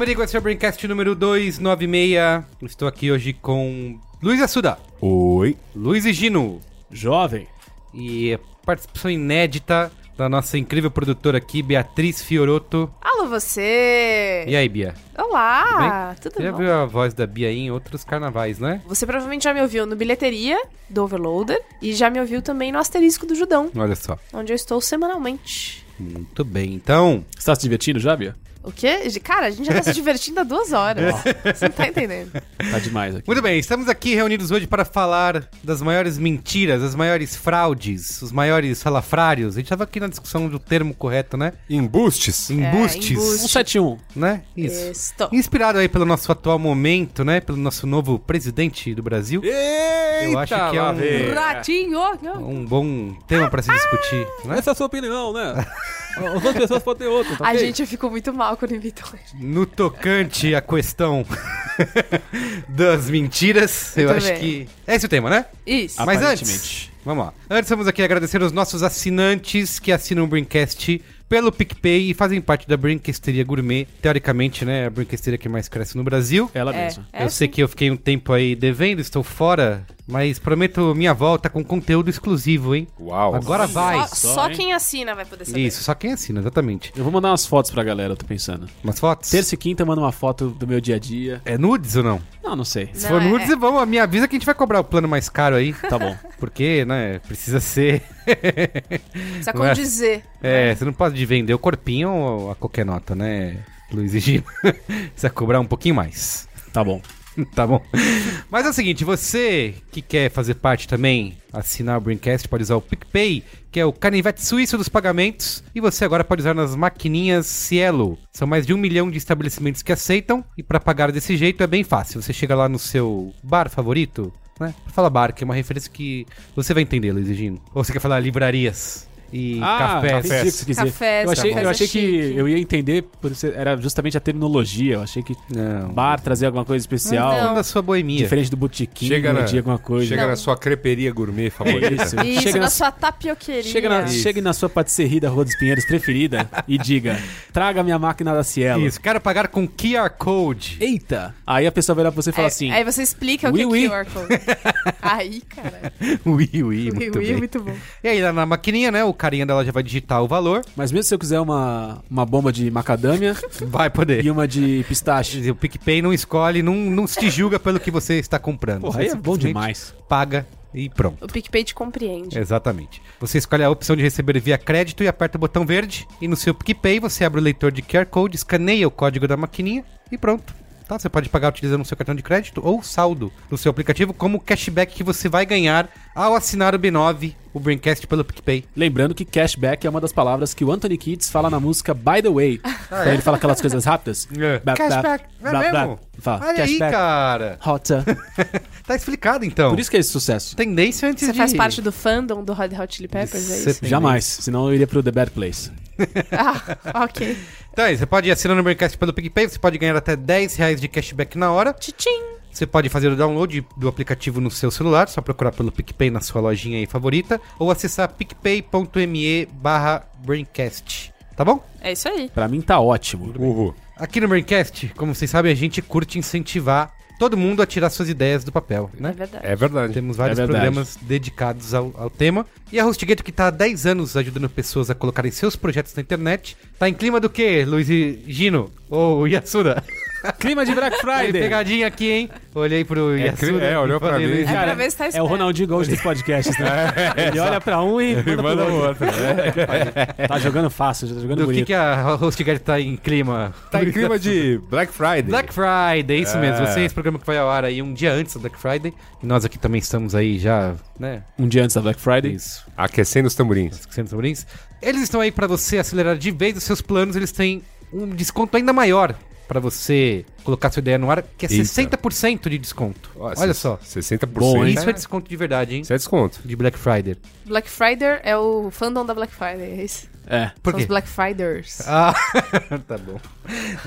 Merigo, esse é o Braincast número 296. Estou aqui hoje com Luiz Assuda, Oi. Luiz e Gino Jovem. e participação inédita da nossa incrível produtora aqui, Beatriz Fioroto. Alô, você! E aí, Bia? Olá! Tudo Tudo, Você já bom? viu a voz da Bia aí em outros carnavais, né? Você provavelmente já me ouviu no Bilheteria do Overloader e já me ouviu também no Asterisco do Judão, Olha só. onde eu estou semanalmente. Muito bem. Então, Você tá se divertindo já, Bia? O quê? Cara, a gente já tá se divertindo há duas horas. Você não tá entendendo. Tá demais aqui. muito bem. Estamos aqui reunidos hoje para falar das maiores mentiras, das maiores fraudes, os maiores salafrários. A gente tava aqui na discussão do termo correto, né? Embustes? Embustes, embuste. 171. né? Isso. Estou. Inspirado aí pelo nosso atual momento, né? Pelo nosso novo presidente do Brasil. Eita, Eu acho que é lá um- vem. Ratinho! Um bom tema para se discutir, né? Essa é a sua opinião, né? As outras pessoas podem ter outra, tá A ok? gente ficou muito mal No tocante à questão das mentiras, eu acho que. Esse é o tema, né? Isso. Mas antes, vamos lá. Antes, vamos aqui agradecer os nossos assinantes que assinam o Brincast pelo PicPay e fazem parte da Brinquesteria Gourmet. Teoricamente, né? A brinquesteria que mais cresce no Brasil. Ela É, mesma. é eu sei sim. que eu fiquei um tempo aí devendo, estou fora, mas prometo minha volta com conteúdo exclusivo, hein? Uau. Agora vai. Só, Só, só quem assina vai poder saber. Isso, só quem assina, exatamente. Eu vou mandar umas fotos pra galera, eu tô pensando. Umas fotos? Terça e quinta eu mando uma foto do meu dia a dia. É nudes ou não? Não, não sei. Se Não, for é- nudes, vamos, me avisa que a gente vai cobrar o plano mais caro aí. Tá bom. Porque, né, precisa ser. Precisa é? condizer. É, você não pode vender o corpinho a qualquer nota, né, Luiz e Gino? Precisa cobrar um pouquinho mais. Tá bom. Tá bom. Mas é o seguinte, você que quer fazer parte também, assinar o Braincast, pode usar o PicPay, que é o canivete suíço dos pagamentos, e você agora pode usar nas maquininhas Cielo. São mais de um milhão de estabelecimentos que aceitam, e para pagar desse jeito é bem fácil. Você chega lá no seu bar favorito, né? Fala bar, que é uma referência que você vai entender, Luiz. Ou você quer falar livrarias e Ah, cafés? entendi o que você quis dizer. Cafés, eu achei, cafés eu é achei que eu ia entender, por ser, era justamente a terminologia. Eu achei que Não. bar trazia alguma coisa especial. Falando da sua boemia. Diferente do botequim, Chega na- alguma coisa. Chega Não. na sua creperia gourmet É favorita. isso. Isso, Chega na na, sua tapioqueria. chega, na, Isso. chegue na sua patisserie da Rua dos Pinheiros preferida e diga: traga minha máquina da Cielo. Isso, quero pagar com QR Code. Eita! Aí a pessoa vai olhar pra você e fala Aí- assim: Aí você explica o "Oui, que oui." é QR Code. Aí, cara. Ui, ui, Ui, muito ui, bem. muito bom. E aí, na maquininha, né, o carinha dela já vai digitar o valor. Mas mesmo se eu quiser uma, uma bomba de macadâmia Vai poder. e uma de pistache. O PicPay não escolhe, não, não se julga pelo que você está comprando. Porra, Você aí é bom demais. Paga e pronto. O PicPay te compreende. Exatamente. Você escolhe a opção de receber via crédito e aperta o botão verde. E no seu PicPay você abre o leitor de QR Code, escaneia o código da maquininha e pronto. Tá? Você pode pagar utilizando o seu cartão de crédito ou saldo no seu aplicativo como cashback que você vai ganhar ao assinar o B9, o Braincast pelo PicPay. Lembrando que cashback é uma das palavras que o Anthony Kids fala na música By the Way. Quando ele fala aquelas coisas rápidas. É. Blá, Cashback, é blá, blá. mesmo? Fala, Olha aí, cashback. cara. Hota. Tá explicado então. Por isso que é esse sucesso. Tendência antes Você de... faz parte do fandom do Red Hot Chili Peppers, é isso? Jamais. Senão eu iria pro The Bad Place. Ah, ok. Então é, você pode ir assinando o Braincast pelo PicPay, você pode ganhar até 10 reais de cashback na hora. Tchim. Você pode fazer o download do aplicativo no seu celular, só procurar pelo PicPay na sua lojinha aí favorita, ou acessar picpay.me barra Braincast. Tá bom? É isso aí. Pra mim tá ótimo. Uhul. Aqui no Braincast, como vocês sabem, a gente curte incentivar todo mundo a tirar suas ideias do papel, É né? verdade. É verdade. Temos vários É verdade. programas dedicados ao, ao tema. E a HostGator, que tá há 10 anos ajudando pessoas a colocarem seus projetos na internet, tá em clima do quê, Luiz e Gino? Ou Yasuda? Clima de Black Friday. pegadinha aqui, hein? Olhei pro É, Yasuda. é, olhou pra falei, mim. Luiz, É Cara, pra ver se tá É o esperto. Ronaldinho Gaúcho dos podcasts, né? Ele olha pra um e manda, Manda pro o outro. outro. né? Tá jogando fácil, tá jogando Do que, bonito. que a HostGator tá em clima? Tá em clima de Black Friday. Black Friday, isso É. mesmo. Você, esse programa que vai ao ar aí um dia antes do Black Friday. E nós aqui também estamos aí já, né? Um dia antes da Black Friday. Isso. Aquecendo os tamborins. Esquecendo tamborins. Eles estão aí pra você acelerar de vez os seus planos. Eles têm um desconto ainda maior pra você colocar sua ideia no ar, que é Eita. 60% de desconto. Ó, Olha só. 60%. Bom, hein? Isso é desconto de verdade, hein? Isso é desconto. De Black Friday. Black Friday é o fandom da Black Friday, é isso? É. Por São quê? os Black Friders. Ah, tá bom.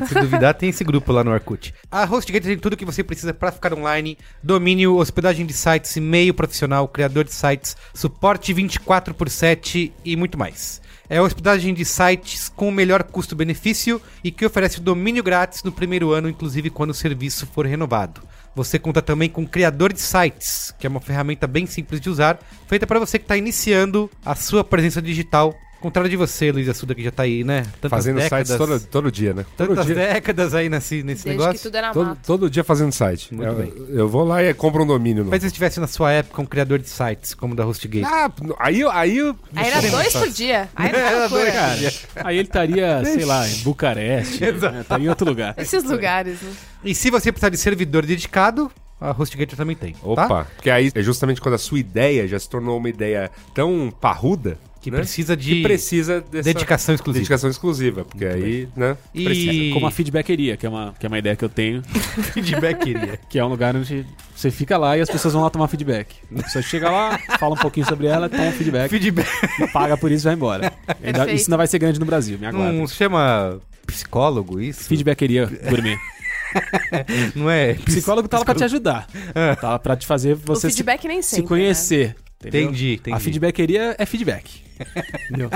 Se duvidar, tem esse grupo lá no Orkut. A HostGator tem tudo que você precisa para ficar online: domínio, hospedagem de sites, e-mail profissional, criador de sites, suporte 24 por 7 e muito mais. É a hospedagem de sites com o melhor custo-benefício e que oferece domínio grátis no primeiro ano, inclusive quando o serviço for renovado. Você conta também com Criador de Sites, que é uma ferramenta bem simples de usar, feita para você que está iniciando a sua presença digital. Contrário de você, Luiz Assuda, que já tá aí, né? Tantas Fazendo décadas, sites todo, todo dia, né? Todo tantas dia. décadas aí nesse, nesse Desde negócio. que tudo era Todo, mato. todo dia fazendo site. Muito eu, bem. eu vou lá e compro um domínio. Mas se estivesse na sua época um criador de sites, como o da HostGate. Ah, aí, eu- aí eu- Aí era dois por dia. Aí era loucura. Cara, aí ele estaria, sei lá, em Bucareste. né? Estaria em outro lugar. Esses lugares, né? E se você precisar de servidor dedicado, a HostGator também tem. Opa, Tá? porque aí é justamente quando a sua ideia já se tornou uma ideia tão parruda Que né? precisa de que precisa dessa dedicação exclusiva. dedicação exclusiva, porque aí, né? E precisa. Como a feedbackeria, que é uma, que é uma ideia que eu tenho, feedback iria. que é um lugar onde você fica lá e as pessoas vão lá tomar feedback. A pessoa chega lá, fala um pouquinho sobre ela, toma um feedback, feedback. paga por isso e vai embora. Ainda- isso não vai ser grande no Brasil, me aguarda. Não se chama psicólogo isso? Feedbackeria gourmet. Não é? O psicólogo tá lá pra te ajudar. Tá lá pra te fazer O você se, feedback nem se sempre. né? Entendeu? Entendi, entendi. A feedbackeria é feedback. Entendeu?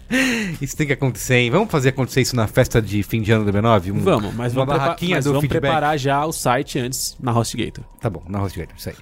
Isso tem que acontecer, hein? Vamos fazer acontecer isso na festa de fim de ano do B9? Um- Vamos, mas uma vamos, prepa- barraquinha mas do vamos feedback. preparar já o site antes na HostGator. Tá bom, na HostGator, isso aí.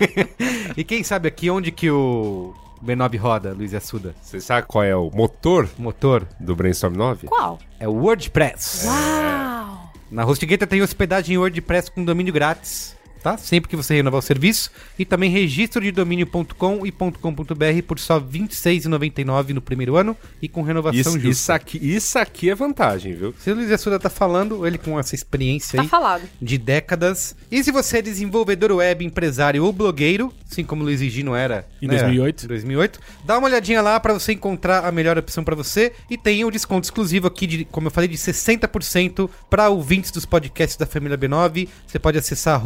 e quem sabe aqui onde que o B9 roda, Luiz Assuda? Você sabe qual é o motor motor do Brainstorm 9? Qual? é o WordPress. Uau! Na HostGator tem hospedagem em WordPress com domínio grátis, tá? Sempre que você renovar o serviço. E também registro de domínio.com e .com.br por só R$ 26,99 no primeiro ano e com renovação Isso, justa. isso, aqui, isso aqui é vantagem, viu? Se o Luiz Assuda tá falando, ele com essa experiência Tá aí falado. de décadas. E se você é desenvolvedor web, empresário ou blogueiro, assim como o Luiz Gino era Em né, 2008. em 2008, dá uma olhadinha lá para você encontrar a melhor opção para você e tem o desconto exclusivo aqui de, como eu falei, de 60% para ouvintes dos podcasts da família B9. Você pode acessar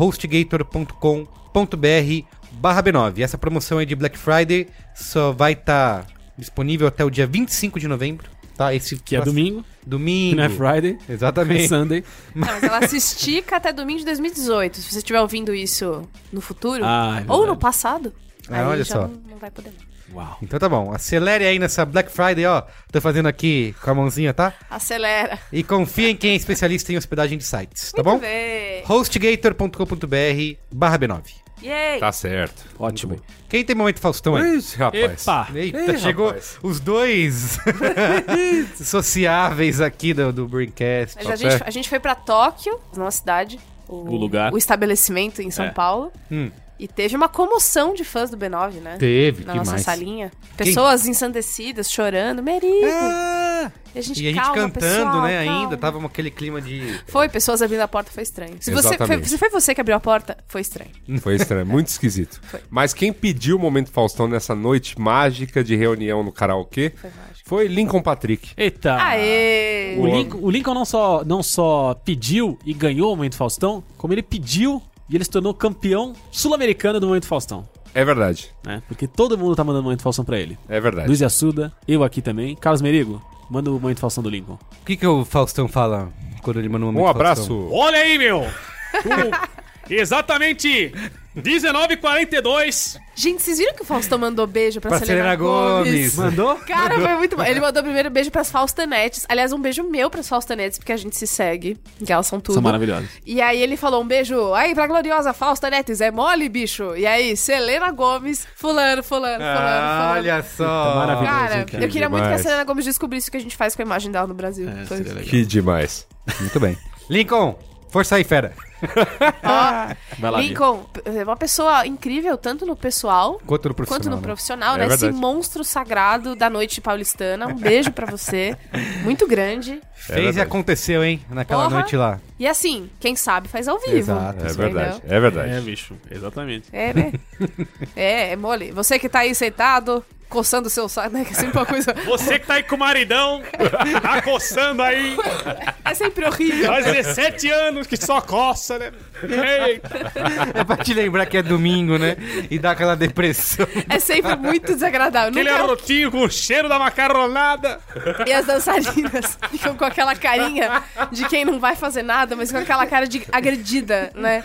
hostgator.com.br barra B9. Essa promoção aí de Black Friday só vai estar disponível até o dia 25 de novembro, tá? Esse Que é domingo, domingo. não é Friday, é Exatamente. Sunday. Não, mas ela se estica até domingo de 2018. Se você estiver ouvindo isso no futuro Ah, é ou no passado, Ah, aí olha já só. Não, não vai poder. mais. Uau. Então tá bom, acelere aí nessa Black Friday, ó. Tô fazendo aqui com a mãozinha, tá? Acelera. E confia em quem é especialista em hospedagem de sites, tá Muito bom? bem. hostgator.com.br barra B9. Yay! Tá certo. Ótimo. Quem tem momento Faustão aí? Ixi, rapaz. Epa! Eita, Ih, chegou rapaz. os dois sociáveis aqui do, do Braincast. Mas Tá a gente, certo. a gente foi pra Tóquio, nossa cidade. O, O lugar. O estabelecimento em São É. Paulo. Hum. E teve uma comoção de fãs do B9, né? Teve, Na que nossa mais? salinha. Pessoas ensandecidas, chorando. Merigo! Ah, E a gente, e a gente calma, cantando, pessoal, né, calma. ainda. Tava aquele clima de... Foi, pessoas abrindo a porta, foi estranho. Se, você, foi, Exatamente. se foi você que abriu a porta, foi estranho. Foi estranho, muito esquisito. Foi. Mas quem pediu o Momento Faustão nessa noite mágica de reunião no karaokê Foi mágico. foi Lincoln Patrick. Eita! Aê! O Lincoln, o Lincoln não, só, não só pediu e ganhou o Momento Faustão, como ele pediu e ele se tornou campeão sul-americano do Momento Faustão. É verdade, Né? Porque todo mundo tá mandando Momento Faustão pra ele. é verdade. Luiz Assuda, eu aqui também. Carlos Merigo, manda o Momento Faustão do Lincoln. O que que o Faustão fala quando ele manda um momento Um Faustão? abraço. Olha aí, meu! exatamente 19h42. Gente, vocês viram que o Faustão mandou beijo pra, Pra Selena, Selena Gomes? Gomes. Mandou? Cara, foi muito bom. Ele mandou primeiro beijo pras Faustanetes. Aliás, um beijo meu pras Faustanetes, porque a gente se segue. Que elas são tudo. São maravilhosos. E aí ele falou um beijo aí pra gloriosa Fausta Netes, é mole, bicho? E aí, Selena Gomes, fulano, fulano, fulano, Ah, fulano. olha só. Maravilhoso. Cara, cara. eu queria muito que a Demais. Selena Gomes descobrisse o que a gente faz com a imagem dela no Brasil. É. Que demais. Muito bem. Lincoln, força aí, fera. Vai lá, Bia. Lincoln, é uma pessoa incrível, tanto no pessoal Quanto no profissional. quanto no né? profissional, É né? Esse verdade. monstro sagrado da noite paulistana. Um beijo pra você. Muito grande. Fez e verdade. aconteceu, hein? Naquela Porra. noite lá. E assim, quem sabe faz ao vivo. Exato. É entendeu? verdade, é verdade. É, bicho, exatamente. É, né? é, é mole. Você que tá aí sentado, coçando o seu saco, né? Que é sempre uma coisa. Você que tá aí com o maridão, tá coçando aí. É sempre horrível. Faz 17 anos que só coça, né? Eita. É pra te lembrar que é domingo, né? E dá aquela depressão. É sempre muito desagradável. Aquele Nunca- arrotinho com o cheiro da macarronada. E as dançarinas ficam com aquela carinha de quem não vai fazer nada, mas com aquela cara de agredida, né?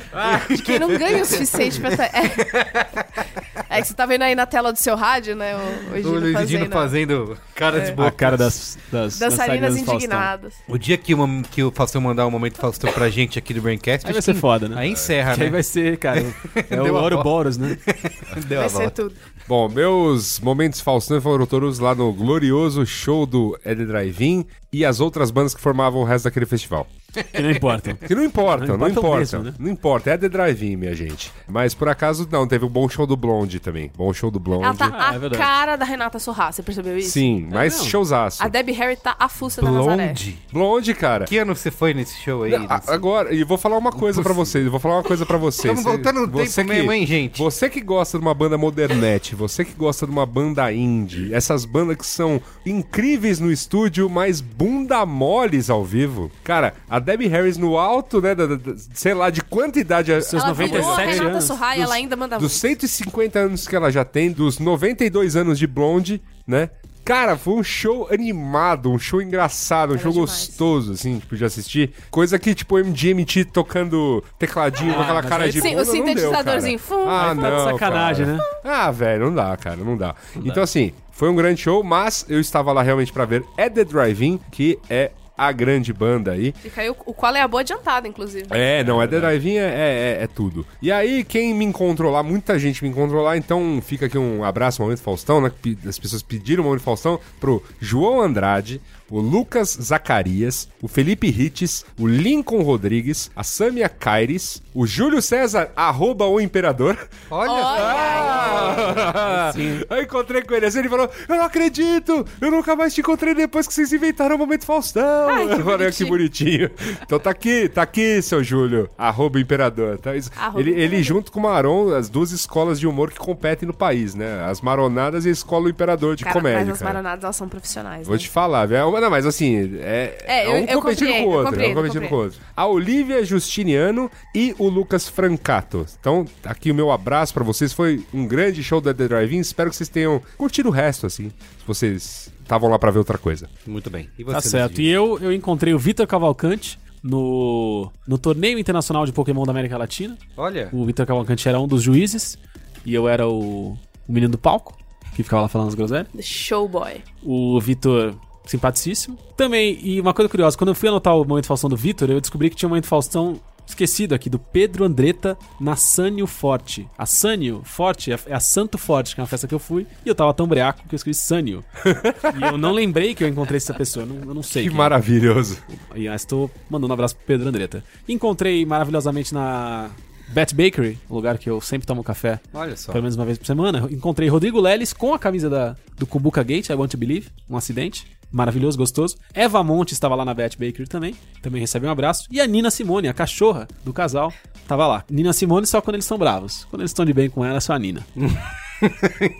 De quem não ganha o suficiente pra. tá- É. é que você tá vendo aí na tela do seu rádio, né? O, o Luiz fazendo. Dino fazendo cara de boca. A cara das, das Dançarinas Faustão. indignadas. O dia que o, que o Faustão mandar um momento Faustão pra gente aqui do Braincast, Aí vai ser foda, né? Aí encerra, Que aí né? vai ser, cara, é o Ouroboros, né? Deu Vai ser tudo. Bom, meus momentos Faustão foram todos lá no glorioso show do Ed Drive-In e as outras bandas que formavam o resto daquele festival. Que não importa. Que não importa, Não não, importa importa. mesmo, né? Não importa, é The Drive-In, minha gente. Mas por acaso, não, teve um bom show do Blonde também. Bom show do Blonde. Ela tá Ah, é a verdade. cara da Renata Sorra, você percebeu isso? Sim, mas mesmo? showzaço. A Debbie Harry tá a fuça da Nazaré. Blonde. Blonde, cara. Que ano você foi nesse show aí? A- Nancy? Agora, e vou falar uma coisa pra vocês, vou falar uma coisa pra vocês. Estamos voltando no Você tempo mesmo, hein, gente? Você que gosta de uma banda modernete, você que gosta de uma banda indie, essas bandas que são incríveis no estúdio, mas bunda moles ao vivo. Cara, a Debbie Harris no alto, né, da, da- da- sei lá, de quanta idade... a- Seus Ela virou a 97 Renata anos. Sorra e ela ainda manda dos muito. 150 anos que ela já tem, dos 92 anos de Blonde, né? Cara, foi um show animado, um show engraçado, um Era show demais. gostoso, assim, tipo, de assistir. Coisa que, tipo, o MGMT tocando tecladinho com aquela mas cara aí de sim, bunda, o não deu, sintetizadorzinho, cara. fum. Ah, tá não, de sacanagem, cara. né? Ah, velho, não dá, cara, não dá. Então, assim, foi um grande show, mas eu estava lá realmente pra ver É The Drive-In, que é a grande banda aí. Fica aí o, o qual é a boa adiantada, inclusive. É, não, é The Drive-In é, é, é tudo. E aí, quem me encontrou lá, muita gente me encontrou lá, então fica aqui um abraço, Momento Faustão, né? As pessoas pediram o Momento Faustão pro João Andrade, o Lucas Zacarias, o Felipe Rites, o Lincoln Rodrigues, a Samia Caires, o Júlio César, arroba o Imperador. Olha, Ah! Aí encontrei com ele assim, ele falou: Eu não acredito! Eu nunca mais te encontrei depois que vocês inventaram o momento Faustão. Ai, que Eu falei, que bonitinho. Então tá aqui, tá aqui, seu Júlio, arroba imperador. Tá? Isso- Arroba ele, ele Imperador. junto com o Maron, as duas escolas de humor que competem no país, né? As Maronadas e a Escola do Imperador de Cara, comédia. mas as cara. maronadas, elas são profissionais, Vou né? te falar, velho. Não, mas assim, é, É, eu- um eu competindo compreendo, com o outro. é um competindo eu com o outro. A Olivia Justiniano e o Lucas Francato. Então, aqui o meu abraço pra vocês. Foi um grande show da The Drive-In. Espero que vocês tenham curtido o resto, assim. Se vocês estavam lá pra ver outra coisa. Muito bem. E você, Tá certo. Luiz? E eu, eu encontrei o Vitor Cavalcante no, no torneio internacional de Pokémon da América Latina. Olha, O Vitor Cavalcante era um dos juízes e eu era o, o menino do palco, que ficava lá falando as groselhas. The Showboy. O Vitor, simpaticíssimo. Também, e uma coisa curiosa, quando eu fui anotar o Momento Faustão do Vitor, eu descobri que tinha um Momento Faustão esquecido aqui, do Pedro Andretta na Sânio Forte. A Sânio Forte é a Santo Forte, que é uma festa que eu fui, e eu tava tão breaco que eu escrevi Sânio. e eu não lembrei que eu encontrei essa pessoa, eu não, eu não sei. Que quem é. maravilhoso. E eu estou mandando um abraço pro Pedro Andretta. Encontrei maravilhosamente na Bet Bakery, um lugar que eu sempre tomo café, olha só. pelo menos uma vez por semana. Encontrei Rodrigo Leles com a camisa da, do Kubuka Gate, I Want to Believe, um acidente. Maravilhoso, gostoso. Eva Monte estava lá na Bet Bakery também. Também recebe um abraço. E a Nina Simone, a cachorra do casal, estava lá. Nina Simone só quando eles estão bravos. Quando eles estão de bem com ela, é só a Nina.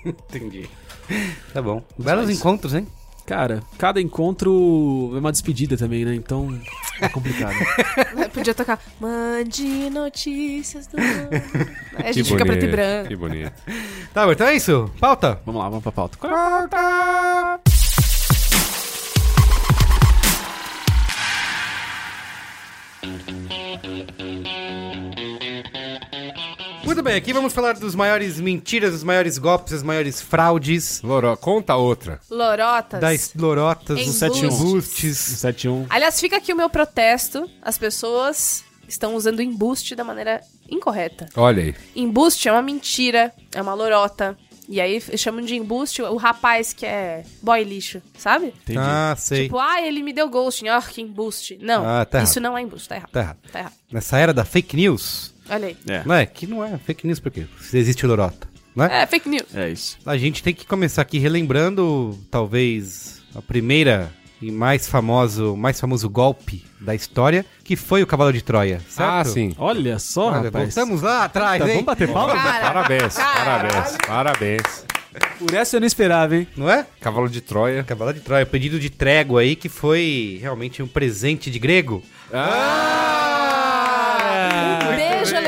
Entendi. Tá bom. Belos encontros, hein? Cara, cada encontro é uma despedida também, né? Então é complicado. Podia tocar Mande notícias do mundo. Aí a gente Que fica preto e bonito, branco. Que bonito. Tá, bom, então é isso. Pauta. Vamos lá, vamos pra pauta. Muito bem, aqui vamos falar dos maiores mentiras, dos maiores golpes, das maiores fraudes, Loró, conta outra. Lorotas. das lorotas, dos 71. embustes. 71. Aliás, fica aqui o meu protesto. As pessoas estão usando embuste da maneira incorreta. Olha aí. Embuste é uma mentira, é uma lorota. E aí chamam de embuste o rapaz que é boy lixo, sabe? Entendi. Ah, sei. Tipo, ah, ele me deu ghosting, ah, que embuste. Não, Ah, tá isso errado. não é embuste, tá errado. Tá errado. Tá errado. Nessa era da fake news, Olha aí. É, não é? Que não é fake news porque se existe lorota, não é? É, fake news. é isso. A gente tem que começar aqui relembrando, talvez, a primeira e mais famoso, mais famoso golpe da história, que foi o cavalo de Troia, certo? Ah, sim. Olha só, Olha, rapaz. voltamos lá atrás, Tá, hein? vamos bater palma? Cara, Parabéns, cara. parabéns, parabéns. Por essa eu não esperava, hein? Não é? Cavalo de Troia. Cavalo de Troia, pedido de trégua aí, que foi realmente um presente de grego. Ah!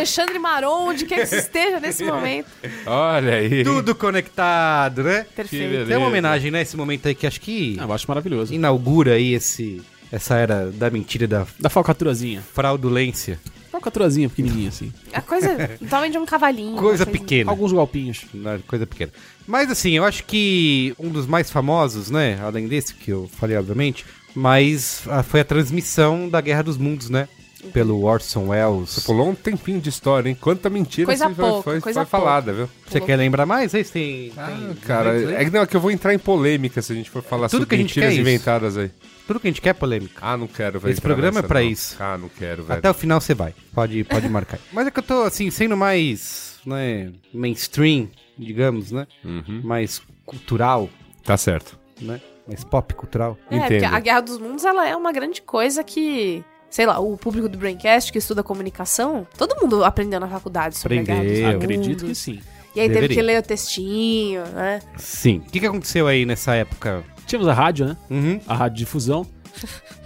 Alexandre Maron, onde quer que você esteja nesse momento. Olha aí. Tudo conectado, né? Perfeito. É uma homenagem, né? Esse momento aí que acho que Ah, eu acho maravilhoso. inaugura aí esse, essa era da mentira e da Da falcaturazinha. fraudulência. Falcaturazinha pequenininha, assim. A coisa, talvez de um cavalinho. Coisa pequena. Alguns golpinhos. Não, Coisa pequena. Mas assim, eu acho que um dos mais famosos, né? Além desse que eu falei, obviamente, mas foi a transmissão da Guerra dos Mundos, né? Pelo Orson Welles. Você pulou um tempinho de história, hein? Quanta mentira Coisa você pouca, foi, coisa foi falada, viu? Você quer lembrar mais? Vocês têm. Ah, tem- cara, tem- é que, não, é que eu vou entrar em polêmica se a gente for falar Tudo sobre que a gente mentiras quer é inventadas aí. Tudo que a gente quer é polêmica. Ah, não quero, velho. Esse programa nessa, é pra não. isso. Ah, não quero, velho. Até o final você vai. Pode, pode marcar. Mas é que eu tô, assim, sendo mais, né, mainstream, digamos, né? Uhum. Mais cultural, Tá certo. né? Mais pop cultural. É, porque Entendo. a Guerra dos Mundos ela é uma grande coisa que, sei lá, o público do Braincast que estuda comunicação, todo mundo aprendeu na faculdade sobre Aprendeu. Acredito que sim. E aí teve Deveria. que ler o textinho, né? Sim. O que, que aconteceu aí nessa época? Tínhamos a rádio, né? Uhum. A rádio difusão.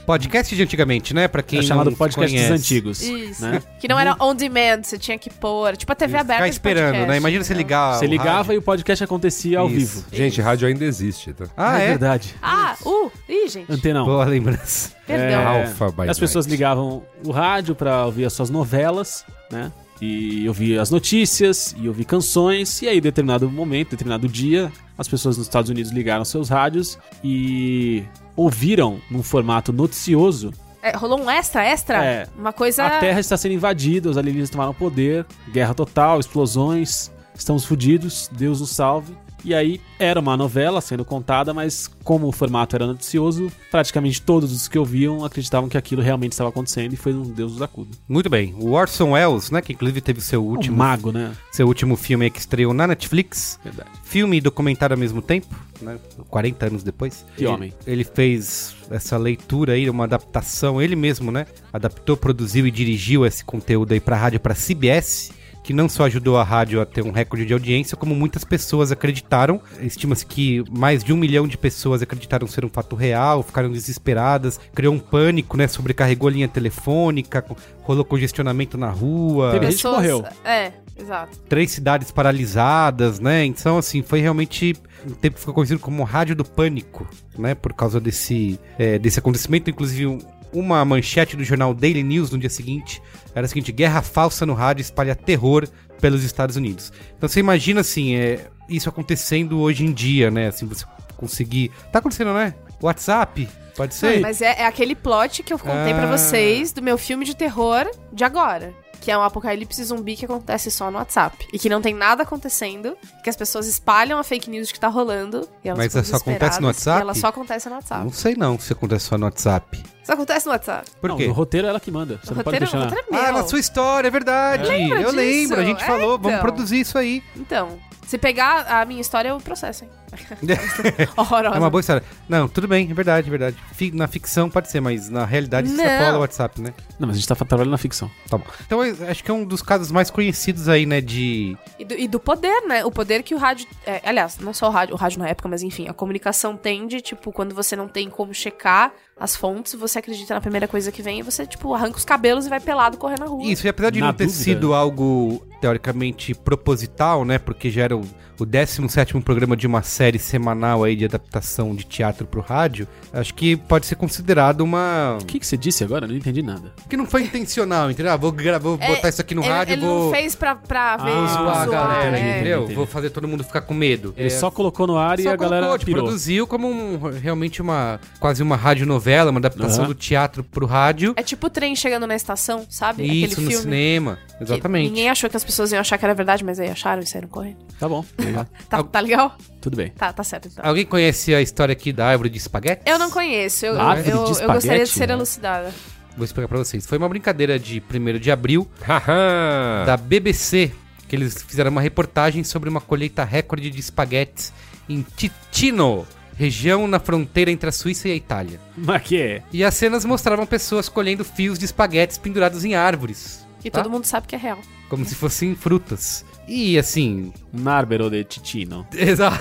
Podcast de antigamente, né? Pra quem é chamado não podcast conhece. dos antigos. Isso. Né? Que não era on demand, você tinha que pôr. Tipo a TV aberta. Ficar esperando, podcast, né? Imagina você ligar. Você ligava rádio. e o podcast acontecia ao Isso. vivo. Gente, rádio ainda existe, tá? Ah, é? verdade. Ah, uh, ih, gente. Antenão. Boa lembrança. Perdão. É, Alpha by As pessoas ligavam o rádio pra ouvir as suas novelas, né? E ouvir as notícias, e ouvir canções, e aí, em determinado momento, determinado dia, as pessoas nos Estados Unidos ligaram seus rádios e ouviram num formato noticioso É, rolou um extra, extra? É. Uma coisa. a Terra está sendo invadida, os alienígenas tomaram poder, guerra total, explosões, estamos fodidos, Deus nos salve. E aí era uma novela sendo contada, mas como o formato era noticioso, praticamente todos os que ouviam acreditavam que aquilo realmente estava acontecendo e foi um Deus nos acuda. Muito bem. O Orson Welles, né? Que inclusive teve o seu Um último, mago, né? seu último filme que estreou na Netflix. Verdade. Filme e documentário ao mesmo tempo, né? 40 anos depois. Que Ele- homem. Ele fez essa leitura aí, uma adaptação, ele mesmo, né? Adaptou, produziu e dirigiu esse conteúdo aí pra rádio, pra CBS. Que não só ajudou a rádio a ter um recorde de audiência, como muitas pessoas acreditaram. Estima-se que mais de um milhão de pessoas acreditaram ser um fato real, ficaram desesperadas, criou um pânico, né? Sobrecarregou a linha telefônica, rolou congestionamento na rua Teve gente morreu. É, exato. três cidades paralisadas, né? Então, assim, foi realmente um tempo que ficou conhecido como Rádio do Pânico, né? Por causa desse, é, desse acontecimento. Inclusive, um- uma manchete do jornal Daily News no dia seguinte era a seguinte: Guerra falsa no rádio espalha terror pelos Estados Unidos. Então, você imagina, assim, é, isso acontecendo hoje em dia, né? Assim, você conseguir. Tá acontecendo, né? WhatsApp, pode ser? Mas é, é aquele plot que eu contei pra Ah. vocês do meu filme de terror de agora. Que é um apocalipse zumbi que acontece só no WhatsApp. E que não tem nada acontecendo. Que as pessoas espalham a fake news que tá rolando. E elas Mas ficam só acontece no WhatsApp? Ela só acontece no WhatsApp. Não sei não se acontece só no WhatsApp. Só acontece no WhatsApp. Por não, quê? no roteiro é ela que manda. Você o não pode roteiro, deixar. o roteiro é meu. Ah, na sua história, é verdade. Lembra eu disso? lembro, a gente É, falou, vamos então. produzir isso aí. Então, se pegar a minha história, eu processo, hein? Horrorosa. É uma boa história. Não, tudo bem, é verdade, é verdade. Fi- Na ficção pode ser, mas na realidade Não. extrapola o WhatsApp, né? Não, mas a gente tá trabalhando na ficção. Tá bom. Então eu acho que é um dos casos mais conhecidos aí, né? De. E do, e do poder, né? O poder que o rádio. é, aliás, não só o rádio, o rádio na época, mas enfim, a comunicação tende, tipo, quando você não tem como checar as fontes, você acredita na primeira coisa que vem e você, tipo, arranca os cabelos e vai pelado correr na rua. Isso, e apesar de Na não ter dúvida. sido algo teoricamente proposital, né? Porque era o, o 17 programa de uma série semanal aí de adaptação de teatro pro rádio, acho que pode ser considerado uma. O que, que você disse agora? Eu não entendi nada. Que não foi intencional, entendeu? Ah, vou, gra- vou É, botar isso aqui no ele, rádio ele vou. não fez pra, pra ver. Vou zoar a Ah, galera, entendi, é. entendeu? entendi. Vou fazer todo mundo ficar com medo. Ele É, só colocou no ar e Só a galera colocou, tipo, pirou. produziu como um- realmente uma quase uma radionovela, uma adaptação Aham. do teatro pro rádio. É tipo o trem chegando na estação, sabe? Isso, Aquele no filme. cinema. que Exatamente. Ninguém achou que as pessoas iam achar que era verdade, mas aí acharam e saíram correndo. Tá bom, legal. Tá, tá legal? Tudo bem. Tá, tá certo então. Alguém conhece a história aqui da árvore de espaguete? Eu não conheço, eu, Árvore eu, de eu gostaria de espaguete, ser né? elucidada. Vou explicar pra vocês. Foi uma brincadeira de 1 de abril Haha. da BBC, que eles fizeram uma reportagem sobre uma colheita recorde de espaguetes em Ticino, região na fronteira entre a Suíça e a Itália. Mas que é? E as cenas mostravam pessoas colhendo fios de espaguetes pendurados em árvores. Que Tá. todo mundo sabe que é real. como se fossem frutas. E assim. Narbero de Ticino. Exato.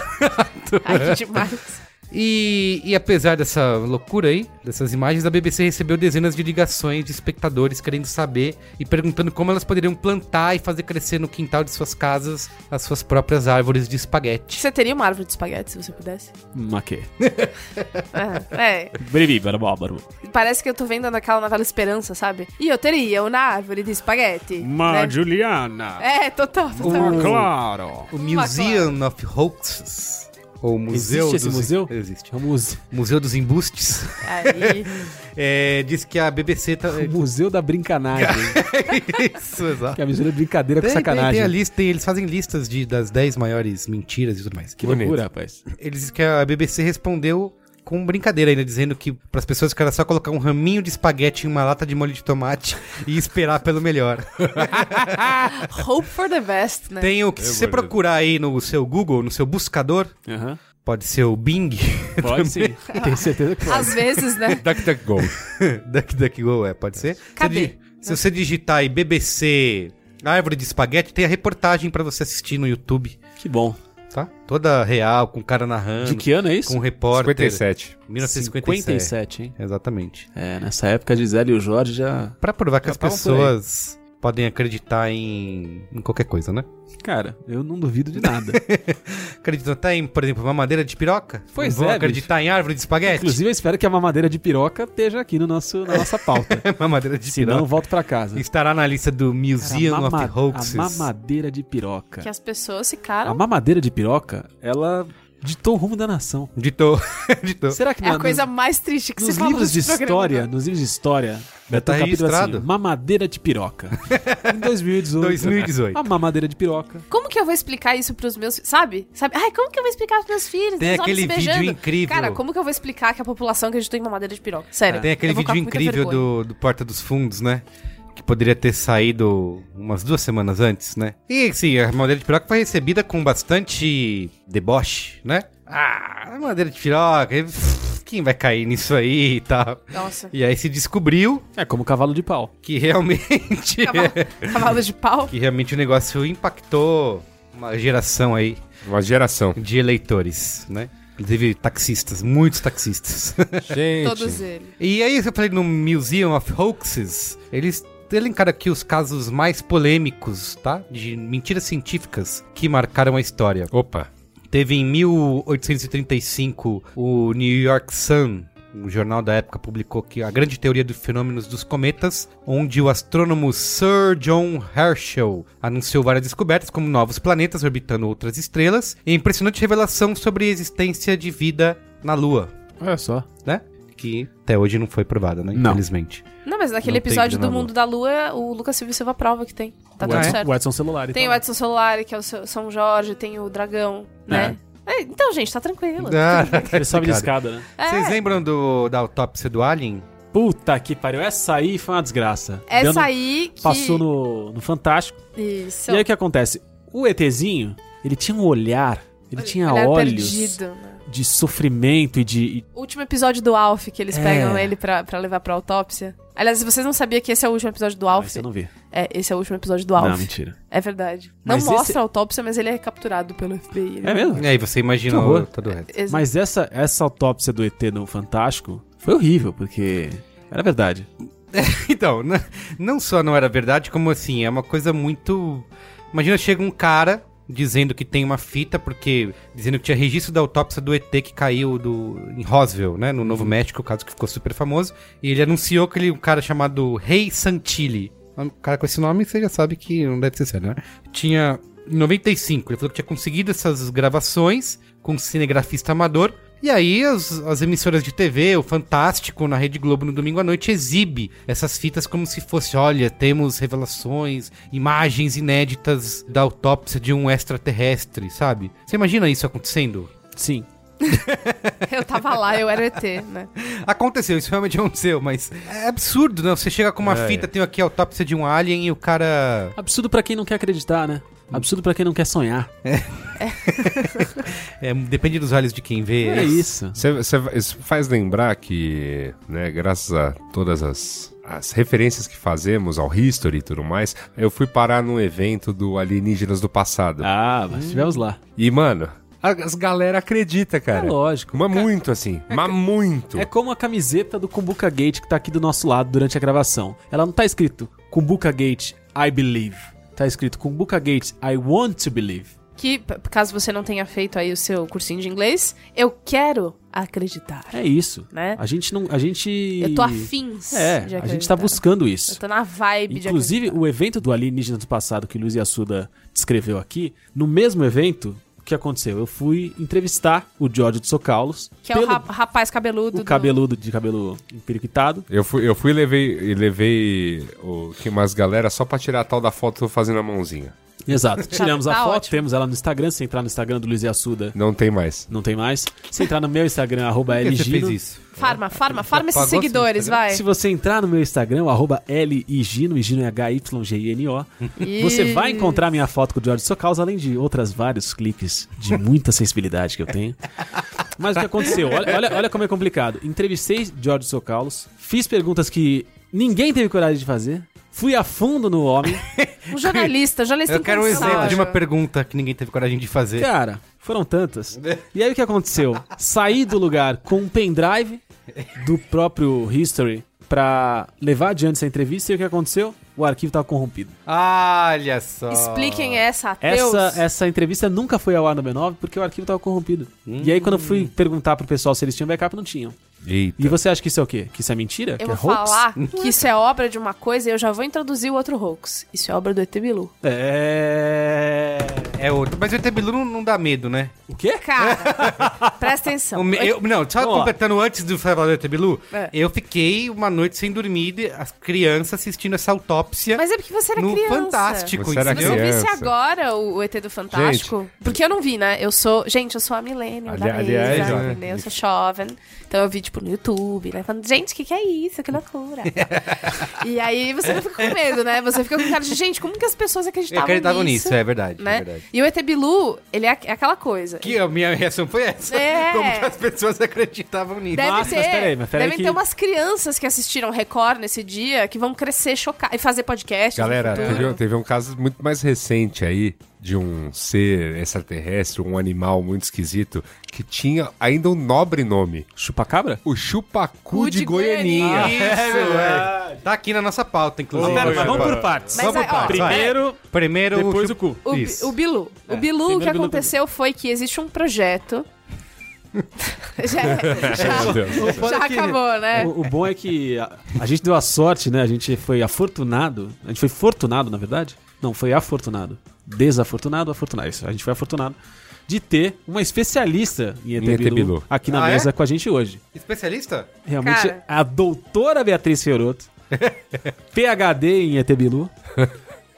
Ai, que demais. E, e apesar dessa loucura aí, dessas imagens, a BBC recebeu dezenas de ligações de espectadores querendo saber e perguntando como elas poderiam plantar e fazer crescer no quintal de suas casas as suas próprias árvores de espaguete. Você teria uma árvore de espaguete se você pudesse? Ma che? É, é. Brivi, barbaro. Parece que eu tô vendo naquela novela Esperança, sabe? E eu teria uma árvore de espaguete. Ma né? Juliana. É, total, total. O- Claro. O Museum of Hoaxes. Ou Museu Existe esse dos... museu? Existe. É o museu, Museu dos Embustes. Aí, É, diz que a BBC tá... o museu da brincanagem. Isso, exato. que é a mistura de brincadeira com Tem, tem, sacanagem. tem a lista, tem- eles fazem listas de, das 10 maiores mentiras e tudo mais. Que Bonito. loucura, rapaz. Eles dizem que a BBC respondeu com brincadeira ainda, dizendo que para as pessoas que era só colocar um raminho de espaguete em uma lata de molho de tomate e esperar pelo melhor. hope for the best, né? Tem o que, se você procurar aí no seu Google, no seu buscador, pode ser o Bing, Pode sim. Tenho certeza que pode. Às vezes, né? DuckDuckGo. DuckDuckGo, é, pode ser. Cadê? Se você digitar aí BBC Árvore de Espaguete, tem a reportagem para você assistir no YouTube, Que bom. Tá? Toda real, com o cara narrando, De que ano é isso? com um repórter. 57. 1957. 57, hein? Exatamente. É, nessa época a Gisele e o Jorge já... Pra provar que Já as estavam por aí. pessoas podem acreditar em, em qualquer coisa, né? Cara, eu não duvido de nada. Acreditam até em, por exemplo, mamadeira de piroca? Pois Não vão é, acreditar em árvore de espaguete? Inclusive, eu espero que a mamadeira de piroca esteja aqui no nosso, na nossa pauta. mamadeira de Se não, piroca. volto pra casa. Estará na lista do Museum Cara, a of Hoaxes. A mamadeira de piroca. Que as pessoas A ficaram. mamadeira de piroca, ela ditou o rumo da nação. Ditou. Ditou. Será que É a na- coisa nos, mais triste que nos se fala livros de programa. história, nos livros de história, vai tá um capítulo registrado. assim, mamadeira de piroca. em 2018. 2018. A mamadeira de piroca. Como que eu vou explicar isso pros meus filhos? Sabe? Sabe? Ai, como que eu vou explicar pros meus filhos? Tem aquele vídeo incrível. Cara, como que eu vou explicar que a população acreditou em mamadeira de piroca? Sério. Tem aquele vídeo incrível do, do Porta dos Fundos, né? Que poderia ter saído umas duas semanas antes, né? E sim, a madeira de piroca foi recebida com bastante deboche, né? Ah, madeira de piroca, quem vai cair nisso aí e tal? Nossa. E aí se descobriu É como cavalo de pau. que realmente. Cavalo, cavalo de pau. que realmente o negócio impactou uma geração aí Uma geração. de eleitores, né? Inclusive taxistas, muitos taxistas. Gente. Todos eles. E aí, eu falei no Museum of Hoaxes, eles elencaram aqui os casos mais polêmicos, tá? De mentiras científicas que marcaram a história. Opa. Teve em 1835 o New York Sun, um jornal da época, publicou que a grande teoria dos fenômenos dos cometas, onde o astrônomo Sir John Herschel anunciou várias descobertas, como novos planetas orbitando outras estrelas, e impressionante revelação sobre a existência de vida na Lua, Olha só. né? Que até hoje não foi provada, né? Não. Infelizmente. Não, mas naquele Não tem episódio do na Mundo da Lua, o Lucas Silva Silva prova que tem. Tá o, tudo certo. o Edson celular. Tem então. o Edson Celular, que é o seu- São Jorge, tem o Dragão, né? É, então, gente, tá tranquilo. Ah, Ele sobe de Cara. escada, né? É, Vocês lembram do, da autópsia do Alien? Puta que pariu. Essa aí foi uma desgraça. Deu essa no- aí que... Passou no, no Fantástico. Isso. E aí o que acontece? O ETzinho, ele tinha um olhar, ele tinha Olhar olhos perdido, né? de sofrimento e de. e- O último episódio do Alf, que eles É. pegam ele pra, pra levar pra autópsia. Aliás, vocês não sabiam que esse é o último episódio do Ah, Alf? eu não vi. É, esse é o último episódio do Alf. Não, mentira. É verdade. Mas não mostra esse- a autópsia, mas ele é capturado pelo FBI. É mesmo? E aí você imagina o- todo o resto. Exato. Mas essa, essa autópsia do ET no Fantástico foi horrível, porque era verdade. Então, n- não só não era verdade, como assim, é uma coisa muito. Imagina, chega um cara dizendo que tem uma fita, porque. dizendo que tinha registro da autópsia do ET que caiu do, em Roswell, né? No Novo México, o caso que ficou super famoso. E ele anunciou que ele, um cara chamado Rei Santilli. Um cara com esse nome, você já sabe que não deve ser sério, né? Tinha. Em 95, ele falou que tinha conseguido essas gravações com um cinegrafista amador. E aí as, as emissoras de TV, o Fantástico na Rede Globo no domingo à noite exibe essas fitas como se fosse, olha, temos revelações, imagens inéditas da autópsia de um extraterrestre, sabe? Você imagina isso acontecendo? Sim. Eu tava lá, eu era ET, né? Aconteceu, isso realmente aconteceu, mas é absurdo, né? Você chega com uma É. fita, tem aqui a autópsia de um alien e o cara Absurdo pra quem não quer acreditar, né? Absurdo pra quem não quer sonhar. é, depende dos olhos de quem vê. É isso. Cê- cê- isso faz lembrar que, né, graças a todas as as referências que fazemos ao history e tudo mais, eu fui parar num evento do Alienígenas do Passado. Ah, mas estivemos lá. E, mano, a- as galera acredita, cara. É lógico. Mas muito, assim. Mas muito. É como a camiseta do Kumbuka Gate que tá aqui do nosso lado durante a gravação. Ela não tá escrito Kumbuka Gate, I believe. Tá escrito Kumbuka Gate, I want to believe. Que, caso você não tenha feito aí o seu cursinho de inglês, eu quero acreditar. É isso. Né? A gente não. A gente. Eu tô afins É, de a gente tá buscando Eu isso. tô na vibe de Inclusive, acreditar. o evento do Alienígena do Passado que Luiz Yassuda descreveu aqui, no mesmo evento, que aconteceu? Eu fui entrevistar o George de Socaulos. Que é o rap- rapaz cabeludo. o do- cabeludo de cabelo empiriquitado. Eu fui, eu fui e levei, levei o, que umas galera só pra tirar a tal da foto fazendo a mãozinha. Exato. Tiramos a tá foto, ótimo. temos ela no Instagram. Se entrar no Instagram do Luiz Yassuda, Não tem mais. não tem mais. Se entrar no meu Instagram, arroba Por que você fez isso? Farma, farma, farma esses seguidores, vai. Se você entrar no meu Instagram, arroba LIGino, Gino é H-Y-G-I-N-O, você vai encontrar minha foto com o George Socaus, além de outras vários cliques de muita sensibilidade que eu tenho. Mas o que aconteceu? Olha, olha, olha como é complicado. Entrevistei George Socaus, fiz perguntas que ninguém teve coragem de fazer, fui a fundo no homem. Um jornalista, jornalista Eu quero um exemplo de uma pergunta que ninguém teve coragem de fazer. Cara, foram tantas. E aí o que aconteceu? Saí do lugar com um pendrive do próprio History pra levar adiante essa entrevista e o que aconteceu? O arquivo tava corrompido. Olha só. Expliquem essa, ateus. Essa, essa entrevista nunca foi ao ar no B9 porque o arquivo tava corrompido. E aí, quando eu fui perguntar pro pessoal se eles tinham backup, não tinham. Eita. E você acha que isso é o quê? Que isso é mentira? Eu que vou é hoax? falar que isso é obra de uma coisa e eu já vou introduzir o outro hoax. Isso é obra do ET Bilu. É. É outro. Mas o ET Bilu não, não dá medo, né? O quê? Cara, presta atenção. Me- eu- não, só Vamos lá. completando antes do falar do ET Bilu, É. eu fiquei uma noite sem dormir, de- as crianças assistindo essa autópsia Mas é porque você era no criança. Fantástico, Você era Se você entendeu? criança. visse agora o, o ET do Fantástico. Porque eu não vi, né? Eu sou. Gente, eu sou a milênio Ali- da mesa, aliás, né? Eu sou jovem. Então eu vi, tipo, no YouTube, né? Falando, gente, o que, que é isso? Que loucura. e aí você não fica com medo, né? Você fica com cara de, gente, como que as pessoas Eu acreditavam, acreditava nisso? nisso, é verdade, Né? é verdade. E o ET Bilu, ele é, é aquela coisa. Que a minha reação foi essa. É. Como que as pessoas acreditavam nisso. Deve Mas- ter. mas peraí, mas peraí devem que- ter umas crianças que assistiram Record nesse dia que vão crescer chocadas e fazer podcast. Galera, teve, teve um caso muito mais recente aí de um ser extraterrestre, um animal muito esquisito, que tinha ainda um nobre nome. Chupacabra? O chupacu Cu de, de Goianinha. Isso, é. Tá aqui na nossa pauta, inclusive. Pera, mas vamos por partes. Mas Vamos por partes. Primeiro, Primeiro depois chu- o cu. O, o Bilu. É. O Bilu, o Primeiro que Bilu aconteceu foi que existe um projeto. já já- Meu Deus. foda já é que- acabou, né? O, o bom é que a, a gente deu a sorte, né? A gente foi afortunado. A gente foi fortunado, na verdade. Não, foi afortunado. Desafortunado, afortunado. Isso, a gente foi afortunado de ter uma especialista em ET, Em ET Bilu, Bilu. aqui na Ah, é? mesa com a gente hoje. Especialista? Realmente, Cara. a doutora Beatriz Fioroto, PhD em ET Bilu,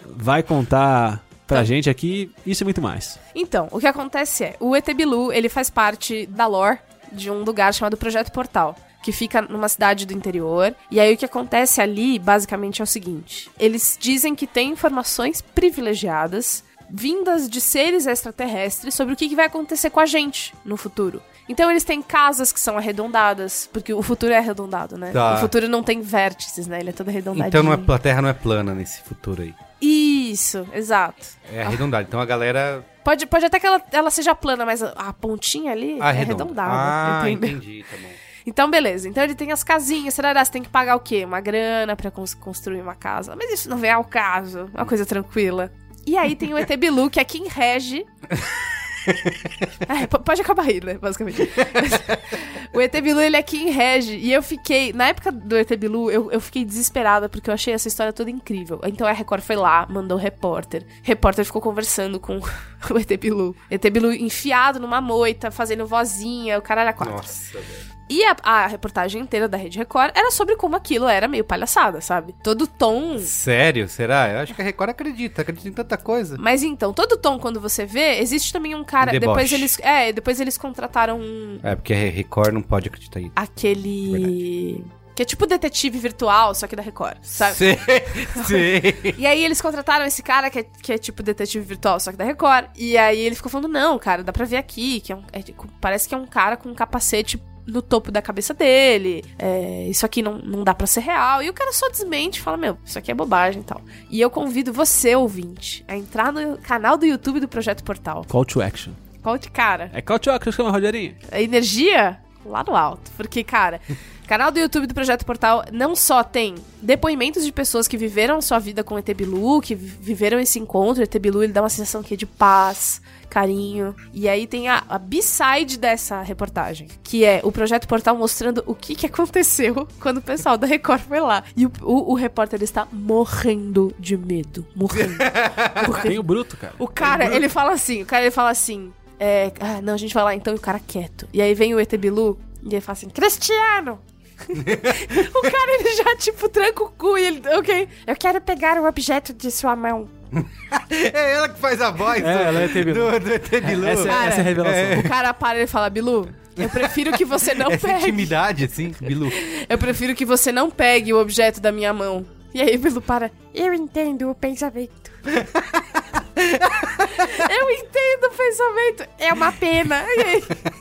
vai contar pra gente aqui isso e muito mais. Então, o que acontece é, o ET Bilu, ele faz parte da lore de um lugar chamado Projeto Portal, que fica numa cidade do interior. E aí o que acontece ali, basicamente, é o seguinte: eles dizem que tem informações privilegiadas vindas de seres extraterrestres sobre o que vai acontecer com a gente no futuro. Então eles têm casas que são arredondadas, porque o futuro é arredondado, né? Tá. O futuro não tem vértices, né? Ele é todo arredondadinho. Então não é, a Terra não é plana nesse futuro aí. Isso, exato. É arredondado. Então a galera Pode, pode até que ela, ela seja plana, mas a, a pontinha ali é arredonda. arredondada. Ah, entendeu? entendi, tá bom. Então, beleza. Então ele tem as casinhas, será você tem que pagar o quê? Uma grana pra cons- construir uma casa. Mas isso não vem ao caso. Uma coisa tranquila. E aí tem o ET Bilu, que é quem rege. É, pode acabar aí, né? Basicamente. o ET Bilu, ele é quem rege. E eu fiquei. Na época do ET Bilu, eu, eu fiquei desesperada, porque eu achei essa história toda incrível. Então a Record foi lá, mandou o repórter. O repórter ficou conversando com o ET Bilu. ET Bilu enfiado numa moita, fazendo vozinha, o caralho a quatro. Nossa, velho. E a, a reportagem inteira da Rede Record era sobre como aquilo era meio palhaçada, sabe? Todo tom. Sério? Será? Eu acho que a Record acredita. Acredita em tanta coisa. Mas então, todo tom, quando você vê, existe também um cara. Deboche. Depois eles. É, depois eles contrataram um. É, porque a Record não pode acreditar em Aquele. Que é tipo detetive virtual, só que da Record, sabe? Sim, sim. E aí eles contrataram esse cara que é, que é tipo detetive virtual, só que da Record. E aí ele ficou falando, não, cara, dá pra ver aqui, que é um, é parece que é um cara com um capacete no topo da cabeça dele. É, isso aqui não, não dá pra ser real. E o cara só desmente e fala: Meu, isso aqui é bobagem e tal. E eu convido você, ouvinte, a entrar no canal do YouTube do Projeto Portal. Call to action. Qual de cara? É call to action, chama Rogerinho. A energia lá no alto. Porque, cara, canal do YouTube do Projeto Portal não só tem depoimentos de pessoas que viveram sua vida com o ET Bilu, que vi- viveram esse encontro. O ET Bilu, ele dá uma sensação aqui de paz, carinho. E aí tem a, a B-side dessa reportagem, que é o Projeto Portal mostrando o que, que aconteceu quando o pessoal da Record foi lá. E o, o, o repórter está morrendo de medo. Morrendo. morrendo. Tem o Bruto, cara. O cara, ele fala assim, o cara ele fala assim, é, ah, não, a gente vai lá então e o cara quieto. E aí vem o ET Bilu e ele fala assim, Cristiano! o cara, ele já, tipo, tranca o cu e ele, ok, eu quero pegar o objeto de sua mão. É ela que faz a voz É, ela é ET Bilu. do, do ET Bilu. Essa, é- Cara, essa é a revelação. O cara para e ele fala, Bilu, eu prefiro que você não Essa pegue. intimidade, assim, Bilu. Eu prefiro que você não pegue o objeto da minha mão. E aí o Bilu para, eu entendo o pensamento. eu entendo o pensamento. É uma pena.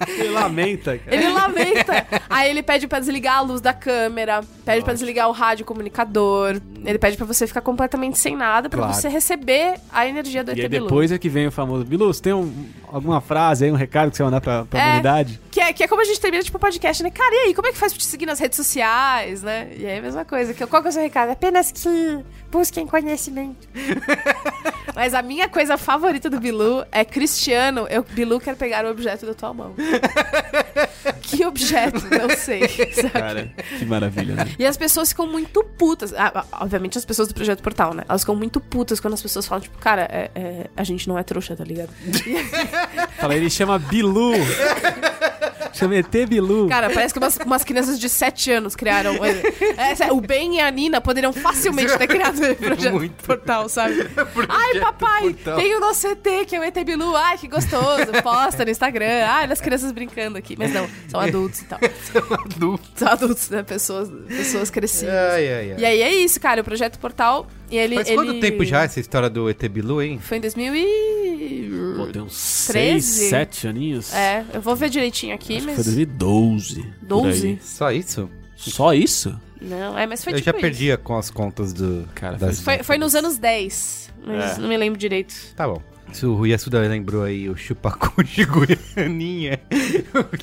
E Ele lamenta, cara. Ele lamenta. Aí ele pede pra desligar a luz da câmera, pede pra desligar o rádio comunicador. Ele pede pra você ficar completamente sem nada, pra Claro. você receber a energia do E ET Bilu. depois é que vem o famoso Bilu, você tem um- alguma frase aí, um recado que você mandar pra, pra É. comunidade? Que é, que é como a gente termina, tipo, podcast, né? Cara, e aí, como é que faz pra te seguir nas redes sociais, né? E aí a mesma coisa. Que, qual que é o seu recado? Apenas que busquem conhecimento. Mas a minha coisa favorita do Bilu é Cristiano, eu, Bilu, quero pegar o objeto da tua mão. que objeto? Não sei. sabe? Cara, que maravilha, né? E as pessoas ficam muito putas. Ah, ah, obviamente as pessoas do Projeto Portal, né? Elas ficam muito putas quando as pessoas falam, tipo, cara, é- é, a gente não é trouxa, tá ligado? Fala, ele chama Bilu. chama ET Bilu. Cara, parece que umas, umas crianças de 7 anos criaram. O Ben e a Nina poderiam facilmente ter criado o Projeto Muito. Portal, sabe? Ai, papai, Portal. tem o nosso ET, que é o ET Bilu. Ai, que gostoso. Posta no Instagram. Ai, as crianças brincando aqui. Mas não, são adultos e tal. Adulto. São adultos, né? Pessoas, pessoas crescidas. Ai, ai, ai. E aí é isso, cara. O Projeto Portal. E ele, Faz ele... quanto tempo já essa história do ET Bilu, hein? Foi em 2000 e... Pô, tem uns 13? 6, 7 aninhos. É, eu vou ver direitinho aqui, Acho que mas... foi 2012. por 12? aí. Só isso? Só isso? Não, é, mas foi Eu tipo já isso. perdia com as contas do. Cara, das... Foi, foi nos anos 10, mas É. não me lembro direito. Tá bom. Se o Yasuda lembrou aí o chupacu de Goianinha.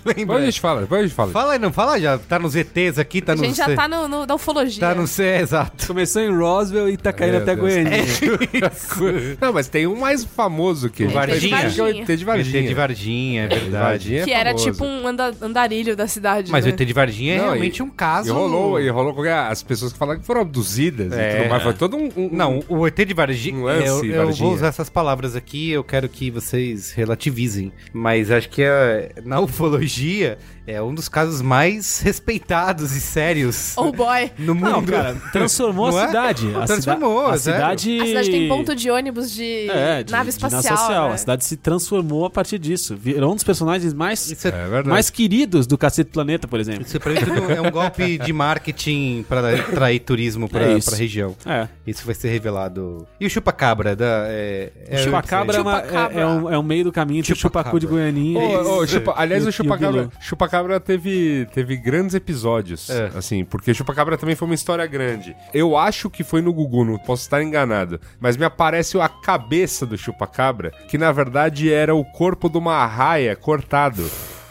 Lembra? Depois a gente fala, depois a gente fala. Fala aí, não fala já. Tá nos ETs aqui, tá a no gente já tá no, no- da ufologia. Tá no C, exato. Começou em Roswell e tá caindo Meu até Deus. Goiânia. Não, mas tem um mais famoso que Varginha. que é o ET de ET Varginha. de Varginha, é verdade. Varginha é Que era tipo um anda- andarilho da cidade, Mas o né? ET de Varginha é Não, realmente e- um caso. E rolou, e rolou com as pessoas que falaram que foram abduzidas É. e tudo mais. Foi todo um. um- Não, o ET de Varginha. Um lance, eu, eu Varginha. vou usar essas palavras aqui, eu quero que vocês relativizem. Mas acho que é, na ufologia é um dos casos mais respeitados e sérios Oh boy. no mundo. Não, cara, transformou Não a é? cidade. A Transformou, cida- a sério. cidade. A cidade tem ponto de ônibus de, É, de, nave de nave espacial. espacial. né? A cidade se transformou a partir disso. Virou um dos personagens mais, é, É mais queridos do Cacete Planeta, por exemplo. isso pra mim tudo é um golpe de marketing para atrair turismo pra, É pra região. É. Isso vai ser revelado. E o chupacabra da. É, é- o chupacabra é, uma- Chupacabra. é- é um, é um meio do caminho entre o chupacu de Goianinha e- Ô, ô, chupa- aliás, e o Chupacabra, Bilu. Chupacabra teve, teve grandes episódios, É. assim, porque Chupacabra também foi uma história grande. Eu acho que foi no Gugu, não posso estar enganado, mas me aparece a cabeça do Chupacabra, que na verdade era o corpo de uma arraia cortado.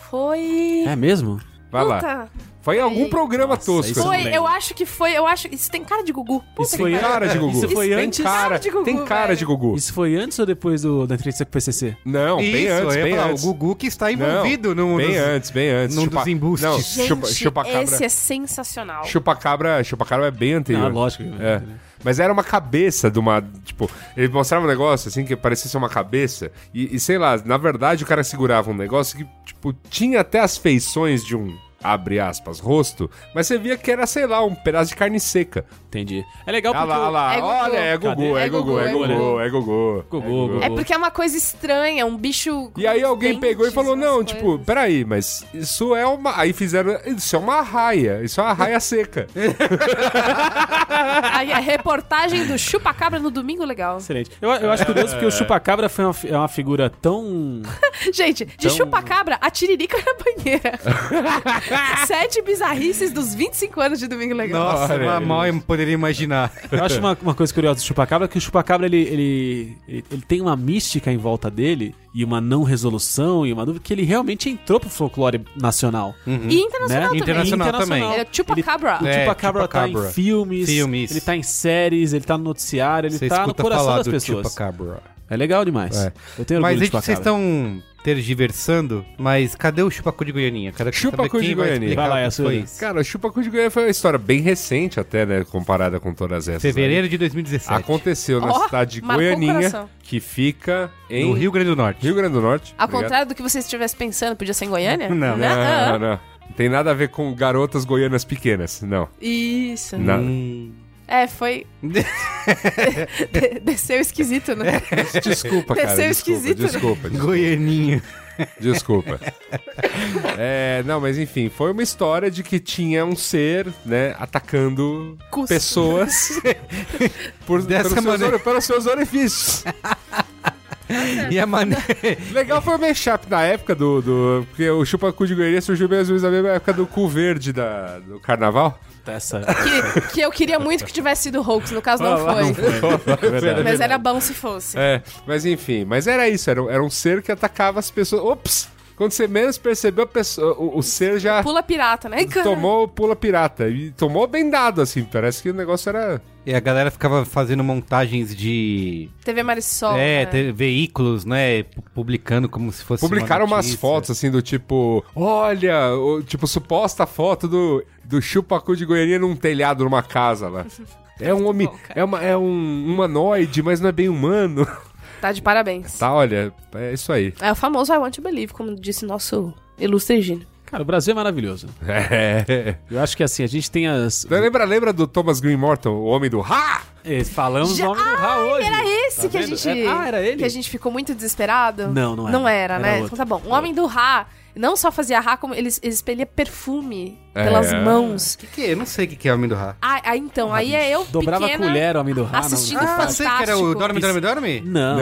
Foi. É mesmo? Vai lá. Foi em algum programa Nossa, tosco. isso. Foi, eu acho que foi. Eu acho. Isso tem cara de Gugu. Puta Isso que foi. Cara de Gugu. Isso foi tem antes- Cara, Cara de Gugu, tem cara velho. de Gugu. Isso foi antes ou depois do, da entrevista com o PCC? Não, bem Isso, antes, eu ia bem falar, antes. O Gugu que está Não, envolvido no. bem nos- antes, bem antes. num dos embustes. Não, Gente, chupa, chupacabra, esse é sensacional. chupacabra, chupacabra é bem anterior. Ah, lógico. É. Mas era uma cabeça de uma. Tipo, ele mostrava um negócio assim que parecia ser uma cabeça. E, e sei lá, na verdade o cara segurava um negócio que, tipo, tinha até as feições de um. Abre aspas, rosto, mas você via que era, sei lá, um pedaço de carne seca. Entendi. É legal Ah porque... lá, ah lá, É Gugu. olha, é Gugu, é É Gugu, é é Gugu, é Gugu. Gugu, Gugu. É porque é uma coisa estranha, um bicho. E aí alguém pegou e falou: Não, tipo, peraí, mas isso é uma. Aí fizeram. Isso é uma raia. Isso é uma raia seca. Aí a reportagem do Chupacabra no Domingo Legal. Excelente. Eu, eu acho curioso porque o Chupacabra foi uma, é uma figura tão... Gente, de Chupacabra, a tiririca na banheira. Sete bizarrices dos 25 anos de Domingo Legal. Nossa, Olha mal, eu poderia imaginar. Eu acho uma, uma coisa curiosa do Chupacabra que o Chupacabra ele, ele, ele, ele tem uma mística em volta dele e uma não resolução e uma dúvida que ele realmente entrou pro folclore nacional. E internacional né? também. Internacional também. Ele é Chupacabra. O É, Chupacabra tá em filmes, Filmes. ele tá em séries, ele tá no noticiário, ele Você tá no coração falar das do pessoas. Chupacabra. É legal demais. É. Eu tenho orgulho Mas de gente, vocês estão tergiversando, mas cadê o Chupacu de Goianinha? Quero Chupacu de Goianinha. Vai lá, Yasuda. foi isso. Cara, o Chupacu de Goiânia foi uma história bem recente até, né? Comparada com todas essas. Fevereiro aí. de 2017. Aconteceu na cidade de Goianinha, que fica em No Rio Grande do Norte. Rio Grande do Norte. Ao Obrigado. contrário do que você estivesse pensando, podia ser em Goiânia? Não. Não, não. Não tem nada a ver com garotas goianas pequenas, não. Isso. Não. Hum. É, foi. De- Desceu esquisito, né? Desculpa, cara. Desceu Desculpa, esquisito, né? desculpa, desculpa. Goianinha. Desculpa. É, não, mas enfim, foi uma história de que tinha um ser, né, atacando Cus. pessoas por, Dessa pelos, seus, maneira. pelos seus orifícios. E a maneira. Legal foi o mashup na época do, do. Porque o Chupacu de Goiânia surgiu mais ou menos na mesma época do cu verde da, do carnaval. Essa... Que, que eu queria muito que tivesse sido hoax, no caso não Ah, foi. Verdade. Mas era bom se fosse. É, mas enfim, mas era isso, era, era um ser que atacava as pessoas. Ops! Quando você menos percebeu, a pessoa, o, o ser já Pula pirata, né? Tomou pula pirata. E tomou bem dado, assim. Parece que o negócio era. E a galera ficava fazendo montagens de. TV Marisol. é, né? te- veículos, né? pu- Publicando como se fosse. Publicaram uma umas fotos assim do tipo, olha, o, tipo, suposta foto do, do Chupacu de Goiânia num telhado numa casa lá. É um homem, bom, é, uma, é um humanoide, mas não é bem humano. Tá de parabéns. Tá, olha, é isso aí. É o famoso I Want to Believe, como disse nosso ilustre Gino. Cara, o Brasil é maravilhoso. É. Eu acho que assim, a gente tem as. Lembra, lembra do Thomas Green Morton, o homem do Ha? Eh, Falamos Já- o nome do Ra hoje. Era esse Tá que a vendo? gente. É- ah, era ele? Que a gente ficou muito desesperado? Não, não era. Não era, Era né? outro. Então tá bom. O homem do Ra não só fazia Ra, como ele, ele expelia perfume É. pelas mãos. O que, que é? Eu não sei o que, que é o homem do Ra. Ah, ah, então, aí é eu Dobrava pequena, a colher, o homem do Ra. assistindo não, Ah, sei que era o Fantástico. Dorme, Dorme, Dorme? Não, Não,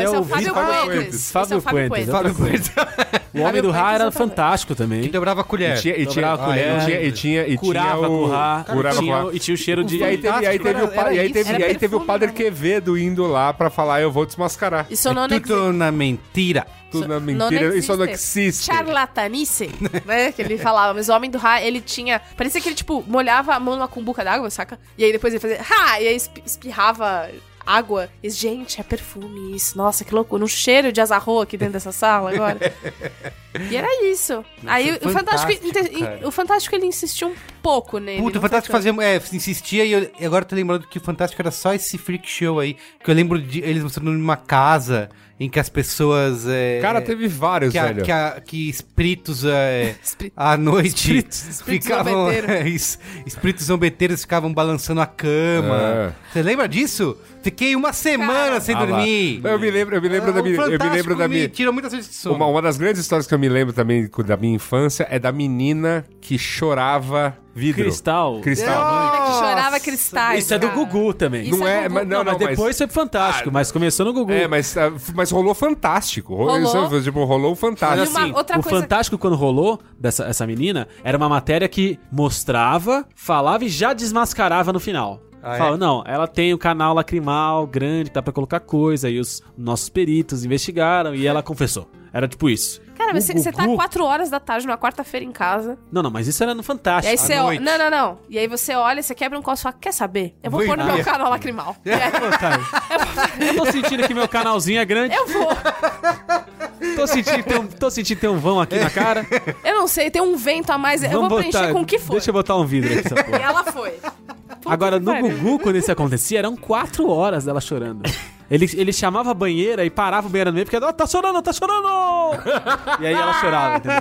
esse é Fábio Fábio. Esse é o Fábio Fábio Puentes. Puentes. Fábio Puentes. O homem do Fábio era Puentes, fantástico Que também. dobrava a E colher. tinha, e tinha, Dobrava a ah, colher. e tinha, e tinha, e Curava tinha com o... o Ra. curava com o Ra. tinha- E tinha o cheiro de. E aí teve, e aí Fantástico teve, o, e aí teve, e aí teve o padre né? Quevedo indo lá pra falar, eu vou desmascarar. Isso É não tudo na mentira. Tudo na mentira, isso não existe. Charlatanice, né? Que ele falava. Mas o homem do Ra, ele tinha. Parecia que ele, tipo, molhava a mão numa cumbuca d'água, saca? E aí depois ele fazia. Ha! E aí espi- espirrava água. E, gente, é perfume isso. Nossa, que loucura. Um cheiro de azarro aqui dentro dessa sala agora. e era isso. Aí o Fantástico. O Fantástico ele insistiu um pouco nele. Puta, o Fantástico fazia. É, insistia e, eu, e agora eu tô lembrando que o Fantástico era só esse freak show aí. Que eu lembro de eles mostrando numa casa em que as pessoas. É, Cara, teve vários, que, a- velho. que, a- que espíritos é, à noite Espíritos- espíritos ficavam. zombeteiros. isso, espíritos zombeteiros ficavam balançando a cama. Você lembra disso? Fiquei uma semana sem Ah lá. dormir. Eu me lembro, eu me lembro da O minha, eu me lembro da me minha, Tirou muitas vezes de sono. uma, uma das grandes histórias que eu me lembro também da minha infância é da menina que chorava vidro. Cristal. Cristal. Menina que chorava Nossa, cristais. Isso é do cara. Gugu também. Isso Não é é, Gugu. mas, não, Não, mas depois foi fantástico, mas começou no Gugu. É, mas, ah, mas rolou fantástico. Rolou. Rolou. Tipo, rolou E fantástico. uma outra o coisa- Fantástico, quando rolou dessa essa menina, era uma matéria que mostrava, falava e já desmascarava no final. Ah, é? Falava, não, ela tem o canal lacrimal grande, dá pra colocar coisa, e os nossos peritos investigaram e ela confessou. Era tipo isso. Cara, O você, você tá Gugu- 4 horas da tarde numa quarta-feira em casa. Não, não, mas isso era no E Fantástico. aí você. Não, não, não. E aí você olha, você quebra um copo e fala: Quer saber? Eu vou Vou pôr no meu canal lacrimal. E aí, Pô, Caio, eu tô sentindo que meu canalzinho é grande. eu vou. Tô sentindo, ter um, tô sentindo ter um vão aqui na cara. Eu não sei, tem um vento a mais. eu vou preencher com o que for. Deixa eu botar um vidro aqui, essa E porra. ela foi. Puta Agora, no. Gugu, quando isso acontecia, eram quatro horas dela chorando. Ele, ele chamava a banheira e parava a banheira no meio, porque ela, tá chorando, tá chorando! E aí ela chorava, entendeu?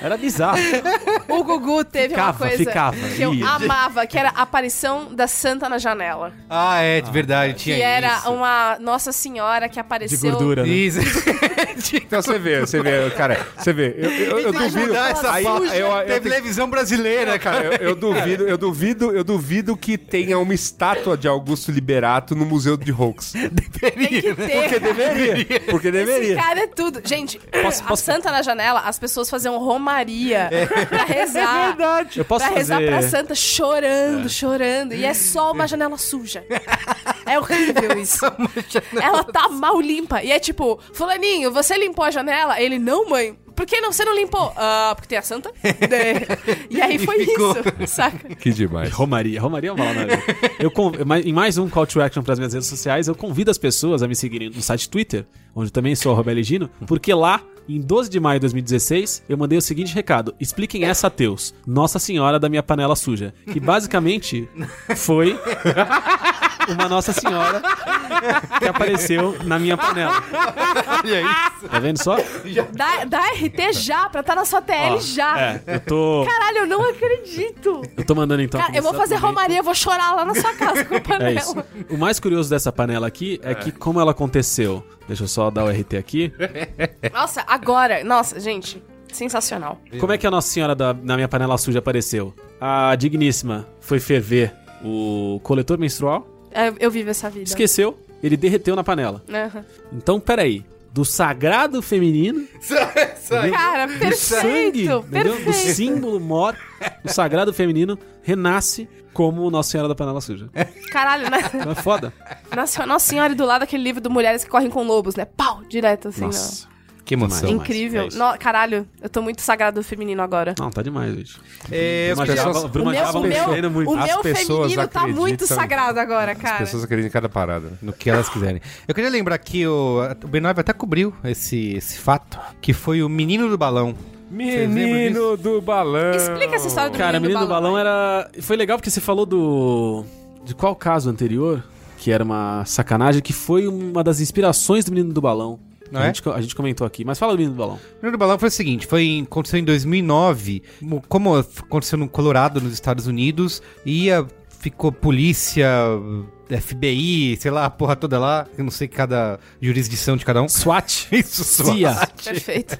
Era bizarro. O Gugu teve Ficava, uma coisa ficava, que eu ia. amava, que era a aparição da Santa na janela. Ah, é, de verdade, tinha que era isso. uma Nossa Senhora que De apareceu. gordura, né? Isso. Então você vê, você vê, cara, você vê. Eu, eu, eu Tem que duvido. essa aí, eu, eu, Televisão brasileira, cara, eu, eu duvido, eu duvido, eu duvido que tenha uma estátua de Augusto Liberato no Museu de Hoax. Tem que ter. Porque deveria. Porque Esse deveria. cara é tudo. Gente, Posso, a posso, santa na janela, as pessoas faziam romaria pra rezar. eu posso pra rezar pra fazer... santa chorando, chorando. E é só uma janela suja. É horrível isso. Ela tá mal limpa. E é tipo, fulaninho, você limpou a janela? Ele, não, mãe. Por que não, você não limpou? Ah, porque tem a santa? E aí foi ficou. isso, saca? Que demais. Romaria. Romaria é uma palavra. Eu con- mais- Em mais um call to action para as minhas redes sociais, eu convido as pessoas a me seguirem no site Twitter, onde também sou arroba Eligino, porque lá, em 12 de maio de 2016, eu mandei o seguinte recado: expliquem essa ateus, Nossa Senhora da minha panela suja. Que basicamente foi uma Nossa Senhora que apareceu na minha panela. Olha isso. Tá vendo só? Dá, dá RT já, pra estar na sua TL Ó, já. É, eu tô. Caralho, eu não acredito. Eu tô mandando então. Cara, eu vou fazer romaria, eu vou chorar lá na sua casa com a É panela. isso. O mais curioso dessa panela aqui é que como ela aconteceu. Deixa eu só dar o RT aqui. Nossa, agora. Nossa, gente, sensacional. Como é que a Nossa Senhora da, na minha panela suja apareceu? A digníssima foi ferver o coletor menstrual, Eu, eu vivo essa vida. esqueceu, ele derreteu na panela. Aham. Então, peraí. Do sagrado feminino, Cara, do sangue, perfeito, entendeu? do perfeito. símbolo mor, do sagrado feminino, renasce como Nossa Senhora da Panela Suja. Caralho, né? Não é foda? Nossa, Nossa Senhora e do lado aquele livro do Mulheres que Correm com Lobos, né? Pau, direto assim, Nossa. Que emoção. Demais. Incrível. é. No- caralho, eu tô muito sagrado feminino agora. Não, tá demais, bicho. É, Bruma pessoas- O meu, o meu, mexendo muito. o As meu pessoas feminino tá muito sagrado agora, As cara. pessoas acreditam em cada parada. né? no que elas quiserem. Eu queria lembrar que o, o B9 até cobriu esse, esse fato, que foi o menino do balão. Menino do balão. Explica essa história do Cara, menino Menino do Balão vai. era. Foi legal porque você falou do. De qual caso anterior? Que era uma sacanagem, que foi uma das inspirações do Menino do Balão. Não a, é? gente, a gente comentou aqui. Mas fala do Menino do Balão. O menino do balão foi o seguinte, foi em- aconteceu em 2009, mo- como aconteceu no Colorado, nos Estados Unidos, ia ficou polícia, FBI, sei lá, a porra toda lá, eu não sei cada jurisdição de cada um. SWAT. Isso, CIA. Perfeito.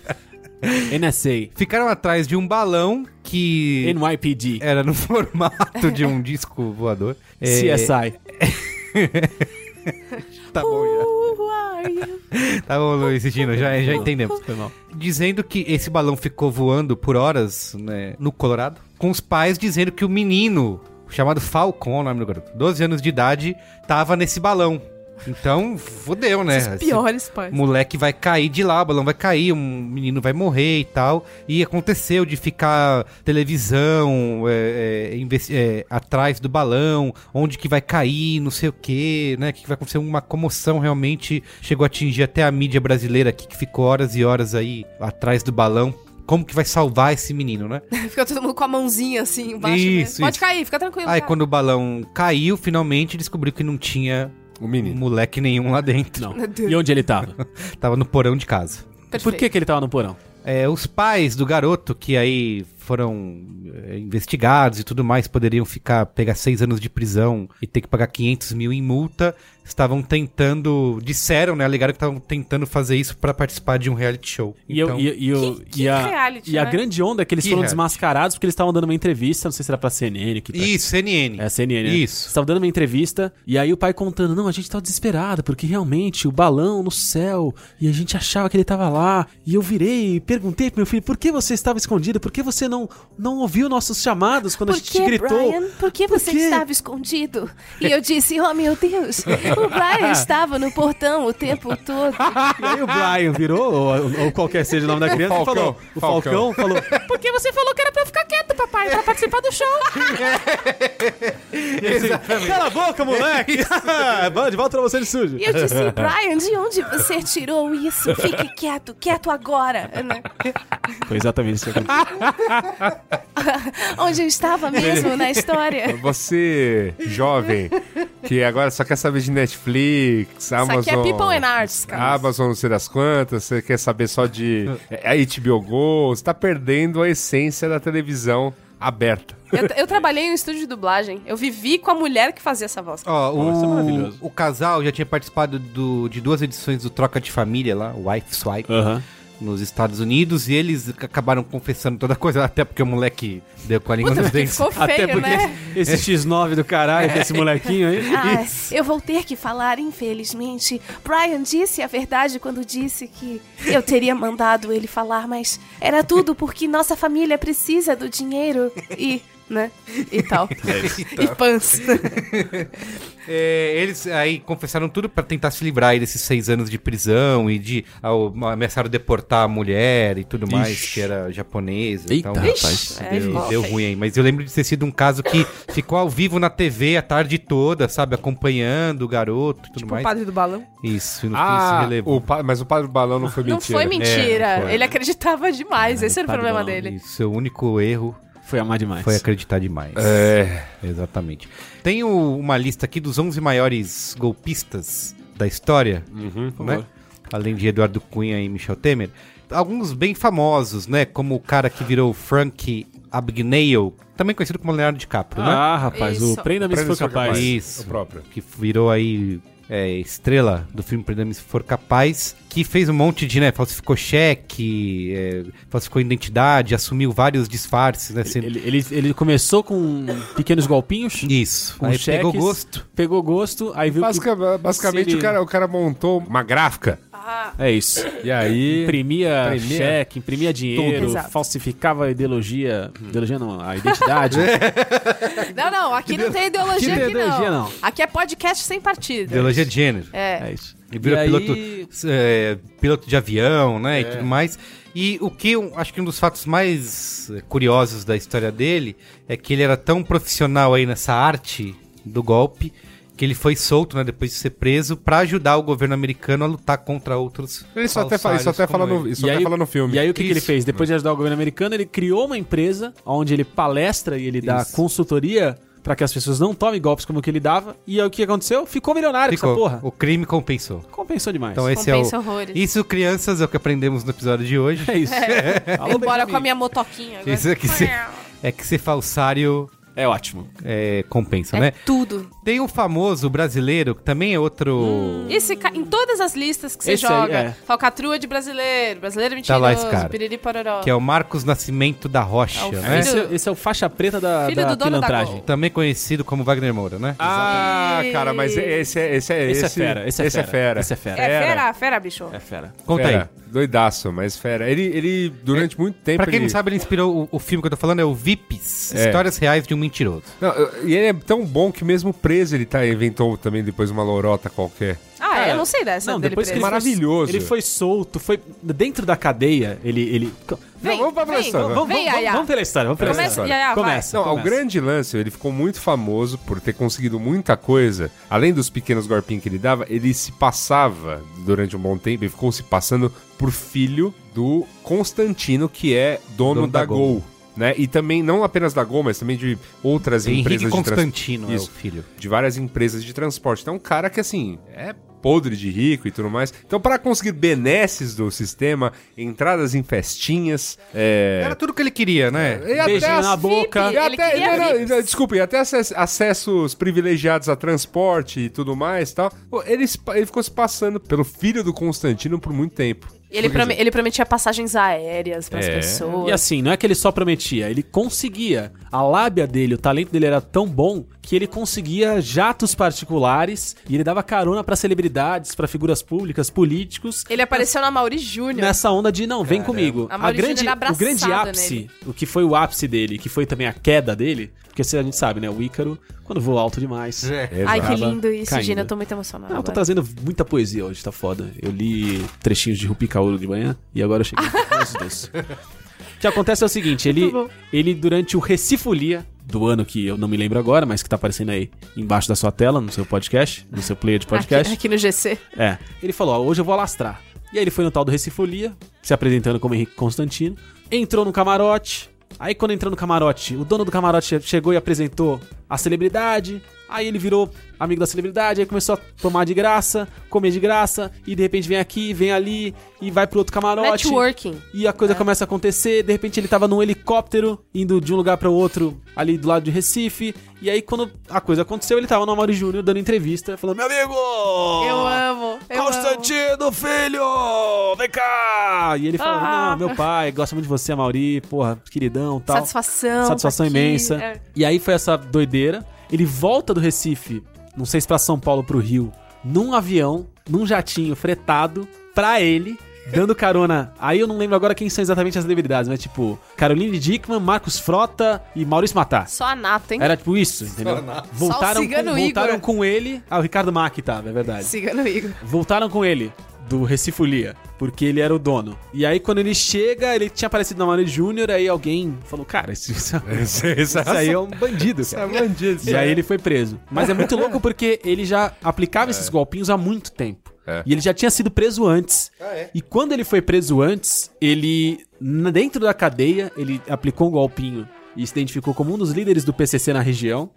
NSA. Ficaram atrás de um balão que NYPD. era no formato de um disco voador. É, CSI. Tá bom, já. Tá bom, Luiz e Gino, já, já entendemos. Foi mal. Dizendo que esse balão ficou voando por horas né, no Colorado, com os pais dizendo que o menino, chamado Falcon, o nome do garoto, 12 anos de idade, tava nesse balão. Então, fodeu, né? Esse Piores pais. moleque vai cair de lá, o balão vai cair, um menino vai morrer e tal. E aconteceu de ficar televisão é, é, é, atrás do balão, onde que vai cair, não sei o que, né? Que vai acontecer uma comoção realmente. Chegou a atingir até a mídia brasileira aqui, que ficou horas e horas aí atrás do balão. Como que vai salvar esse menino, né? Fica todo mundo com a mãozinha assim embaixo. Isso, né? Pode isso. cair, fica tranquilo. Aí cara. quando o balão caiu, finalmente descobriu que não tinha O menino. moleque nenhum lá dentro. Não. E onde ele tava? Tava no porão de casa. Por que, que ele tava no porão? É, os pais do garoto que aí foram é, investigados e tudo mais poderiam ficar pegar seis anos de prisão e ter que pagar 500 mil em multa estavam tentando disseram né alegaram que estavam tentando fazer isso pra participar de um reality show E, eu, Então, e, e, eu- Que- que e a, reality, e a né? grande onda é que eles Que foram reality? desmascarados porque eles estavam dando uma entrevista, não sei se era pra CNN que tá. isso CNN É a CNN, né? Isso. Estavam dando uma entrevista e aí o pai contando, não, a gente tava desesperado porque realmente o balão no céu e a gente achava que ele tava lá e eu virei e perguntei pro meu filho, por que você estava escondido? Por que você não, não ouviu nossos chamados quando a Por gente que, gritou? Brian? Por que você estava escondido? E eu disse, oh meu Deus, o Brian estava no portão o tempo todo. E aí o Brian virou, ou, ou qualquer seja o nome da criança, e Falcão, falou, o Falcão, falou, Porque você falou que era pra eu ficar quieto, papai, pra participar do show. cala a boca, moleque! Vamos, de volta pra você de sujo. E eu disse, Brian, de onde você tirou isso? Fique quieto, quieto agora. né? Foi exatamente isso que aconteceu. Onde eu estava mesmo na história. Você, jovem, que agora só quer saber de Netflix, Isso Amazon... aqui é People and Arts, cara. Amazon não sei das quantas, você quer saber só de é, HBO Go, você tá perdendo a essência da televisão aberta. Eu, eu trabalhei em um estúdio de dublagem. Eu vivi com a mulher que fazia essa voz. Ó, isso é o, o casal já tinha participado do- de duas edições do Troca de Família lá, o Wife Swipe. Aham. Nos Estados Unidos e eles ac- acabaram confessando toda a coisa, até porque o moleque deu com a língua Puta, nos dentes. ficou Até feio, porque né? esse X9 do caralho, esse molequinho aí. Ah, eu vou ter que falar, infelizmente. Brian disse a verdade quando disse que eu teria mandado ele falar, mas era tudo porque nossa família precisa do dinheiro e, né? E tal. E pans. É, eles aí confessaram tudo pra tentar se livrar aí desses seis anos de prisão e de ao, ameaçaram deportar a mulher e tudo mais, Ixi. que era japonesa. Eita, então, rapaz. É, Deu, deu ruim aí, mas eu lembro de ter sido um caso que ficou ao vivo na TV a tarde toda, sabe? Acompanhando o garoto e tudo Tipo o mais. padre do balão. Isso, no fim Ah, se relevou. o pa- mas o padre balão não foi Não mentira. foi mentira. É, não foi. Ele acreditava demais. Esse era o problema balão, dele. Isso, seu único erro Foi amar demais. foi acreditar demais. É. Exatamente. Tenho uma lista aqui dos 11 maiores golpistas da história, Uhum. né? Além de Eduardo Cunha e Michel Temer. Alguns bem famosos, né? Como o cara que virou Frank Abagnale, também conhecido como Leonardo DiCaprio, né? Ah, rapaz, Isso. o Prenda-me se for capaz. Isso. O próprio. Que virou aí é, estrela do filme Prenda-me se for capaz, que fez um monte de, né? Falsificou cheque, é, falsificou identidade, assumiu vários disfarces, né? sendo- Ele, ele, ele começou com pequenos golpinhos, Isso. com aí cheques, pegou gosto. pegou gosto, aí viu Basica- que... basicamente, ele- o, cara, o cara montou uma gráfica. Ah, É isso. E aí. Imprimia, Imprimia cheque, imprimia dinheiro, falsificava a ideologia. Ideologia não, a identidade. não, não. Aqui não tem ideologia, Aqui não aqui tem ideologia, não. não. Aqui é podcast sem partido. Ideologia de gênero. É. é isso. E virou E aí- piloto, é, piloto de avião, né? E tudo mais. E o que eu acho que um dos fatos mais curiosos da história dele é que ele era tão profissional aí nessa arte do golpe que ele foi solto, né, depois de ser preso, pra ajudar o governo americano a lutar contra outros. Ele só até, fala, isso até fala no, isso E até aí- fala no filme. E aí o que, que ele Isso. fez? Depois de ajudar o governo americano, ele criou uma empresa onde ele palestra e ele dá Isso. consultoria pra que as pessoas não tomem golpes como o que ele dava. E aí o que aconteceu? Ficou milionário com Ficou. essa porra. O crime compensou. Compensou demais. Então esse é Compensa o horrores. Isso, crianças, é o que aprendemos no episódio de hoje. É isso. Alô, Embora com a minha motoquinha. Agora. Isso é que ser, é que ser falsário É ótimo. é, compensa, É né? tudo. Tem um famoso brasileiro, que também é outro... Esse ca- em todas as listas que você Esse aí, joga, é. falcatrua de brasileiro, brasileiro Tá mentiroso, lá esse cara. piriri pororó. Que é o Marcos Nascimento da Rocha, É o né? filho- Esse, esse é o faixa preta da, Filho da do da pilantragem. Gol. Também conhecido como Wagner Moura, né? Ah, cara, mas esse é. Esse é, Esse, esse, é fera. Esse é fera. Esse é fera. É fera, fera, bicho. É fera. Conta fera. aí. Doidaço, mas fera. Ele, ele durante muito tempo. Pra quem ele... não sabe, ele inspirou o, o filme que eu tô falando, é o VIPs, É. Histórias Reais de um Mentiroso. Não, e ele é tão bom que mesmo preso ele tá, inventou também depois uma lorota qualquer. Ah, Cara, eu não sei dessa Não, dele depois que ele preso. foi- Maravilhoso. Ele foi solto, foi dentro da cadeia, ele... ele... Vem, Não, vamos pra vem, história, Vamos, vem, vamos, vamos pela história, vamos pela Começa, história. Yaya, começa, Não, o começa. grande lance, ele ficou muito famoso por ter conseguido muita coisa. Além dos pequenos golpinhos que ele dava, ele se passava durante um bom tempo, ele ficou se passando por filho do Constantino, que é dono, Dono da, da Gol. Gol. Né? E também, não apenas da Gol, mas também de outras Henrique empresas de trans- Constantino é o Isso. filho. de várias empresas de transporte. Então, um cara que, assim, é podre de rico e tudo mais. Então, para conseguir benesses do sistema, entradas em festinhas, é... Era tudo que ele queria, né? E até Beijinho as- na boca. E Ele até, não, desculpa, e até acess- acessos privilegiados a transporte e tudo mais tal. Ele, ele ficou se passando pelo filho do Constantino por muito tempo. Ele, dizer, ele prometia passagens aéreas pras É. pessoas. E assim, não é que ele só prometia, ele conseguia. A lábia dele, o talento dele era tão bom que ele conseguia jatos particulares e ele dava carona pra celebridades, pra figuras públicas, políticos. Ele apareceu na Mauri Júnior. Nessa onda de não, vem comigo. A A Mauri grande, o grande ápice, nele. o que foi o ápice dele, que foi também a queda dele, porque se a gente sabe, né, o Ícaro, quando voa alto demais. É. Ai, que lindo isso, caindo. Gina. Eu tô muito emocionada. Não, eu tô trazendo muita poesia hoje, tá foda. Eu li trechinhos de Rupi Kauru de manhã e agora eu cheguei nos dois. O que acontece é o seguinte, ele, ele durante o Recifolia do ano que eu não me lembro agora, mas que tá aparecendo aí embaixo da sua tela, no seu podcast, no seu player de podcast. Aqui, aqui no GC. É. Ele falou, ó, hoje eu vou alastrar. E aí ele foi no tal do Recifolia, se apresentando como Henrique Constantino, entrou no camarote. Aí quando entrou no camarote, o dono do camarote che- chegou e apresentou a celebridade. Aí ele virou amigo da celebridade, aí começou a tomar de graça, comer de graça, e de repente vem aqui, vem ali, e vai pro outro camarote. Networking. E a coisa começa a acontecer, de repente ele tava num helicóptero, indo de um lugar para outro, ali do lado de Recife. E aí, quando a coisa aconteceu, ele tava no Amaury Júnior dando entrevista, falando: Meu amigo! Eu amo. Eu amo. Constantino, filho! Vem cá! E ele falou: Ah. Não, meu pai gosta muito de você, Mauri, porra, queridão tal. Satisfação. Satisfação tá imensa. É. E aí foi essa doideira. Ele volta do Recife, não sei se pra São Paulo pro Rio, num avião, num jatinho fretado pra ele. Dando carona. Aí eu não lembro agora quem são exatamente as celebridades, mas tipo, Caroline Dickman, Marcos Frota e Maurício Matar. Só a nata, hein? Era tipo isso, entendeu? Voltaram, Só o Cigano com, voltaram com ele. Ah, o Ricardo Mack tava, é verdade. Cigano Igor. Voltaram com ele, do Recifolia, porque ele era o dono. E aí, quando ele chega, ele tinha aparecido na Mari Júnior, aí alguém falou: Cara, isso, isso, isso aí é um bandido, cara. é bandido. E aí ele foi preso. Mas é muito louco porque ele já aplicava esses golpinhos há muito tempo. É. E ele já tinha sido preso antes. E quando ele foi preso antes, ele, dentro da cadeia, ele aplicou um golpinho e se identificou como um dos líderes do PCC na região.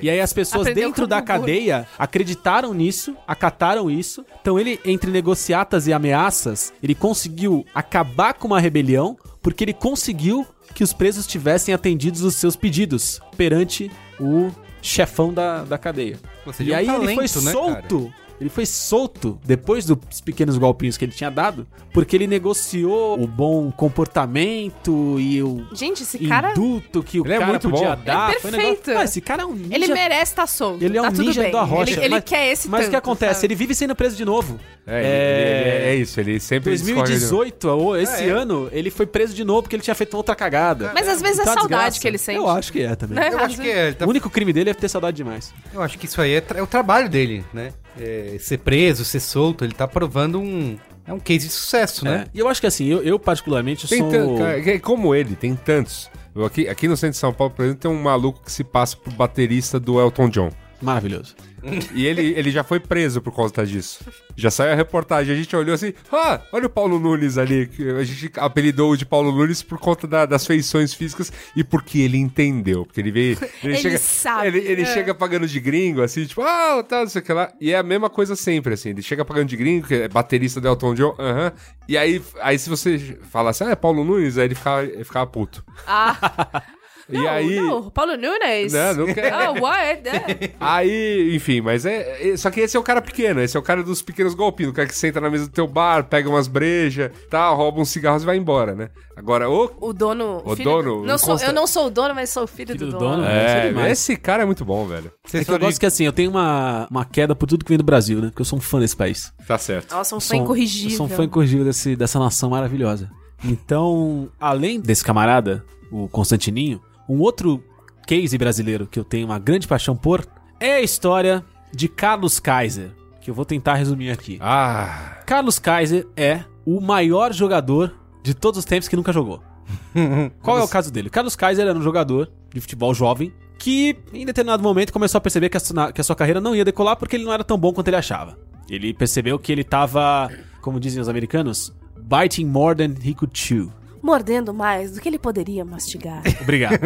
E aí as pessoas Aprendeu dentro da cadeia acreditaram nisso, acataram isso. Então ele, entre negociatas e ameaças, ele conseguiu acabar com uma rebelião porque ele conseguiu que os presos tivessem atendidos os seus pedidos perante o chefão da, da cadeia. Seja, e é um aí ele talento, foi né, solto. Ele foi solto depois dos pequenos golpinhos que ele tinha dado, porque ele negociou o bom comportamento e o Gente, esse cara. induto que o Ele é cara muito podia bom. dar. Ele é Foi um negócio- perfeito. Ah, esse cara é um ninja. Ele merece estar solto. Ele é um tá tudo ninja bem. da rocha. Ele, ele mas, quer esse Mas o que acontece? sabe? Ele vive sendo preso de novo. É, ele- ele- ele- é isso, ele sempre escorre de novo. 2018, ou esse é. ano, ele foi preso de novo porque ele tinha feito outra cagada. Mas às vezes é Tá saudade desgraça. que ele sente. Eu acho que é também. Né? Eu acho que é, tá- O único crime dele é ter saudade demais. eu acho que isso aí é, tra- é o trabalho dele, né? É, ser preso, ser solto, ele tá provando um. É um case de sucesso, né? É. E eu acho que assim, eu, eu particularmente Tem sou. tan- cara, que- como ele, tem tantos. Aqui, aqui no centro de São Paulo, por exemplo, tem um maluco que se passa pro baterista do Elton John. Maravilhoso. E ele, ele já foi preso por conta disso. Já saiu a reportagem, a gente olhou assim, ah, olha o Paulo Nunes ali. que A gente apelidou de Paulo Nunes por conta da- das feições físicas e porque ele entendeu. Porque ele veio. Ele, Ele chega, sabe, Ele, ele é. chega pagando de gringo, assim, tipo, ah, tá, não sei o que lá. E é a mesma coisa sempre, assim. Ele chega pagando de gringo, que é baterista do Elton John, aham. E aí, aí, se você fala assim, ah, é Paulo Nunes, aí ele ficava, ele ficava puto. Ah. E Não, aí. Não, Paulo Nunes. Não, quer. Ah, what? É. Aí, enfim, mas é, é- Só que esse é o cara pequeno, esse é o cara dos pequenos golpinhos, o cara que senta na mesa do teu bar, pega umas brejas, tal, rouba uns cigarros e vai embora, né? Agora, o. O dono. O filho- dono, Não sou, Consta- eu não sou o dono, mas sou o filho, Filho do, do dono. dono. É, isso é demais. esse cara é muito bom, velho. Vocês É que eu gosto que assim, eu tenho uma, uma queda por tudo que vem do Brasil, né? Porque eu sou um fã desse país. Tá certo. Nossa, um fã Sou um- incorrigível. Eu sou um fã incorrigível desse, dessa nação maravilhosa. Então, além desse camarada, o Constantininho, um outro case brasileiro que eu tenho uma grande paixão por é a história de Carlos Kaiser, que eu vou tentar resumir aqui. Ah. Carlos Kaiser é o maior jogador de todos os tempos que nunca jogou. Qual é o caso dele? Carlos Kaiser era um jogador de futebol jovem que, em determinado momento, começou a perceber que a, sua- que a sua carreira não ia decolar porque ele não era tão bom quanto ele achava. Ele percebeu que ele tava, como dizem os americanos, biting more than he could chew. Mordendo mais do que ele poderia mastigar. Obrigado.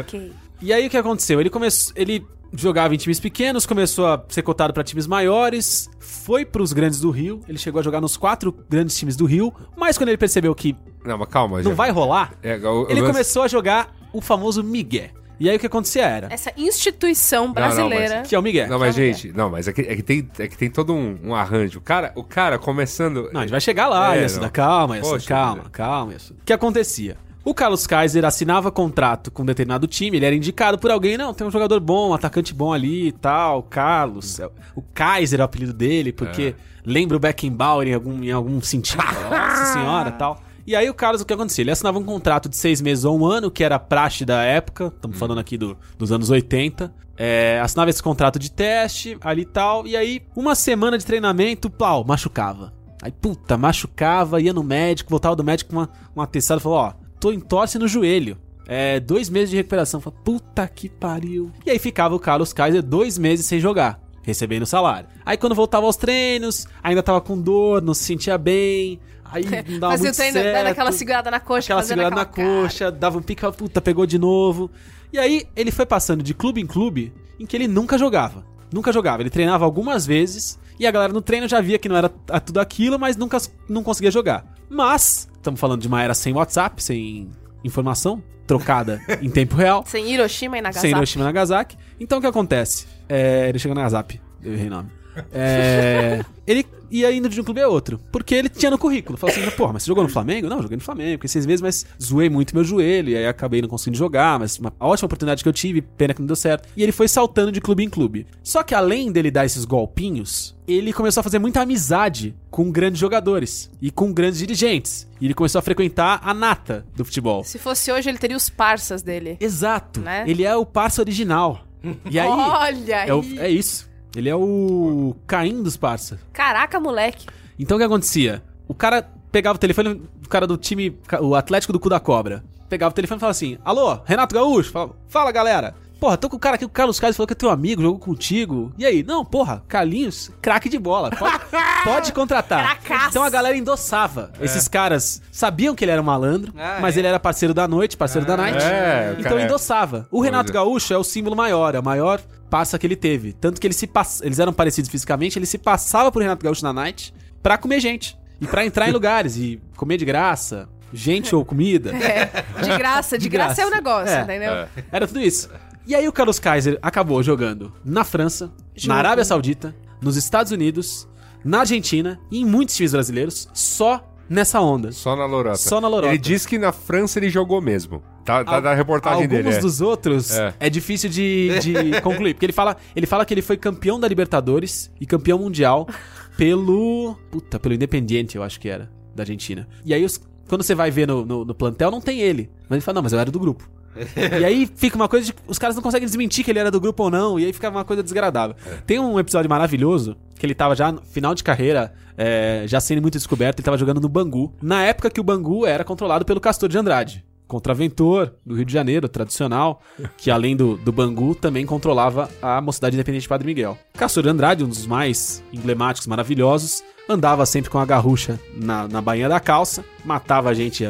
ok. E aí o que aconteceu? Ele começou, ele jogava em times pequenos, começou a ser cotado pra times maiores, foi pros grandes do Rio, ele chegou a jogar nos quatro grandes times do Rio, mas quando ele percebeu que Não, mas calma, não já- vai rolar, É, o- o ele lance- começou a jogar o famoso Miguel. E aí o que acontecia era, Essa instituição brasileira. que é o Miguel. Não, mas, Calma, gente, não, mas é que, é que tem, é que tem todo um, um arranjo. O cara, o cara começando. Não, a gente vai chegar lá, É, Yasuda. não. Calma, Yasuda. Poxa calma, calma, Yasuda. O que acontecia? O Carlos Kaiser assinava contrato com um determinado time, ele era indicado por alguém, não, tem um jogador bom, um atacante bom ali e tal, Carlos. O Kaiser é o apelido dele, porque lembra o Beckenbauer em algum, em algum sentido. Nossa senhora tal. E aí o Carlos, o que acontecia? Ele assinava um contrato de seis meses ou um ano, que era a praxe da época, estamos falando aqui do- dos anos 80. É, assinava esse contrato de teste, ali e tal, e aí uma semana de treinamento, pau, machucava. Aí, puta, machucava, ia no médico, voltava do médico com uma, um atestado e falou, ó, tô em torce no joelho. É, dois meses de recuperação. Falei, puta que pariu. E aí ficava o Carlos Kaiser dois meses sem jogar, recebendo salário. Aí quando voltava aos treinos, ainda tava com dor, não se sentia bem. Aí não dava Fazia o muito treino, certo. dando aquela segurada na coxa, Aquela segurada na aquela cara. coxa, dava um pique, puta, pegou de novo. E aí ele foi passando de clube em clube em que ele nunca jogava. Nunca jogava. Ele treinava algumas vezes e a galera no treino já via que não era tudo aquilo, mas nunca não conseguia jogar. Mas, estamos falando de uma era sem WhatsApp, sem informação trocada em tempo real, Sem Hiroshima e Nagasaki. sem Hiroshima e Nagasaki. Então o que acontece? É, ele chegou na Nagasaki, eu errei o nome. É, ele ia indo de um clube a outro. Porque ele tinha no currículo. Falou assim, porra, mas você jogou no Flamengo? Não, joguei no Flamengo, fiquei seis meses, mas zoei muito meu joelho. E aí acabei não conseguindo jogar. Mas uma ótima oportunidade que eu tive, pena que não deu certo. E ele foi saltando de clube em clube. Só que além dele dar esses golpinhos, ele começou a fazer muita amizade com grandes jogadores e com grandes dirigentes. E ele começou a frequentar a nata do futebol. Se fosse hoje, ele teria os parças dele. Exato. Né? Ele é o parça original. E aí. Olha é, o- aí. é isso. Ele é o Caim dos parça. Caraca, moleque. Então o que acontecia? O cara pegava o telefone, o cara do time, o Atlético do Cu da Cobra, pegava o telefone e falava assim: Alô, Renato Gaúcho? Falava, Fala galera. Porra, tô com o cara aqui, o Carlos Kaiser falou que é teu amigo, jogou contigo. E aí? Não, porra, Carlinhos, craque de bola. Pode, pode contratar. Cracaço. Então a galera endossava. Esses caras sabiam que ele era um malandro, Ah, mas é. ele era parceiro da noite, parceiro da night. é, então cara é- endossava. O Renato Gaúcho é o símbolo maior, é o maior parça que ele teve. Tanto que ele se pass... eles eram parecidos fisicamente, ele se passava por Renato Gaúcho na night pra comer gente. E pra entrar em lugares e comer de graça, gente ou comida. É, de graça, de, De graça. graça. é o negócio, É. entendeu? É. Era tudo isso. E aí o Carlos Kaiser acabou jogando na França, na Arábia Saudita, nos Estados Unidos, na Argentina e em muitos times brasileiros, só nessa onda. Só na lorota. Só na lorota. Ele disse que na França ele jogou mesmo. Tá, tá Al- da reportagem Alguns dele. é. dos outros É. é, difícil de, de concluir. Porque ele fala, ele fala que ele foi campeão da Libertadores e campeão mundial pelo. Puta, pelo Independiente, eu acho que era, da Argentina. E aí, os- quando você vai ver no, no, no plantel, não tem ele. Mas ele fala, não, mas eu era do grupo. E aí fica uma coisa de. Os caras não conseguem desmentir que ele era do grupo ou não. E aí fica uma coisa desagradável. Tem um episódio maravilhoso que ele tava já no final de carreira, é, já sendo muito descoberto, ele tava jogando no Bangu. Na época que o Bangu era controlado pelo Castor de Andrade. Contraventor, do Rio de Janeiro, tradicional, que além do, do Bangu também controlava a Mocidade Independente de Padre Miguel. Castor de Andrade, um dos mais emblemáticos, maravilhosos, andava sempre com a garrucha na, na bainha da calça, matava a gente,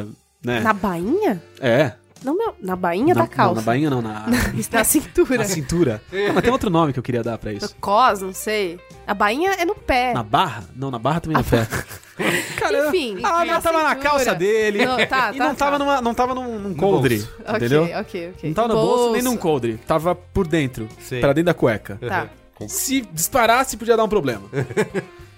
né? Na bainha? É. Na bainha na, da calça. Não, na bainha não, na, Na cintura. na cintura. Não, mas tem outro nome que eu queria dar pra isso. No cos, não sei. A bainha é no pé. Na barra? Não, na barra também no pé. Cara, Enfim, Ah, enfim, não, a tava na calça dele. Não, tá, e tá, não tava, tá. numa, não tava num, num coldre. Ok, Entendeu? ok, ok. Não tava no bolso, nem num Bolso. coldre. Tava por dentro. Sei. Pra dentro da cueca. Tá. Se disparasse, podia dar um problema.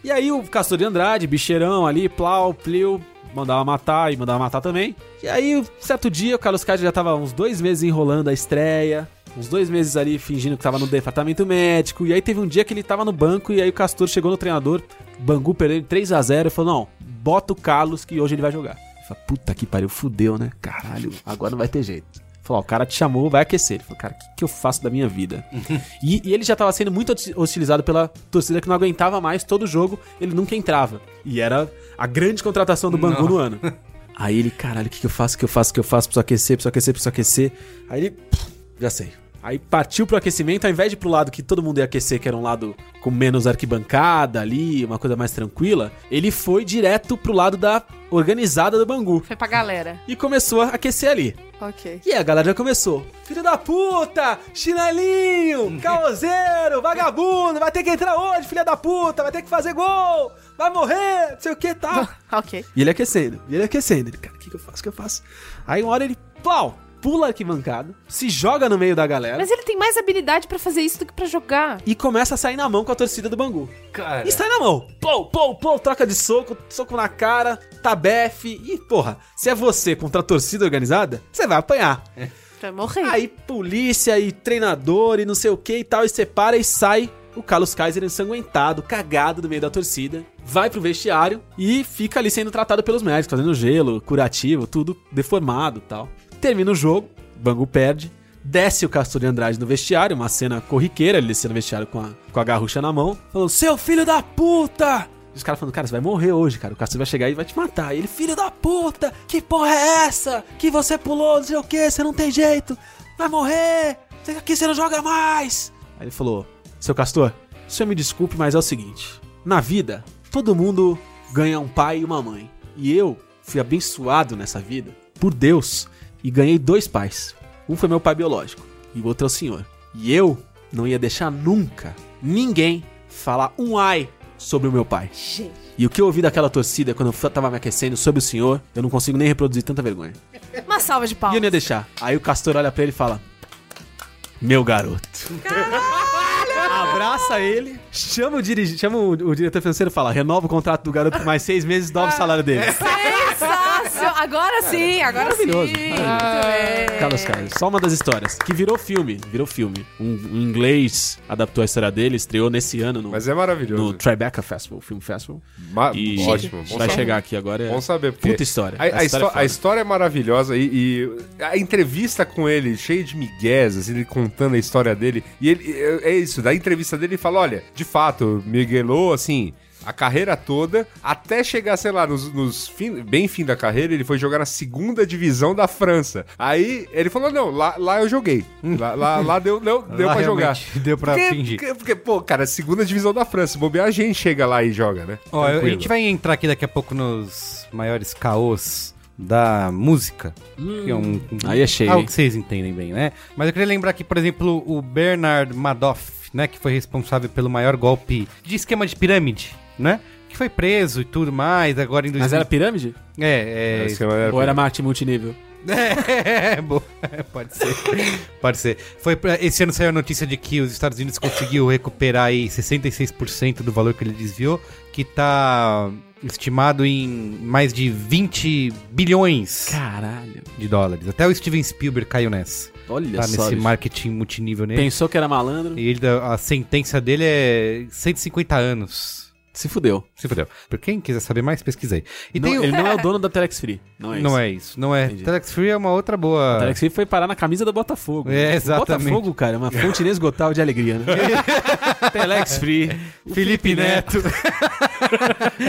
e aí o Castor de Andrade, bicheirão ali, plau, pliu, mandava matar e mandava matar também. E aí, certo dia, o Carlos Kaiser já tava uns dois meses enrolando a estreia. Uns dois meses ali fingindo que tava no departamento médico. E aí teve um dia que ele tava no banco e aí o Castor chegou no treinador, Bangu perdeu 3x0 e falou: Não, bota o Carlos que hoje ele vai jogar. Falou: Puta que pariu, fudeu, né? Caralho, agora não vai ter jeito. Falou, ó, o cara te chamou, vai aquecer. Ele falou, cara, o que, que eu faço da minha vida? e, e ele já tava sendo muito hostil- hostilizado pela torcida que não aguentava mais todo jogo, ele nunca entrava. E era a grande contratação do Bangu no ano. Aí ele, caralho, o que, que eu faço, o que eu faço, o que eu faço? Preciso aquecer, preciso aquecer, preciso aquecer. Aí ele, já sei. Aí partiu pro aquecimento, ao invés de ir pro lado que todo mundo ia aquecer, que era um lado com menos arquibancada ali, uma coisa mais tranquila, ele foi direto pro lado da organizada do Bangu. Foi pra galera. E começou a aquecer ali. Ok. E aí a galera já começou. Filho da puta! Chinelinho! Caoseiro! Vagabundo! Vai ter que entrar hoje, filha da puta! Vai ter que fazer gol! Vai morrer! Não sei o que tal. Ok. E ele aquecendo, e ele aquecendo. Ele, cara, o que, que eu faço? O que eu faço? Aí uma hora ele, pau! Pula a arquibancada, se joga no meio da galera Mas ele tem mais habilidade pra fazer isso do que pra jogar. e começa a sair na mão com a torcida do Bangu. Cara. E sai na mão. Pô, pô, pô, troca de soco, soco na cara, tabefe. E, porra, se é você contra a torcida organizada, você vai apanhar. Vai morrer. Aí polícia e treinador e não sei o que e tal, e separa e sai o Carlos Kaiser ensanguentado, cagado no meio da torcida, vai pro vestiário e fica ali sendo tratado pelos médicos, fazendo gelo, curativo, tudo deformado e tal. Termina o jogo, Bangu perde, desce o Castor de Andrade no vestiário, uma cena corriqueira, ele descendo no vestiário com a, com a garrucha na mão, falando, seu filho da puta! E os caras falando, cara, você vai morrer hoje, cara. O Castor vai chegar e vai te matar. E ele, filho da puta, que porra é essa? Que você pulou, não sei o que, você não tem jeito. Vai morrer. Aqui você não joga mais. Aí ele falou, seu Castor, o senhor me desculpe, mas é o seguinte. Na vida, todo mundo ganha um pai e uma mãe. E eu fui abençoado nessa vida por Deus e ganhei dois pais. Um foi meu pai biológico e o outro é o senhor. E eu não ia deixar nunca ninguém falar um ai sobre o meu pai. Gente. E o que eu ouvi daquela torcida quando eu tava me aquecendo sobre o senhor, eu não consigo nem reproduzir tanta vergonha. Uma salva de E eu palmas. não ia deixar. Aí o Castor olha pra ele e fala: Meu garoto. abraça ele, chama o, dirige, chama o, o diretor financeiro e fala: renova o contrato do garoto por mais seis meses dobra o salário dele. Agora sim, agora sim. Maravilhoso, Muito maravilhoso. bem. Carlos Carlos, só uma das histórias. Que virou filme, virou filme. Um, um inglês adaptou a história dele, estreou nesse ano no, Mas é maravilhoso. no Tribeca Festival, Film Festival. Ma- E Ótimo. Bom vai saber. chegar aqui agora. É Bom saber, porque. Puta história. A, a Essa histó- é a história é maravilhosa e, e a entrevista com ele, cheia de migués, assim, ele contando a história dele. E ele é é isso, da entrevista dele ele fala: olha, de fato, Miguelou, assim. A carreira toda, até chegar, sei lá, nos, nos fim- bem fim da carreira, ele foi jogar na segunda divisão da França. Aí ele falou: não, lá, lá eu joguei. Lá, lá, lá deu, deu, deu Lá pra jogar. Deu pra Porque, fingir. porque, porque, pô, cara, segunda divisão da França. Bobear, a gente chega lá e joga, né? Ó, a gente vai entrar aqui daqui a pouco nos maiores caos da música. que é um, um- Aí é cheio, Algo que vocês entendem bem, né? Mas eu queria lembrar aqui, por exemplo, o Bernard Madoff, né? Que foi responsável pelo maior golpe de esquema de pirâmide, né? Que foi preso e tudo mais, agora em 2000... Mas era pirâmide? É, é... Era- Ou era marketing multinível? É, boa. pode ser. Pode ser. Foi esse ano saiu a notícia de que os Estados Unidos conseguiu recuperar aí 66% do valor que ele desviou, que tá estimado em mais de 20 bilhões Caralho. de dólares. Até o Steven Spielberg caiu nessa. Olha Tá só. nesse bicho. marketing multinível nele. Pensou que era malandro, E ele, a sentença dele é 150 anos. Se fudeu. Se fudeu. Por quem quiser saber mais, pesquisa aí. E Não, tem Ele não é o dono da Telex Free. Não é isso. Não é isso. Não é. Entendi. Telex Free é uma outra boa. A Telex Free foi parar na camisa da Botafogo. É, exatamente. Botafogo, cara, é uma fonte inesgotável de alegria, né? Telex Free. Felipe Neto.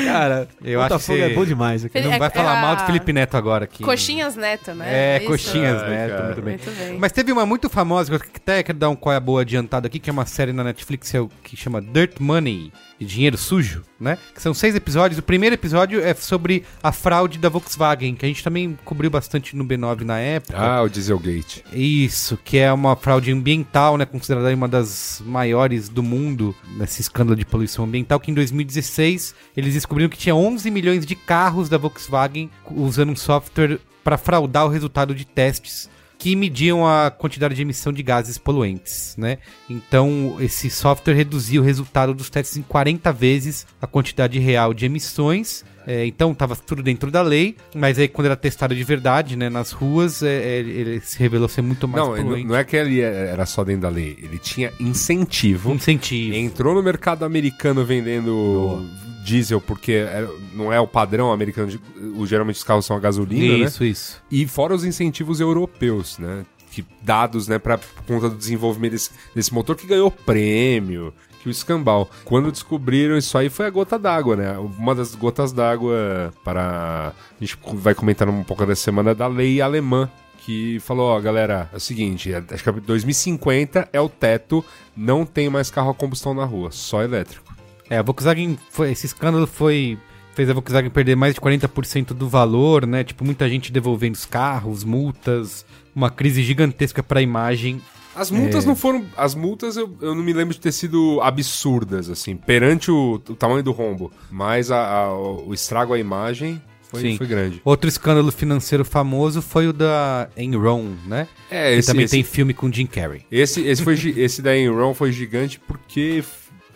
Cara, Eu acho Botafogo que é você- bom demais. Não é- vai falar é mal do Felipe Neto agora aqui. Coxinhas Neto, né? É, isso? coxinhas Ai, Neto, cara. muito bem. Muito bem. Mas teve uma muito famosa, que eu até quero dar um qual é a boa adiantado aqui, que é uma série na Netflix é que chama Dirt Money, de dinheiro sujo, né? Que são seis episódios. O primeiro episódio é sobre a fraude da Volkswagen, que a gente também cobriu bastante no B9 na época. Ah, o Dieselgate. Isso, que é uma fraude ambiental, né? Considerada uma das maiores do mundo nesse escândalo de poluição ambiental, que em 2016 eles descobriram que tinha 11 milhões de carros da Volkswagen usando um software para fraudar o resultado de testes que mediam a quantidade de emissão de gases poluentes, né? Então, esse software reduzia o resultado dos testes em 40 vezes a quantidade real de emissões. É, então, estava tudo dentro da lei, mas aí quando era testado de verdade, né, nas ruas, é, é, ele se revelou ser muito mais Não, poluente. não é que ele era só dentro da lei. Ele tinha incentivo. Incentivo. Entrou no mercado americano vendendo diesel, porque é- não é o padrão americano. De, o, geralmente os carros são a gasolina, né? Isso, isso. E fora os incentivos europeus, né? Que dados, né, pra, por conta do desenvolvimento desse, desse motor que ganhou prêmio, que o escambau. Quando descobriram isso aí foi a gota d'água, né? Uma das gotas d'água para. A gente vai comentar um pouco dessa semana da lei alemã. Que falou, ó, galera, é o seguinte, é- acho que 2050 é o teto, não tem mais carro a combustão na rua, só elétrico. É, a Volkswagen, foi, esse escândalo foi fez a Volkswagen perder mais de 40% do valor, né? Tipo, muita gente devolvendo os carros, multas, uma crise gigantesca para a imagem. As multas não foram. As multas eu, eu não me lembro de ter sido absurdas, assim, perante o, o tamanho do rombo. Mas a- a- o estrago à imagem foi, foi grande. Outro escândalo financeiro famoso foi o da Enron, né? É, que esse, também esse, tem filme com Jim Carrey. esse, esse, foi, esse da Enron foi gigante porque.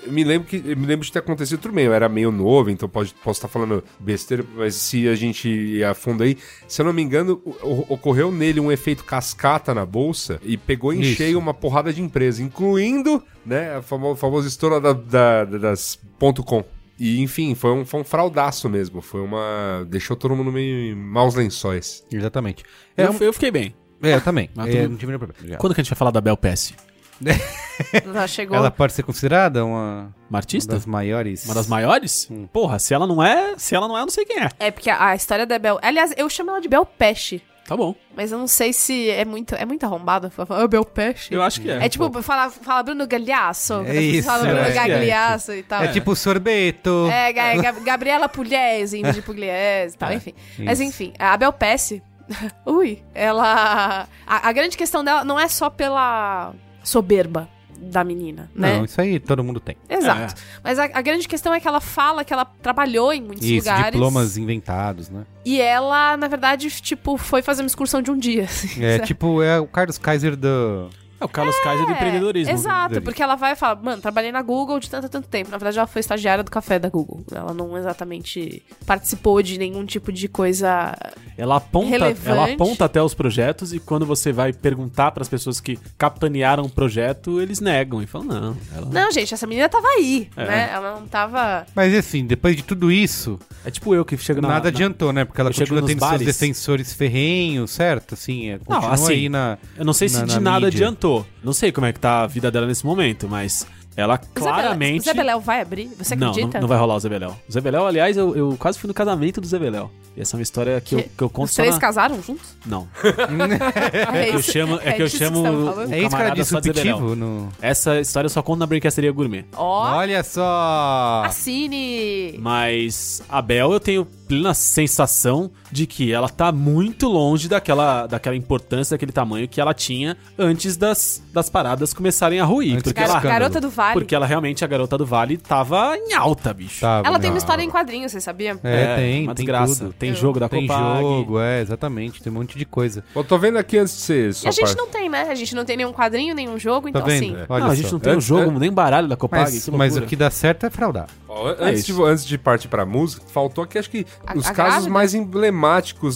Eu me lembro que eu me lembro de ter acontecido tudo bem. Eu era meio novo, então pode, posso estar falando besteira, mas se a gente ir a fundo aí, se eu não me engano, o- ocorreu nele um efeito cascata na bolsa e pegou em Isso. cheio uma porrada de empresas, incluindo, né, a famo- famosa história da, da- da- das ponto .com. E, enfim, foi um, foi um fraudaço mesmo. Foi uma. Deixou todo mundo meio em maus lençóis. Exatamente. É, Eu, eu fiquei bem. é, eu também. Mas É, não tive nenhum problema. Quando que a gente vai falar da Bel Pesce? Já chegou. Ela pode ser considerada uma, Uma artista? das maiores. Uma das maiores? Porra, se ela não é, se ela não é, eu não sei quem é. É porque a, a história da Bel. Aliás, eu chamo ela de Bel Peste. Tá bom. Mas eu não sei se é muito, é muito arrombada. falar, "Ah, Bel Peste. Eu acho que é. É tipo, fala, fala Bruno Gagliasso. É isso, falam Bruno é. Gagliasso e tal. É tipo sorbeto. É, Ga- Ga- Gabriela Pugliese, indo de Pugliese e tal, enfim. Mas isso. enfim, a Bel Pesce, ui, ela... A, a grande questão dela não é só pela soberba da menina, né? Não, isso aí todo mundo tem. Exato. Mas a, a grande questão é que ela fala que ela trabalhou em muitos Isso, lugares. diplomas inventados, né? E ela, na verdade, tipo, foi fazer uma excursão de um dia. assim, É sabe? tipo, é o Carlos Kaiser do, É o Carlos Kaiser do empreendedorismo. Exato, empreendedorismo. porque ela vai falar, mano, trabalhei na Google de tanto a tanto tempo. Na verdade, ela foi estagiária do café da Google. Ela não exatamente participou de nenhum tipo de coisa. Ela aponta, relevante. ela aponta até os projetos e quando você vai perguntar pras pessoas que capitanearam o projeto, eles negam e falam, não. Ela... Não, gente, essa menina tava aí, É. né? Ela não tava. Mas assim, depois de tudo isso, É tipo eu que chego na... nada na- adiantou, né? Porque ela eu chego continua nos tendo seus bares. defensores ferrenhos, certo? Assim, é, continua assim, aí na. Eu não sei se na- de na nada mídia. adiantou. Não sei como é que tá a vida dela nesse momento, mas ela claramente... O Zé Beléu vai abrir? Você não, acredita? não, não vai rolar o Zé Beléu. O Zé Beléu, aliás, eu, eu quase fui no casamento do Zé Beléu. E essa é uma história que, eu, que eu conto Os três na... casaram juntos? Não. É, que eu isso- chamo- é que eu chamo? É isso que camarada disse só de Zé subtivo no. Essa história eu só conto na Brincadeira Gourmet. Ó, Olha só! assine! Mas a Bel, eu tenho plena sensação de que ela tá muito longe daquela, daquela importância, daquele tamanho que ela tinha antes das, das paradas começarem a ruir. Antes porque, ela. Garota do Vale. porque ela realmente, a garota do Vale, tava em alta, bicho. Tá, Ela tem uma história em quadrinhos, você sabia? É, tem, uma tem desgraça. tudo. Tem jogo da Tem Copag. jogo, é, exatamente. Tem um monte de coisa. Eu tô vendo aqui antes de ser E sua a gente parte. não tem, né? A gente não tem nenhum quadrinho, nenhum jogo, Tá então vendo? assim. Olha não, a só. gente não tem um Antes- jogo, an- nem baralho da Copag. Mas, que mas o que dá certo é fraudar. Ó, É antes, de, antes de partir pra música, faltou aqui, acho que, A- os a casos grávida? mais emblemáticos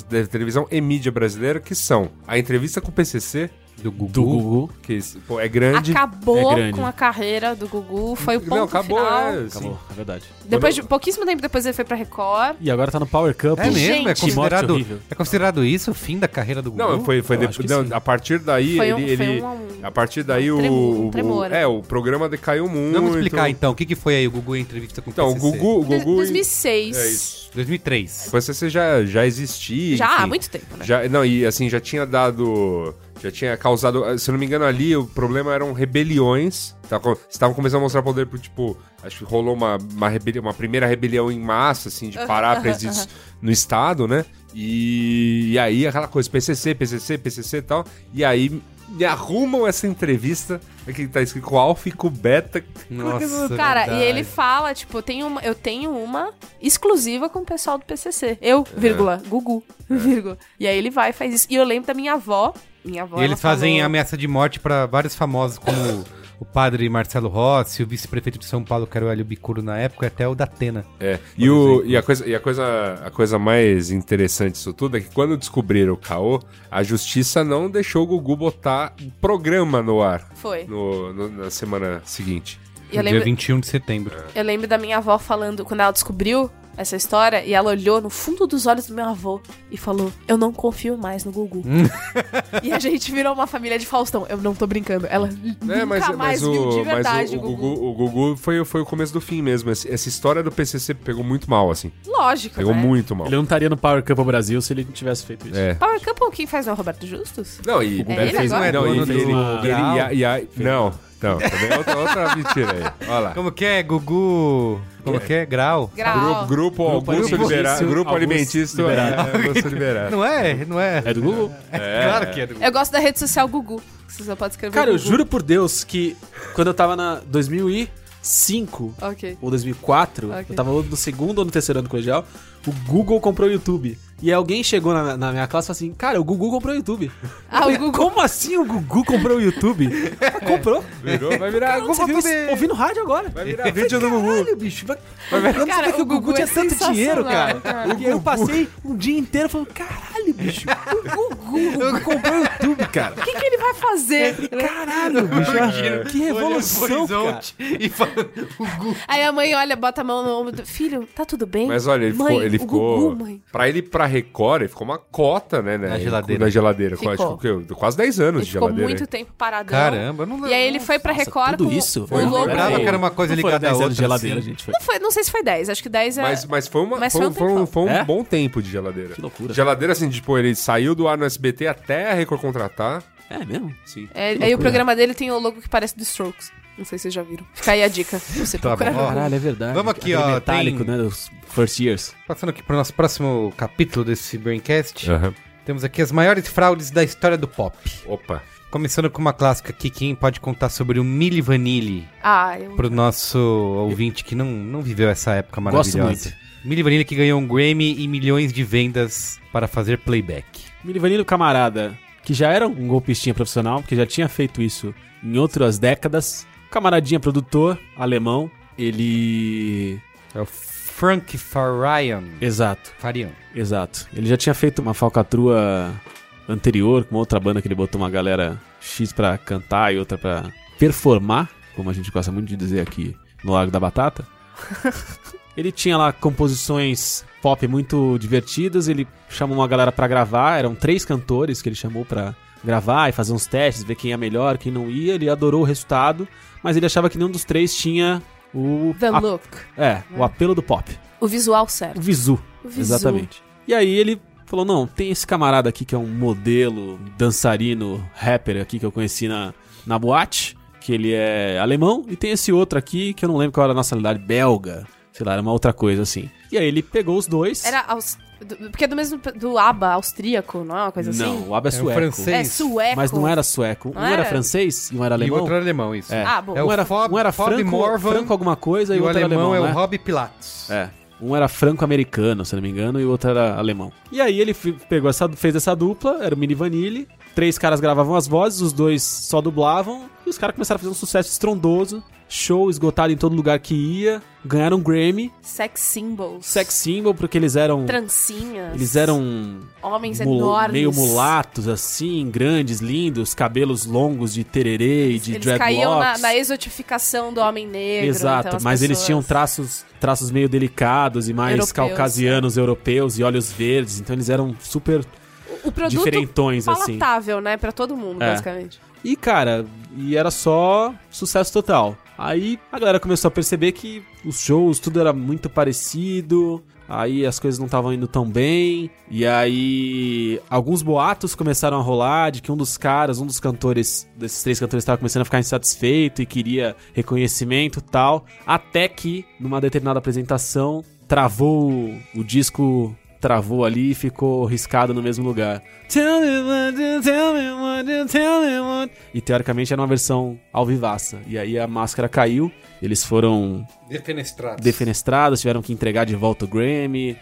da televisão e mídia brasileira, que são a entrevista com o PCC, Do Gugu. Do Gugu. que pô, é grande. Acabou É grande. com a carreira do Gugu, foi o ponto Não, acabou, final. é, sim. Acabou, é verdade. Depois de pouquíssimo tempo depois ele foi pra Record. E agora tá no Power Cup. É mesmo? é considerado, é considerado isso o fim da carreira do Gugu? Não, foi, foi Eu de- acho que não, a partir daí Foi um- ele, um- a partir daí um o, tremor, o- tremor. é o programa decaiu muito. Vamos explicar então. O que, que foi aí o Gugu em entrevista com o Então, o? Gugu, o Gugu 2006. É isso. 2003. O PCC já já existia, Já há enfim. muito tempo, né? Já, não, e assim, já tinha dado. Já tinha causado. Se eu não me engano, ali o problema eram rebeliões. Tava- Estavam começando a mostrar poder pro tipo. Acho que rolou uma, uma, rebelião, uma primeira rebelião em massa, assim, de parar presídios no Estado, né? E, e aí aquela coisa, PCC, PCC, PCC e tal. E aí me arrumam essa entrevista. Aqui tá escrito Alf com Beta. Nossa, Cara, verdade. e ele fala, tipo, eu tenho, uma, eu tenho uma exclusiva com o pessoal do PCC. Eu, É. vírgula, Gugu, vírgula. E aí ele vai e faz isso. E eu lembro da minha avó. Minha avó, E eles fazem falou- ameaça de morte pra vários famosos, como o padre Marcelo Rossi, o vice-prefeito de São Paulo, que era o Hélio Bicuro na época, e até o Datena. É. E, o, e, a coisa, e a, coisa, a coisa mais interessante disso tudo é que quando descobriram o caô, a justiça não deixou o Gugu botar o programa no ar Foi. no, no- na semana seguinte. E eu Dia lembro, 21 de setembro. eu lembro da minha avó falando, quando ela descobriu essa história, e ela olhou no fundo dos olhos do meu avô e falou: Eu não confio mais no Gugu. e a gente virou uma família de Faustão. Eu não tô brincando. Ela É, nunca mais viu de verdade mas o, o o Gugu. Gugu, o Gugu foi, foi o começo do fim mesmo. Essa história do PCC pegou muito mal, assim. Lógico, Pegou né? muito mal. Ele não estaria no Power Cup Brasil se ele não tivesse feito isso. É. Power Couple, quem faz não é o Roberto Justus? Não, e... É ele agora? não, e, ele, e a- e a- não, também é outra, outra mentira aí. Olha lá. Como que é? Gugu... Como que é? Grau? Grau. Grupo, grupo Augusto Liberado. Grupo Augusto Alimentício Liberado. é, Augusto Liberado. Não é? Não é? É do Google? Claro que é do Gugu. Eu gosto da rede social Gugu. Você só pode escrever Cara, eu Gugu. juro por Deus que quando eu tava na 2005 Ok. ou 2004, Ok. eu tava no segundo ou no terceiro ano do colegial, o Google comprou o YouTube. E alguém chegou na, na minha classe e falou assim, cara, o Gugu comprou o YouTube. Ah, o Gugu. Como assim o Gugu comprou o YouTube? Ah, comprou. Virou, vai virar Cara, você isso? Ouvindo rádio agora. Vai virar vídeo do Gugu. Caralho, bicho. Vai... Eu não Cara, sabia que o o Gugu, Gugu tinha é tanto dinheiro, cara. cara. E eu passei um dia inteiro falando, caralho, bicho. O Gugu, o Gugu comprou o YouTube, cara. O que, que ele vai fazer? Caralho, bicho. Que revolução, cara. e falando... Gugu. Aí a mãe olha, bota a mão no ombro do filho, tá tudo bem? Mas olha, ele mãe, ficou. Ele o ficou Gugu, mãe. pra ele pra Record, ele ficou uma cota, né? né Na geladeira. Na geladeira. Ficou. Quase, quase 10 anos Ele de ficou geladeira. muito tempo paradão. Caramba, não E aí ele foi pra Nossa, Record tudo com isso? o Foi logo Eu lembrava dele. que era uma coisa Não ligada a 10 anos outra. de geladeira, assim. gente. Foi. Não, foi, não sei se foi 10, acho que 10 é... Mas, mas foi, uma, Mas foi, foi um foi um, foi um É? bom tempo de geladeira. Que loucura. Geladeira, assim, tipo, ele saiu do ar no SBT até a Record contratar. É mesmo? Sim. É, aí o programa dele tem o logo que parece do Strokes. Não sei se vocês já viram. Fica aí a dica. Você Tá procurar bom. Caralho, é verdade. Vamos aqui, Aquele ó, metálico, tem- né, dos first years. Passando aqui pro nosso próximo capítulo desse Braincast, temos aqui as maiores fraudes da história do pop. Opa. Começando com uma clássica aqui, quem pode contar sobre o Milli Vanilli Ah, eu... pro nosso ouvinte que não, não viveu essa época Gosto maravilhosa. muito. Milli Vanilli que ganhou um Grammy e milhões de vendas para fazer playback. Milivanilho camarada que já era um golpistinha profissional, porque já tinha feito isso em outras décadas. Camaradinha produtor, alemão. Ele. É o Frank Farian. Exato, Farian. exato. Ele já tinha feito uma falcatrua anterior com outra banda que ele botou uma galera X pra cantar e outra pra performar, como a gente gosta muito de dizer aqui no Lago da Batata. ele tinha lá composições pop muito divertidas, ele chamou uma galera pra gravar, eram três cantores que ele chamou pra gravar e fazer uns testes, ver quem ia melhor, quem não ia, ele adorou o resultado, mas ele achava que nenhum dos três tinha o The look. é, o apelo do pop. O visual O certo. visu. O visu. Exatamente. E aí ele falou: não, tem esse camarada aqui que é um modelo, dançarino, rapper aqui que eu conheci na, na boate, que ele é alemão, e tem esse outro aqui que eu não lembro qual era a nacionalidade, belga. Sei lá, era uma outra coisa assim. E aí ele pegou os dois. Era aus... do- porque é do mesmo do ABBA austríaco, não é uma coisa assim? Não, o ABBA é É um sueco. francês. É sueco. Mas não era sueco. Um Não era era? francês e um era E o alemão. outro era alemão, isso. É. Ah, bom. É um era, Fob- um era franco, Morvan franco alguma coisa e, E o outro era alemão alemão, é né? o Rob Pilatos. É. Um era franco-americano, se não me engano, e o outro era alemão. E aí ele pegou essa, fez essa dupla, era o Mini Vanille. Três caras gravavam as vozes, os dois só dublavam. E os caras começaram a fazer um sucesso estrondoso. Show esgotado em todo lugar que ia. Ganharam um Grammy. Sex symbols. Sex symbol, porque eles eram. Trancinhas. Eles eram Homens enormes. meio mulatos, assim, grandes, lindos, cabelos longos de tererê e de Eles dreadlocks. caíam na, na exotificação do homem negro. Exato, então as mas eles pessoas- tinham traços, traços meio delicados e mais Europeus, caucasianos, europeus e olhos verdes, então eles eram super O produto diferentões assim. palatável, né? Pra todo mundo, É. basicamente. E cara, e era só sucesso total. Aí a galera começou a perceber que os shows, tudo era muito parecido. Aí as coisas não estavam indo tão bem. E aí alguns boatos começaram a rolar de que um dos caras, um dos cantores, desses três cantores, estava começando a ficar insatisfeito e queria reconhecimento tal. Até que, numa determinada apresentação, travou o disco. Travou ali e ficou riscado no mesmo lugar. Tell me what you tell me what you tell me what. E teoricamente era uma versão ao vivaça. E aí a máscara caiu. Eles foram Defenestrados. defenestrados, tiveram que entregar de volta o Grammy.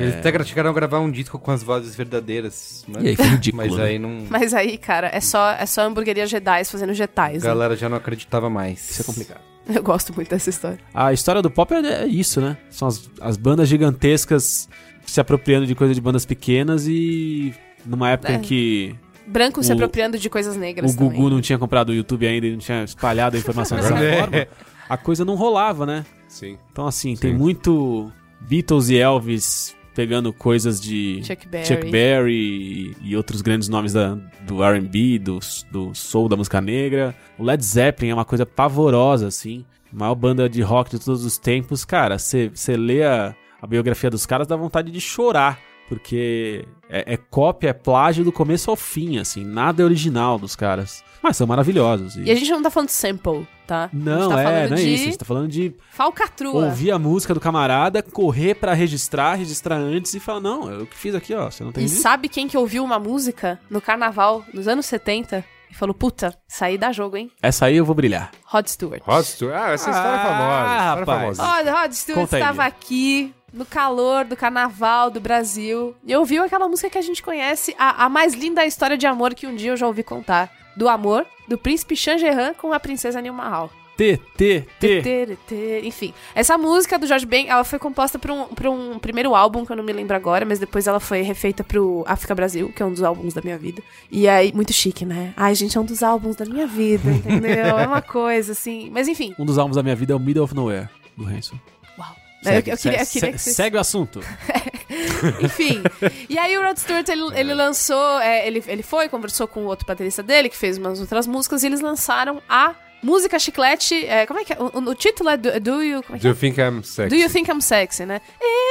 Eles até chegaram a gravar um disco com as vozes verdadeiras. Né? E aí foi ridículo, Mas né? aí não... Mas aí, cara, é só, é só hamburgueria Jedi fazendo A Jedis. Né? galera já não acreditava mais. Isso é complicado. Eu gosto muito dessa história. A história do pop é, é isso, né? São as, as bandas gigantescas se apropriando de coisa de bandas pequenas e numa época É. em que Branco se O- apropriando de coisas negras o Gugu também. não tinha comprado o YouTube ainda e não tinha espalhado a informação dessa É. forma, a coisa não rolava, né? Sim. Então, assim, tem Sim. muito Beatles e Elvis pegando coisas de Chuck Berry. Chuck Berry e, e outros grandes nomes da, do R&B, do, do soul, da música negra. O Led Zeppelin é uma coisa pavorosa, assim. Maior banda de rock de todos os tempos. Cara, você lê a, a biografia dos caras, dá vontade de chorar. Porque é, é cópia, é plágio do começo ao fim, assim. Nada é original dos caras. Mas são maravilhosos. e- E a gente não tá falando de sample, tá? a gente Não, tá é, não é de isso. A gente tá falando de falcatrua. ouvir a música do camarada, correr pra registrar, registrar antes e falar, não, eu que fiz aqui, ó, você não tem E visto? sabe quem que ouviu uma música no carnaval nos anos 70 e falou, puta, saí da jogo, hein? Essa aí eu vou brilhar. Rod Stewart. Rod Stewart. Ah, essa história é Ah, famosa. História rapaz. famosa. Rod, Rod Stewart Conta estava aqui no calor do carnaval do Brasil e ouviu aquela música que a gente conhece, a, a mais linda história de amor que um dia eu já ouvi contar. Do amor do príncipe Shangri-Han com a princesa Nil Mahal. T, T, T. Enfim, essa música do Jorge Ben, ela foi composta pra um, pra um primeiro álbum, que eu não me lembro agora, mas depois ela foi refeita pro África Brasil, que é um dos álbuns da minha vida. E aí, muito chique, né? Ai, gente, é um dos álbuns da minha vida, entendeu? É uma coisa, assim. Mas enfim, Um dos álbuns da minha vida é o Middle of Nowhere, do Hanson. Uau. Segue, eu, eu queria, eu queria que vocês... Segue o assunto. Enfim. E aí o Rod Stewart, ele, ele lançou. é, ele, ele foi, conversou com o outro baterista dele, que fez umas outras músicas, e eles lançaram a música chiclete. é, como é que é? O, o título é Do, do You. É que Do é? you think I'm sexy? Do You Think I'm Sexy, né?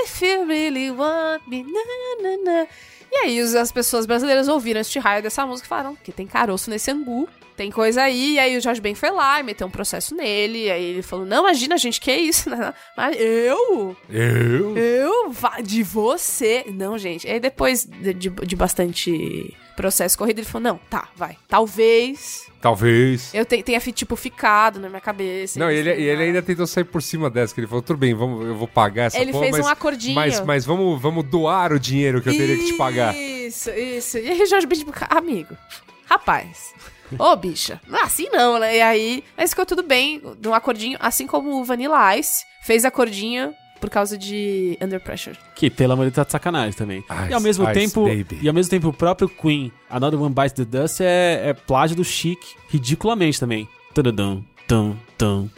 If you really want me, na, na, na. E aí as pessoas brasileiras ouviram este raio dessa música e falaram que tem caroço nesse angu, tem coisa aí. E aí o Jorge Ben foi lá e meteu um processo nele. Aí ele falou, não, imagina, gente, que isso? Mas eu? Eu? Eu? De você? Não, gente. Aí depois de, de- de bastante processo corrido, ele falou, não, tá, vai. Talvez Talvez. eu te- tenha, tipo, ficado na minha cabeça. Não, e ele, ele ainda tentou sair por cima dessa, que ele falou, tudo bem, vamos, eu vou pagar essa Ele porra, fez mas, um acordinho. Mas, mas vamos, vamos doar o dinheiro que eu teria que te pagar. Isso, isso. E aí Jorge Ben tipo, amigo, rapaz, ô bicha, não é assim não, né? E aí, mas ficou tudo bem, de um acordinho, assim como o Vanilla Ice fez acordinho por causa de Under Pressure. Que, pelo amor de Deus, tá de sacanagem também. Ice, e ao mesmo Ice tempo. Baby. E ao mesmo tempo, o próprio Queen, Another One Bites the Dust, é, é plágio do Chic, ridiculamente também. Tududum, tum, tum,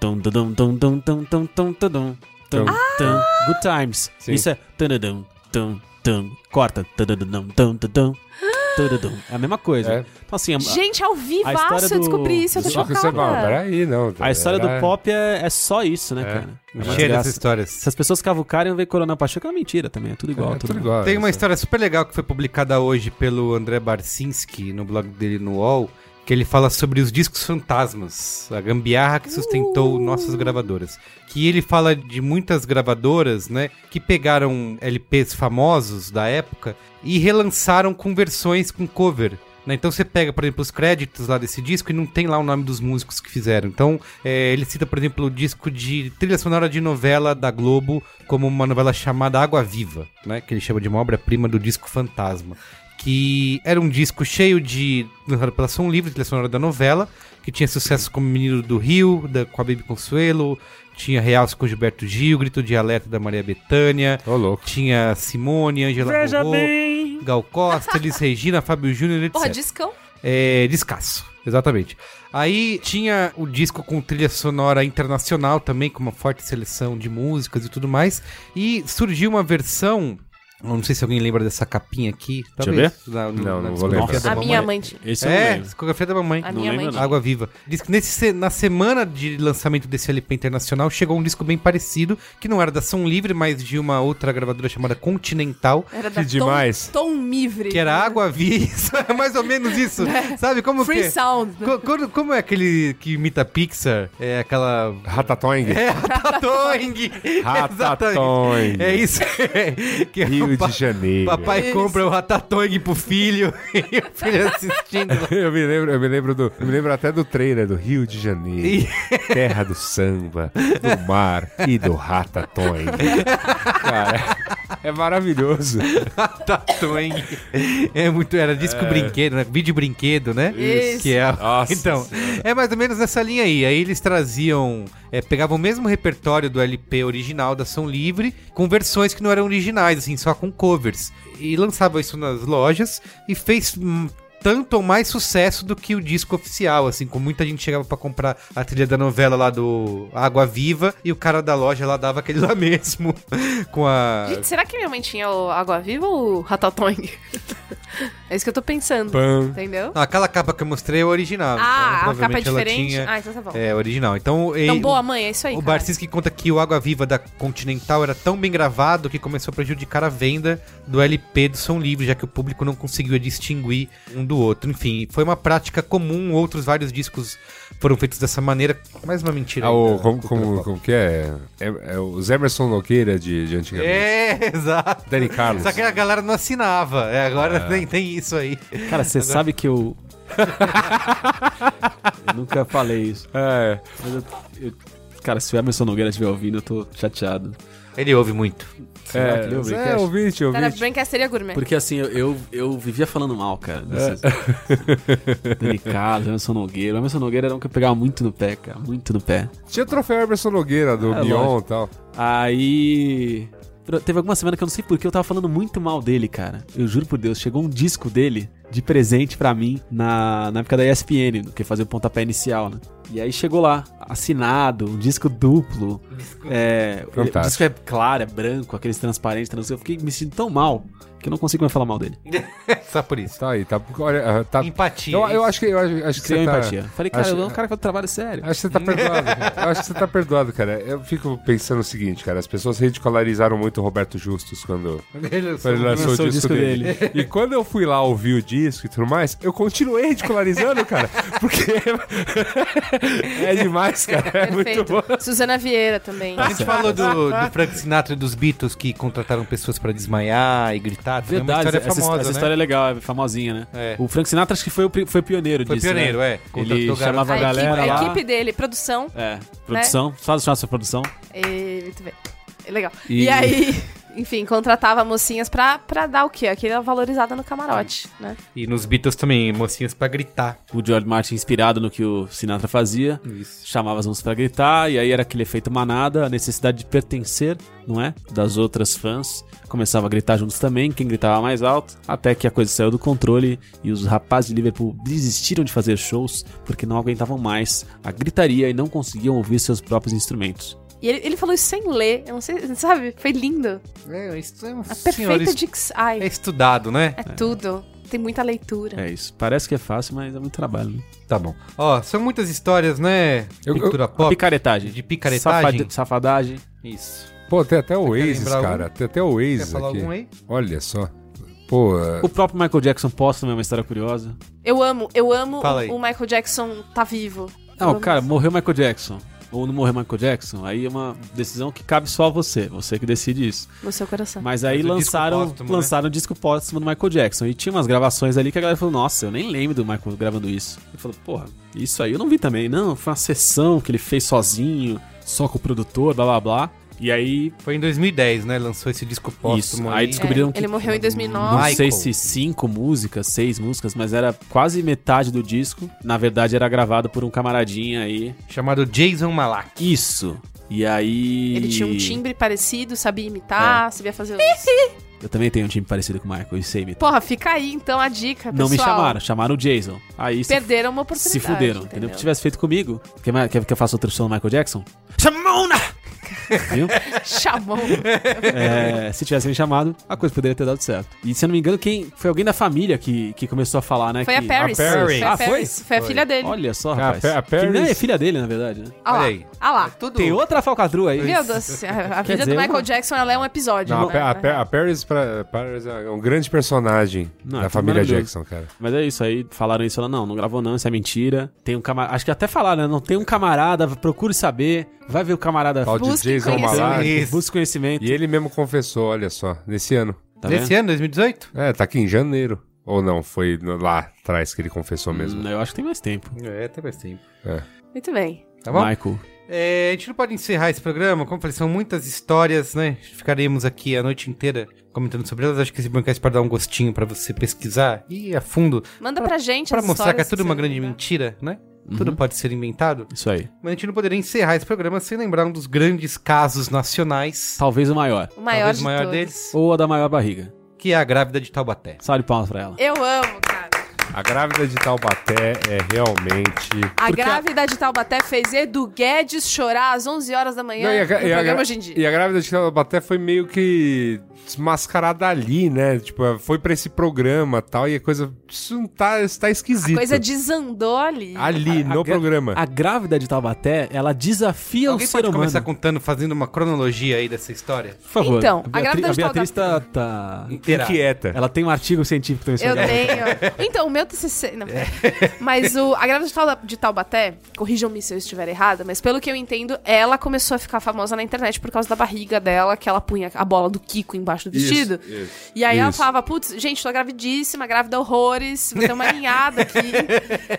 tum, tudum, tum, tum, tum, tum, tum, tudum, tum, tum. Good Times. Sim. Isso é. tududum, tum, tum. Corta. tududum, tum, tudum, tududum. É a mesma coisa. É. Então, assim, a, Gente, ao história eu descobri isso, eu tô você chocada. peraí, não. a história era- do pop é, é só isso, né, cara? É Cheia dessas histórias. Se as pessoas cavucarem, ver Coronel Pacheco é uma mentira também. É tudo igual. É, tudo tudo igual. Tem uma história super legal que foi publicada hoje pelo André Barcinski no blog dele no UOL, que ele fala sobre os discos fantasmas, a gambiarra que sustentou nossas gravadoras. Que ele fala de muitas gravadoras, né, que pegaram LPs famosos da época e relançaram com versões com cover. né? Então você pega, por exemplo, os créditos lá desse disco e não tem lá o nome dos músicos que fizeram. Então é, ele cita, por exemplo, o disco de trilha sonora de novela da Globo, como uma novela chamada Água Viva, né? Que ele chama de uma obra-prima do disco Fantasma. Que era um disco cheio de. lançado pela Som Livre, trilha sonora da novela, que tinha sucessos como Menino do Rio, da, com a Baby Consuelo, tinha Realce com Gilberto Gil, Grito de Alerta da Maria Bethânia, Ô, louco. tinha Simone, Angela Veja Rorô, bem. Gal Costa, Elis Regina, Fábio Júnior, etc. Porra, discão. É, descasso, exatamente. Aí tinha o disco com trilha sonora internacional também, com uma forte seleção de músicas e tudo mais. E surgiu uma versão. Eu Não sei se alguém lembra dessa capinha aqui. Deixa eu talvez, Na, no- Não, na não vou lembrar. da A mamãe. minha mãe. Esse É, lembro. discografia da mamãe. A Não minha mãe. Água Viva. Diz que nesse, se- na semana de lançamento desse LP internacional chegou um disco bem parecido, que não era da Som Livre, mas de uma outra gravadora chamada Continental, Era da Que demais. Tom, Tom Mivre. que era Água Viva. É mais ou menos isso. Sabe como Free que Sound. né? Co- como é aquele que imita Pixar? É aquela. Ratatoing. É, Ratatouille! Ratatouille. É isso. que Rio de Janeiro. Papai Isso. compra o Ratatouille pro filho e o filho assistindo. Eu me lembro, eu me lembro do, eu me lembro até do trailer do Rio de Janeiro, terra do samba, do mar e do Ratatouille. Cara, é maravilhoso. Ratatouille. É muito. Era disco brinquedo, né? Vídeo brinquedo, né? Isso. Que é. Nossa então, é mais ou menos nessa linha aí. Aí eles traziam. é, pegavam o mesmo repertório do LP original da Som Livre, com versões que não eram originais, assim, só com covers. E lançava isso nas lojas e fez. Tanto ou mais sucesso do que o disco oficial, assim, com muita gente chegava pra comprar a trilha da novela lá do Água Viva e o cara da loja lá dava aquele lá mesmo com a Gente, será que minha mãe tinha o Água Viva ou o Ratatouille? é isso que eu tô pensando. Pam. Entendeu? Não, aquela capa que eu mostrei é o original. Ah, a capa é provavelmente ela diferente? tinha- Ah, então tá bom. É, original. Então, Então, e- boa mãe, é isso aí, O cara. Barcinski conta que o Água Viva da Continental era tão bem gravado que começou a prejudicar a venda do LP do Som Livre, já que o público não conseguia distinguir um do outro. Enfim, foi uma prática comum, outros vários discos foram feitos dessa maneira. Mais uma mentira. Ah, aí o, da como, cultura como, pop. como que é? é? é os Emerson Nogueira de, de antigamente. É, exato. Danny Carlos. Só que a galera não assinava. É, agora nem tem isso aí. Cara, você sabe que eu. eu nunca falei isso. É, Mas eu, eu- Cara, se o Emerson Nogueira estiver ouvindo, eu tô chateado. Ele ouve muito. É, que ele ouve é, Braincast? ouvinte, Era ouvinte. Brancasteria Gourmet. Porque assim, eu, eu, eu vivia falando mal, cara. Desses... Dani Carlos, Emerson Nogueira. O Emerson Nogueira era um que eu pegava muito no pé, cara. Muito no pé. Tinha troféu Emerson Nogueira do É, Mion lógico. e tal. Aí. Teve alguma semana que eu não sei porque eu tava falando muito mal dele, cara. Eu juro por Deus, chegou um disco dele de presente pra mim na, na época da ESPN, que fazia o pontapé inicial, né? E aí chegou lá, assinado, um disco duplo. É, o disco é claro, é branco, aqueles transparentes, trans- eu fiquei me sentindo tão mal que eu não consigo mais falar mal dele. Só por isso. Tá aí, tá. Olha, tá. Empatia. Eu, eu acho que, eu acho, acho que Criou você tá. empatia. Falei, cara, acho- eu é um cara que faz trabalho sério. Acho que você tá perdoado. cara. Eu acho que você tá perdoado, cara. Eu fico pensando o seguinte, cara. As pessoas ridicularizaram muito o Roberto Justus quando, Ele lançou o disco, dele. E quando eu fui lá ouvir o disco e tudo mais, eu continuei ridicularizando, cara. Porque é demais, cara. É muito Perfeito. bom. Suzana Vieira também. A gente falou do, do Frank Sinatra e dos Beatles que contrataram pessoas pra desmaiar e gritar. Também é uma Verdade, história essa, famosa, essa né? história é legal, é famosinha, né? É. O Frank Sinatra acho que foi foi pioneiro Foi disso, pioneiro, né? é. Ele chamava a A galera equipe, a lá. equipe dele, produção. É, produção. Fala chamar sua produção. E, muito bem. Legal. E- E, aí. enfim, contratava mocinhas pra, pra dar o quê? Aquela valorizada no camarote, né? E nos Beatles também, mocinhas pra gritar. O George Martin, inspirado no que o Sinatra fazia, Isso. chamava as músicas pra gritar, e aí era aquele efeito manada, a necessidade de pertencer, não é? Das outras fãs. Começava a gritar juntos também, quem gritava mais alto, até que a coisa saiu do controle e os rapazes de Liverpool desistiram de fazer shows porque não aguentavam mais a gritaria e não conseguiam ouvir seus próprios instrumentos. E ele, ele falou isso sem ler, eu não sei, sabe? Foi lindo. É, isso é um A senhor perfeita dicção. Ai, É estudado, né? é tudo. Tem muita leitura. É isso. Parece que é fácil, mas é muito trabalho, né? Tá bom. Ó, são muitas histórias, né? Eu- eu- Cultura pop. Picaretagem. De picaretagem. Safade- Safadagem. Isso. Pô, tem até o quer Oasis, cara. algum? Tem até o Quer Oasis falar aqui. algum aí? Olha só. Pô, é, O próprio Michael Jackson posta também uma história curiosa. Eu amo, eu amo Fala aí. o, o Michael Jackson tá vivo. Não, cara, isso. morreu Michael Jackson. Ou não morreu Michael Jackson, aí é uma decisão que cabe só a você, você que decide isso. No seu coração. Mas aí Mas o disco lançaram, póstumo, né? lançaram o disco póstumo do Michael Jackson. E tinha umas gravações ali que a galera falou: Nossa, eu nem lembro do Michael gravando isso. Eu falei: Porra, isso aí eu não vi também. Não, foi uma sessão que ele fez sozinho, só com o produtor, blá blá blá. E aí, Foi em 2010, né? Lançou esse disco isso. póstumo Aí aí. descobriram É, que. ele morreu em Não 2009. Michael. sei se cinco músicas, seis músicas, mas era quase metade do disco. Na verdade, era gravado por um camaradinha aí. Chamado Jason Malak. Isso. E aí. Ele tinha um timbre parecido, sabia É. imitar, sabia fazer os... Eu também tenho um time parecido com o Michael e sei imitar. Porra, fica aí então a dica, Não me pessoal. chamaram, chamaram o Jason. Aí se, Perderam uma oportunidade. se fuderam, entendeu? Se tivesse feito comigo, quer, quer que eu faça outra show no Michael Jackson? Chamona! Viu? Chamou. É, se tivesse me chamado, a coisa poderia ter dado certo. E se eu não me engano, quem foi alguém da família que, que começou a falar, né? Foi a que, Paris. A Paris. Foi a Ah, foi? Paris. Foi a filha dele. Olha só, A rapaz. Pa- a Que nem Paris- é filha dele, na verdade, né? Ah lá. Olha aí. Ah lá. Tudo... Tem outra falcatrua aí. Meu Deus, do céu, a vida dizer, do Michael uma- Jackson ela é um episódio. Não, a, né? A, Pa- a Paris, pra- Paris é um grande personagem Não, da é família. Jackson, cara. Mas é isso aí, falaram isso, ela não, não gravou não, isso é mentira. Tem um camarada, acho que até falaram, né? Não tem um camarada, procure saber, vai ver o camarada, Tal de Busque Jason conhecer. Malak. Isso. busca conhecimento. E ele mesmo confessou, olha só, nesse ano. Tá Nesse vendo? ano, 2018? É, tá aqui em janeiro. Ou não, foi lá atrás que ele confessou mesmo. Hum, eu acho que tem mais tempo. É, até mais tempo. É. Muito bem. Tá bom? Michael. É, a gente não pode encerrar esse programa, como eu falei, são muitas histórias, né? Ficaremos aqui a noite inteira comentando sobre elas. Acho que esse podcast pode dar um gostinho pra você pesquisar e ir a fundo Manda pra gente pra as mostrar que é tudo uma grande lembra. mentira, né? Tudo pode ser inventado. Isso aí. Mas a gente não poderia encerrar esse programa sem lembrar um dos grandes casos nacionais, Talvez o maior. O maior talvez de o maior todos. deles, Ou a da maior barriga. que é a grávida de Taubaté. Salve palmas pra ela. Eu amo, cara. A grávida de Taubaté é realmente. A Porque a- grávida de Taubaté fez Edu Guedes chorar às 11 horas da manhã Não, e a, no e a programa gra- hoje em dia. e a grávida de Taubaté foi meio que desmascarada ali, né? Tipo, foi pra esse programa e tal, e a coisa. Isso não tá, isso tá esquisito. A coisa desandou ali. Ali, A- a no gra- programa. A grávida de Taubaté, ela desafia Alguém o ser pode humano. começar contando, fazendo uma cronologia aí dessa história? Por favor. Então, a a Beatri- grávida a de Beatriz tá, Taubaté- tá... Inquieta. Ela tem um artigo científico também Eu sobre ela. tenho. Então, o meu TCC. Não. Mas o, a grávida de, Tauba- de Taubaté, corrijam-me se eu estiver errada, mas pelo que eu entendo, ela começou a ficar famosa na internet por causa da barriga dela, que ela punha a bola do Kiko embaixo do vestido. Isso, isso. E aí ela Isso. falava, putz, gente, tô gravidíssima, grávida horrores, vou ter uma ninhada aqui.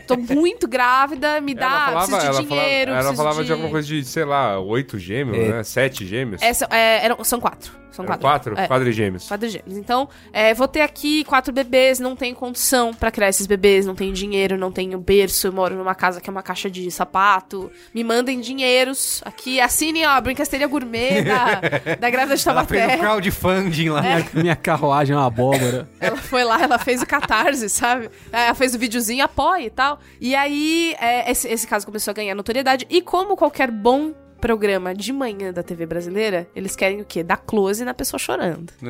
Tô muito grávida, me dá, preciso de ela dinheiro, falava, ela falava de... de alguma coisa de, sei lá, oito gêmeos, É. né? Sete gêmeos. Essa, é, eram, são quatro. São quatro. quatro? É. Quadrigêmeos. Quadrigêmeos. Então, é, vou ter aqui quatro bebês, não tenho condição pra criar esses bebês, não tenho dinheiro, não tenho berço, eu moro numa casa que é uma caixa de sapato. Me mandem dinheiros aqui, assinem ó, a brincadeira gourmet da, da grávida de Ela fez um Taubaté. crowdfunding lá. Minha, minha carruagem é uma abóbora. Ela foi lá, ela fez o catarse, sabe? Ela fez o videozinho, apoia e tal. E aí, é, esse, esse caso começou a ganhar notoriedade. E como qualquer bom programa de manhã da TV brasileira, eles querem o quê? Dar close na pessoa chorando.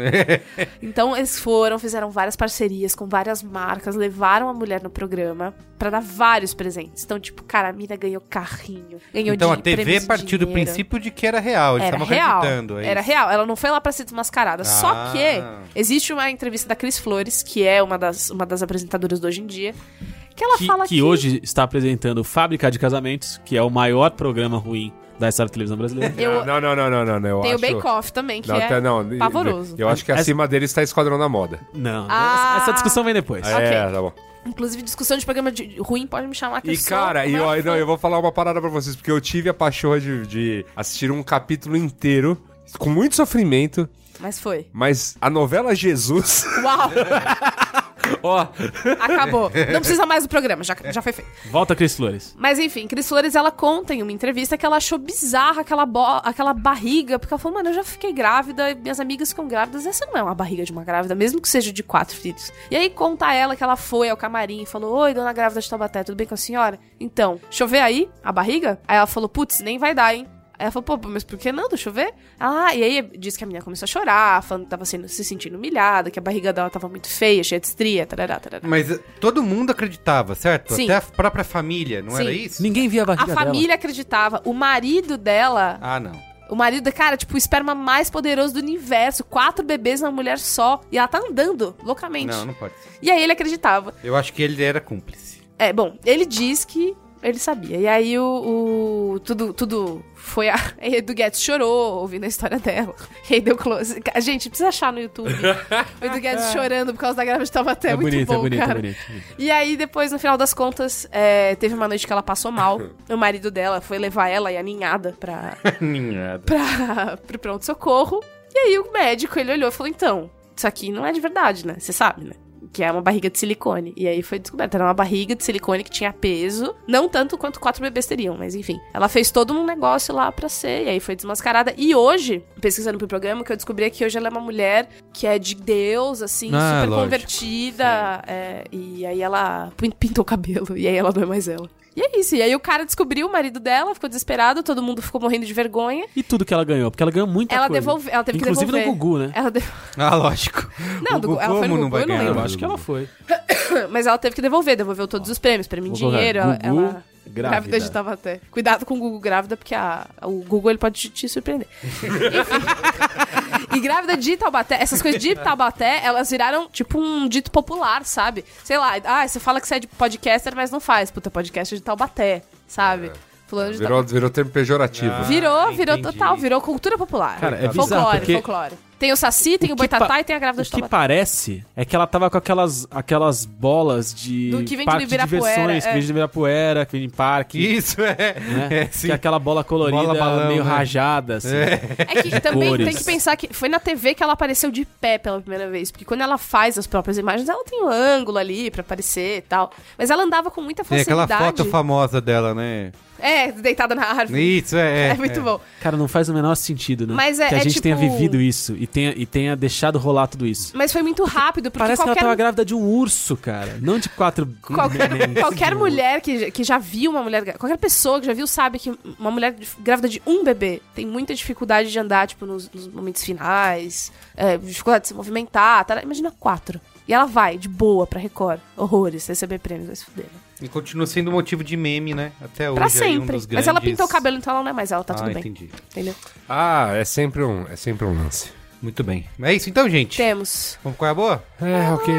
Então eles foram, fizeram várias parcerias com várias marcas, levaram a mulher no programa pra dar vários presentes. Então, tipo, cara, a mina ganhou carrinho, ganhou Então a de- TV partiu do princípio de que era real. Eles estavam acreditando. é Era isso. real. Ela não foi lá pra ser desmascarada. Só Ah. que existe uma entrevista da Cris Flores, que é uma das, uma das apresentadoras do hoje em dia, que ela que, fala que que, hoje está apresentando Fábrica de Casamentos, que é o maior programa ruim da história da televisão brasileira. Eu- Não, não, não, não, não, não. Eu tem o acho... Bake Off também, que Não, é até não. pavoroso. Eu acho que acima deles tá Esquadrão da Moda. Não, Ah. essa, essa discussão vem depois. Ok. É, tá bom. Inclusive, discussão de programa de ruim pode me chamar que eu E sou cara, o e maior eu, não, eu vou falar uma parada pra vocês, porque eu tive a paixão de, de assistir um capítulo inteiro com muito sofrimento, Mas foi. mas a novela Jesus. Uau! Ó, Acabou. Não precisa mais do programa, já, já foi feito. Volta, Cris Flores. Mas enfim, Cris Flores, ela conta em uma entrevista que ela achou bizarra aquela, bo aquela barriga, porque ela falou, mano, eu já fiquei grávida, minhas amigas ficam grávidas, essa não é uma barriga de uma grávida, mesmo que seja de quatro filhos. E aí conta ela que ela foi ao camarim e falou, oi, dona grávida de Taubaté, tudo bem com a senhora? Então, chover aí a barriga? Aí ela falou, putz, nem vai dar, hein? Aí ela falou, pô, mas por que não? Deixa eu ver. Ah, e aí disse que a menina começou a chorar, falando que tava sendo, se sentindo humilhada, que a barriga dela tava muito feia, cheia de estria, tarará, tarará. Mas eh, todo mundo acreditava, certo? Sim. Até a própria família, não Sim. era isso? Ninguém via a A barriga dela. família acreditava, o marido dela Ah, não. O marido, cara, tipo, o esperma mais poderoso do universo. Quatro bebês numa mulher só. E ela tá andando loucamente. Não, não pode ser. E aí ele acreditava. Eu acho que ele era cúmplice. É, bom, ele diz que ele sabia. E aí o. o- tudo, tudo foi a. Aí Edu Guedes chorou ouvindo a história dela. E aí deu close. Gente, precisa achar no YouTube. o Edu Guedes chorando por causa da grávida tava até É muito bonito, bom, é bonito, cara. é bonito. E aí, depois, no final das contas, é, teve uma noite que ela passou mal. o marido dela foi levar ela e a ninhada pra, Ninhada. pra, pro pronto-socorro. E aí o médico, ele olhou e falou, então, isso aqui não é de verdade, né? Você sabe, né? Que é uma barriga de silicone. E aí foi descoberto. Era uma barriga de silicone que tinha peso. Não tanto quanto quatro bebês teriam, mas enfim. Ela fez todo um negócio lá pra ser. E aí foi desmascarada. E hoje, pesquisando pro programa, que eu descobri é que hoje ela é uma mulher que é de Deus, assim, Ah, super lógico. convertida. é, e aí ela pin- pintou o cabelo. E aí ela não é mais ela. E é isso. E aí o cara descobriu o marido dela, ficou desesperado, todo mundo ficou morrendo de vergonha. E tudo que ela ganhou, porque ela ganhou muita Ela coisa. devolve, ela teve Inclusive que devolver. no Gugu, né? Ela de- Ah, lógico. Não, O do- Gugu ela foi no como não Gugu, vai eu não ganhar? lembro. Eu acho que ela foi. Mas ela teve que devolver, devolveu todos os prêmios, prêmio em dinheiro. Ela, Gugu, ela- grávida. grávida de Taubaté. Cuidado com o Google grávida, porque a- o Google ele pode te, te surpreender. Enfim. E grávida de Taubaté, essas coisas de Taubaté, elas viraram tipo um dito popular, sabe? Sei lá, ah, você fala que você é de podcaster, mas não faz. Puta, podcast de Taubaté, sabe? Fulano de virou, virou termo pejorativo. Ah, Virou, virou entendi. total, virou cultura popular. Cara, é bizarro, folclore, porque- folclore. Tem o Saci, tem o, que Boitatá e tem a grávida O de que Taubaté. parece é que ela tava com aquelas, aquelas bolas de Do que vem de parque de diversões, que é. vem de Ibirapuera, que vem em parque. Isso é. Né? É, que é aquela bola colorida, Bola balão, meio né? rajada, assim. É que também Cores. tem que pensar que foi na TV que ela apareceu de pé pela primeira vez. Porque quando ela faz as próprias imagens, ela tem um ângulo ali pra aparecer e tal. Mas ela andava com muita Tem aquela facilidade. foto famosa dela, né? É, deitada na árvore. Isso, é. É, muito bom. Cara, não faz o menor sentido, né? Mas é- que a é gente tipo- tenha vivido isso e tenha, e tenha deixado rolar tudo isso. Mas foi muito rápido, porque Parece que ela qualquer, tava grávida de um urso, cara. Não de quatro qualquer, qualquer mulher que, que já viu uma mulher. Qualquer pessoa que já viu sabe que uma mulher grávida de um bebê tem muita dificuldade de andar, tipo, nos, nos momentos finais, é, dificuldade de se movimentar. Tá? Imagina quatro. E ela vai, de boa, pra Record. Horrores, receber prêmios, vai se fuder. né? E continua sendo motivo de meme, né? Até hoje. Pra aí, um sempre. dos Mas ela grandes- pintou o cabelo, então ela não é mais ela, tá ah, tudo bem. entendi. Entendeu? Ah, é sempre um, é sempre um lance. Muito bem. É isso então, gente. Temos. Vamos qual é a boa? É, ok.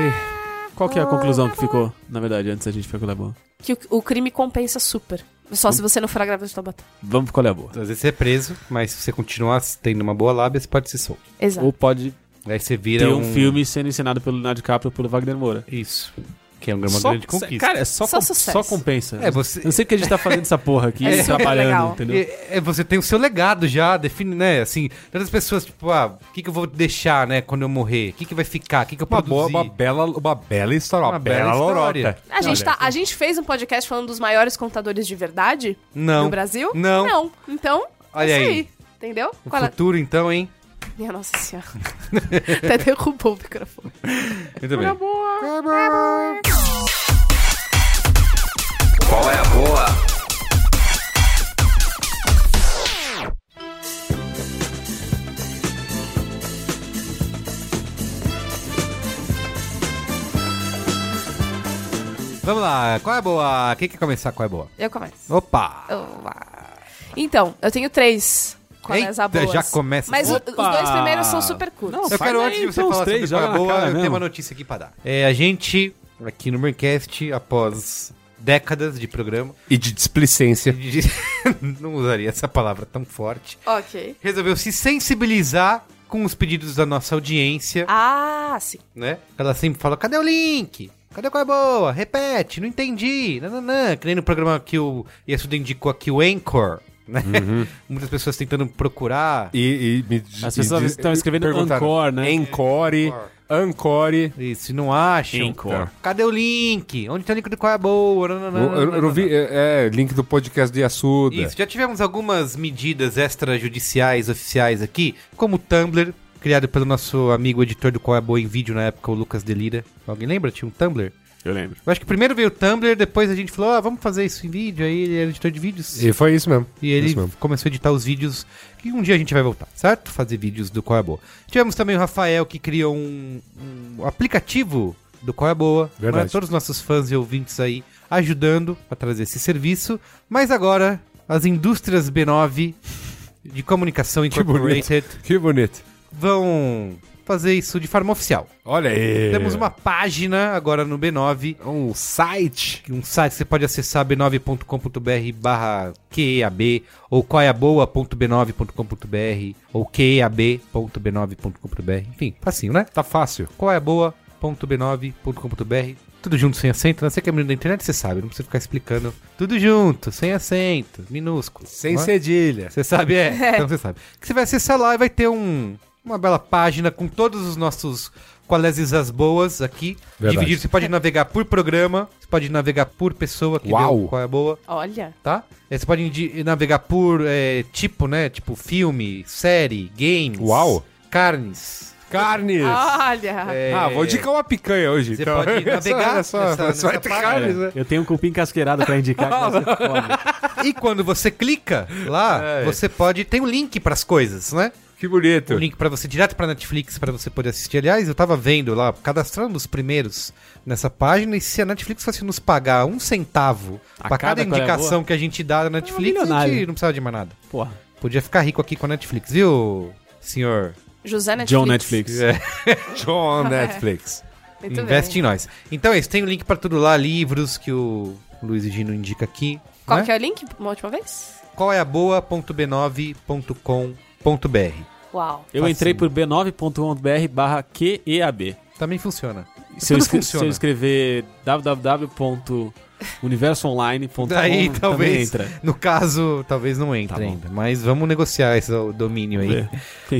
Qual que é a conclusão que ficou, na verdade, antes da gente ficar com a boa? Que o, o crime compensa super. Só se você não for a grávida de Taubaté. Vamos é a boa. Às vezes você é preso, mas se você continuar tendo uma boa lábia, você pode ser solto. Exato. Ou pode Aí você vira ter um, filme sendo ensinado pelo Leonardo DiCaprio ou pelo Wagner Moura. Isso. Que é uma Só- grande conquista. Cara, é só, Só com- sucesso. só compensa. É, você- Eu sei que a gente tá fazendo essa porra aqui, É trabalhando, legal. entendeu? É, é, você tem o seu legado já, define, né? Assim, tantas pessoas, tipo, ah, o que, que eu vou deixar, né, quando eu morrer? O que, que vai ficar? O que, que eu Uma, boa, uma, bela, uma bela história, uma, Uma bela, bela história. A gente, tá, a gente fez um podcast falando dos maiores contadores de verdade Não. do Brasil? Não. Não. Então, Olha é isso aí. aí. Entendeu? O Qual é? futuro, então, hein? Minha nossa senhora. Até derrubou o microfone. Muito bem. Qual é a boa? Vamos lá, qual é a boa? Quem quer começar? Qual é a boa? Eu começo. Opa! Então, eu tenho três. Qual é Eita, as boas? já começa. Mas o- os dois primeiros são super curtos. Não, Eu quero, antes de você então, falar três, sobre a boa, cara eu tenho uma notícia aqui pra dar. É, a gente, aqui no Braincast, após décadas de programa, E de displicência. de- não usaria essa palavra tão forte, Ok. resolveu se sensibilizar com os pedidos da nossa audiência, Ah, sim. né? Ela sempre fala, cadê o link? Cadê qual é boa? Repete, não entendi. Nananã. Que nem no programa que o Yasuda indicou aqui, o Anchor, né? Muitas pessoas tentando procurar. E, e me As pessoas estão escrevendo Encore, né? Encore, Encore. Isso, não acham. Encore. Cadê o link? Onde tem o link do qual é boa? Não, não, não, Eu, eu- não, eu vi, é, é, link do podcast do Yasuda. Isso, já tivemos algumas medidas extrajudiciais oficiais aqui, como o Tumblr, criado pelo nosso amigo editor do Qual é Boa em Vídeo na época, o Lucas Delira. Alguém lembra? Tinha um Tumblr? Eu lembro. Eu acho que primeiro veio o Tumblr, depois a gente falou, ah, vamos fazer isso em vídeo, aí ele era editor de vídeos. E foi isso mesmo. E ele mesmo. começou a editar os vídeos que um dia a gente vai voltar, certo? Fazer vídeos do Qual é Boa. Tivemos também o Rafael que criou um, um aplicativo do Qual é Boa. Verdade. né? Todos os nossos fãs e ouvintes aí ajudando a trazer esse serviço. Mas agora, as indústrias B9 de comunicação Que bonito. Incorporated Que bonito. vão fazer isso de forma oficial. Olha aí. Temos uma página agora no B9 Um site. um site que você pode acessar b9.com.br barra QEAB ou quaiaboa.b9.com.br ou QEAB.b9.com.br Enfim, facinho, né? Tá fácil. quaiaboa.b9.com.br Tudo junto, sem acento, né? Você que é menino da internet, você sabe, não precisa ficar explicando. Tudo junto, sem acento, minúsculo. Sem é? cedilha. Você sabe, é. Então você sabe. Que você vai acessar lá e vai ter um, uma bela página com todos os nossos qualésis as boas aqui. Verdade. Dividido. Você pode navegar por programa, você pode navegar por pessoa que Uau. deu qual é a boa, Olha. tá? Aí Você pode navegar por é, tipo, né? Tipo filme, série, games. Uau. Carnes. Carnes. Olha. é, Ah, vou indicar uma picanha hoje. Você então. pode navegar É nessa- é só, nessa ter página. carnes, né? Eu tenho um cupim casqueirado pra indicar vai. E quando você clica lá, É. você pode. Tem um link pras coisas, né? Que bonito. um link pra você direto pra Netflix pra você poder assistir. Aliás, eu tava vendo lá, cadastrando os primeiros nessa página e se a Netflix fosse nos pagar um centavo A pra cada, cada é a indicação boa? que a gente dá na Netflix, a milionário. gente não precisava de mais nada. Porra. Podia ficar rico aqui com a Netflix, viu, senhor? José Netflix. John Netflix. É, John Netflix. Muito investe bem. em nós. Então é isso, tem o link pra tudo lá, livros que o Luiz e Gino indica aqui. Qual né? que é o link? Uma última vez? Qual é a boa.b9.com.br Eu Uau. Facinho. entrei por b9.com.br barra QEAB. Também funciona. Se eu, escre- se funciona. eu escrever www.universoonline.com Daí também talvez, entra. no caso, talvez não entre Tá ainda. Mas vamos negociar esse domínio aí.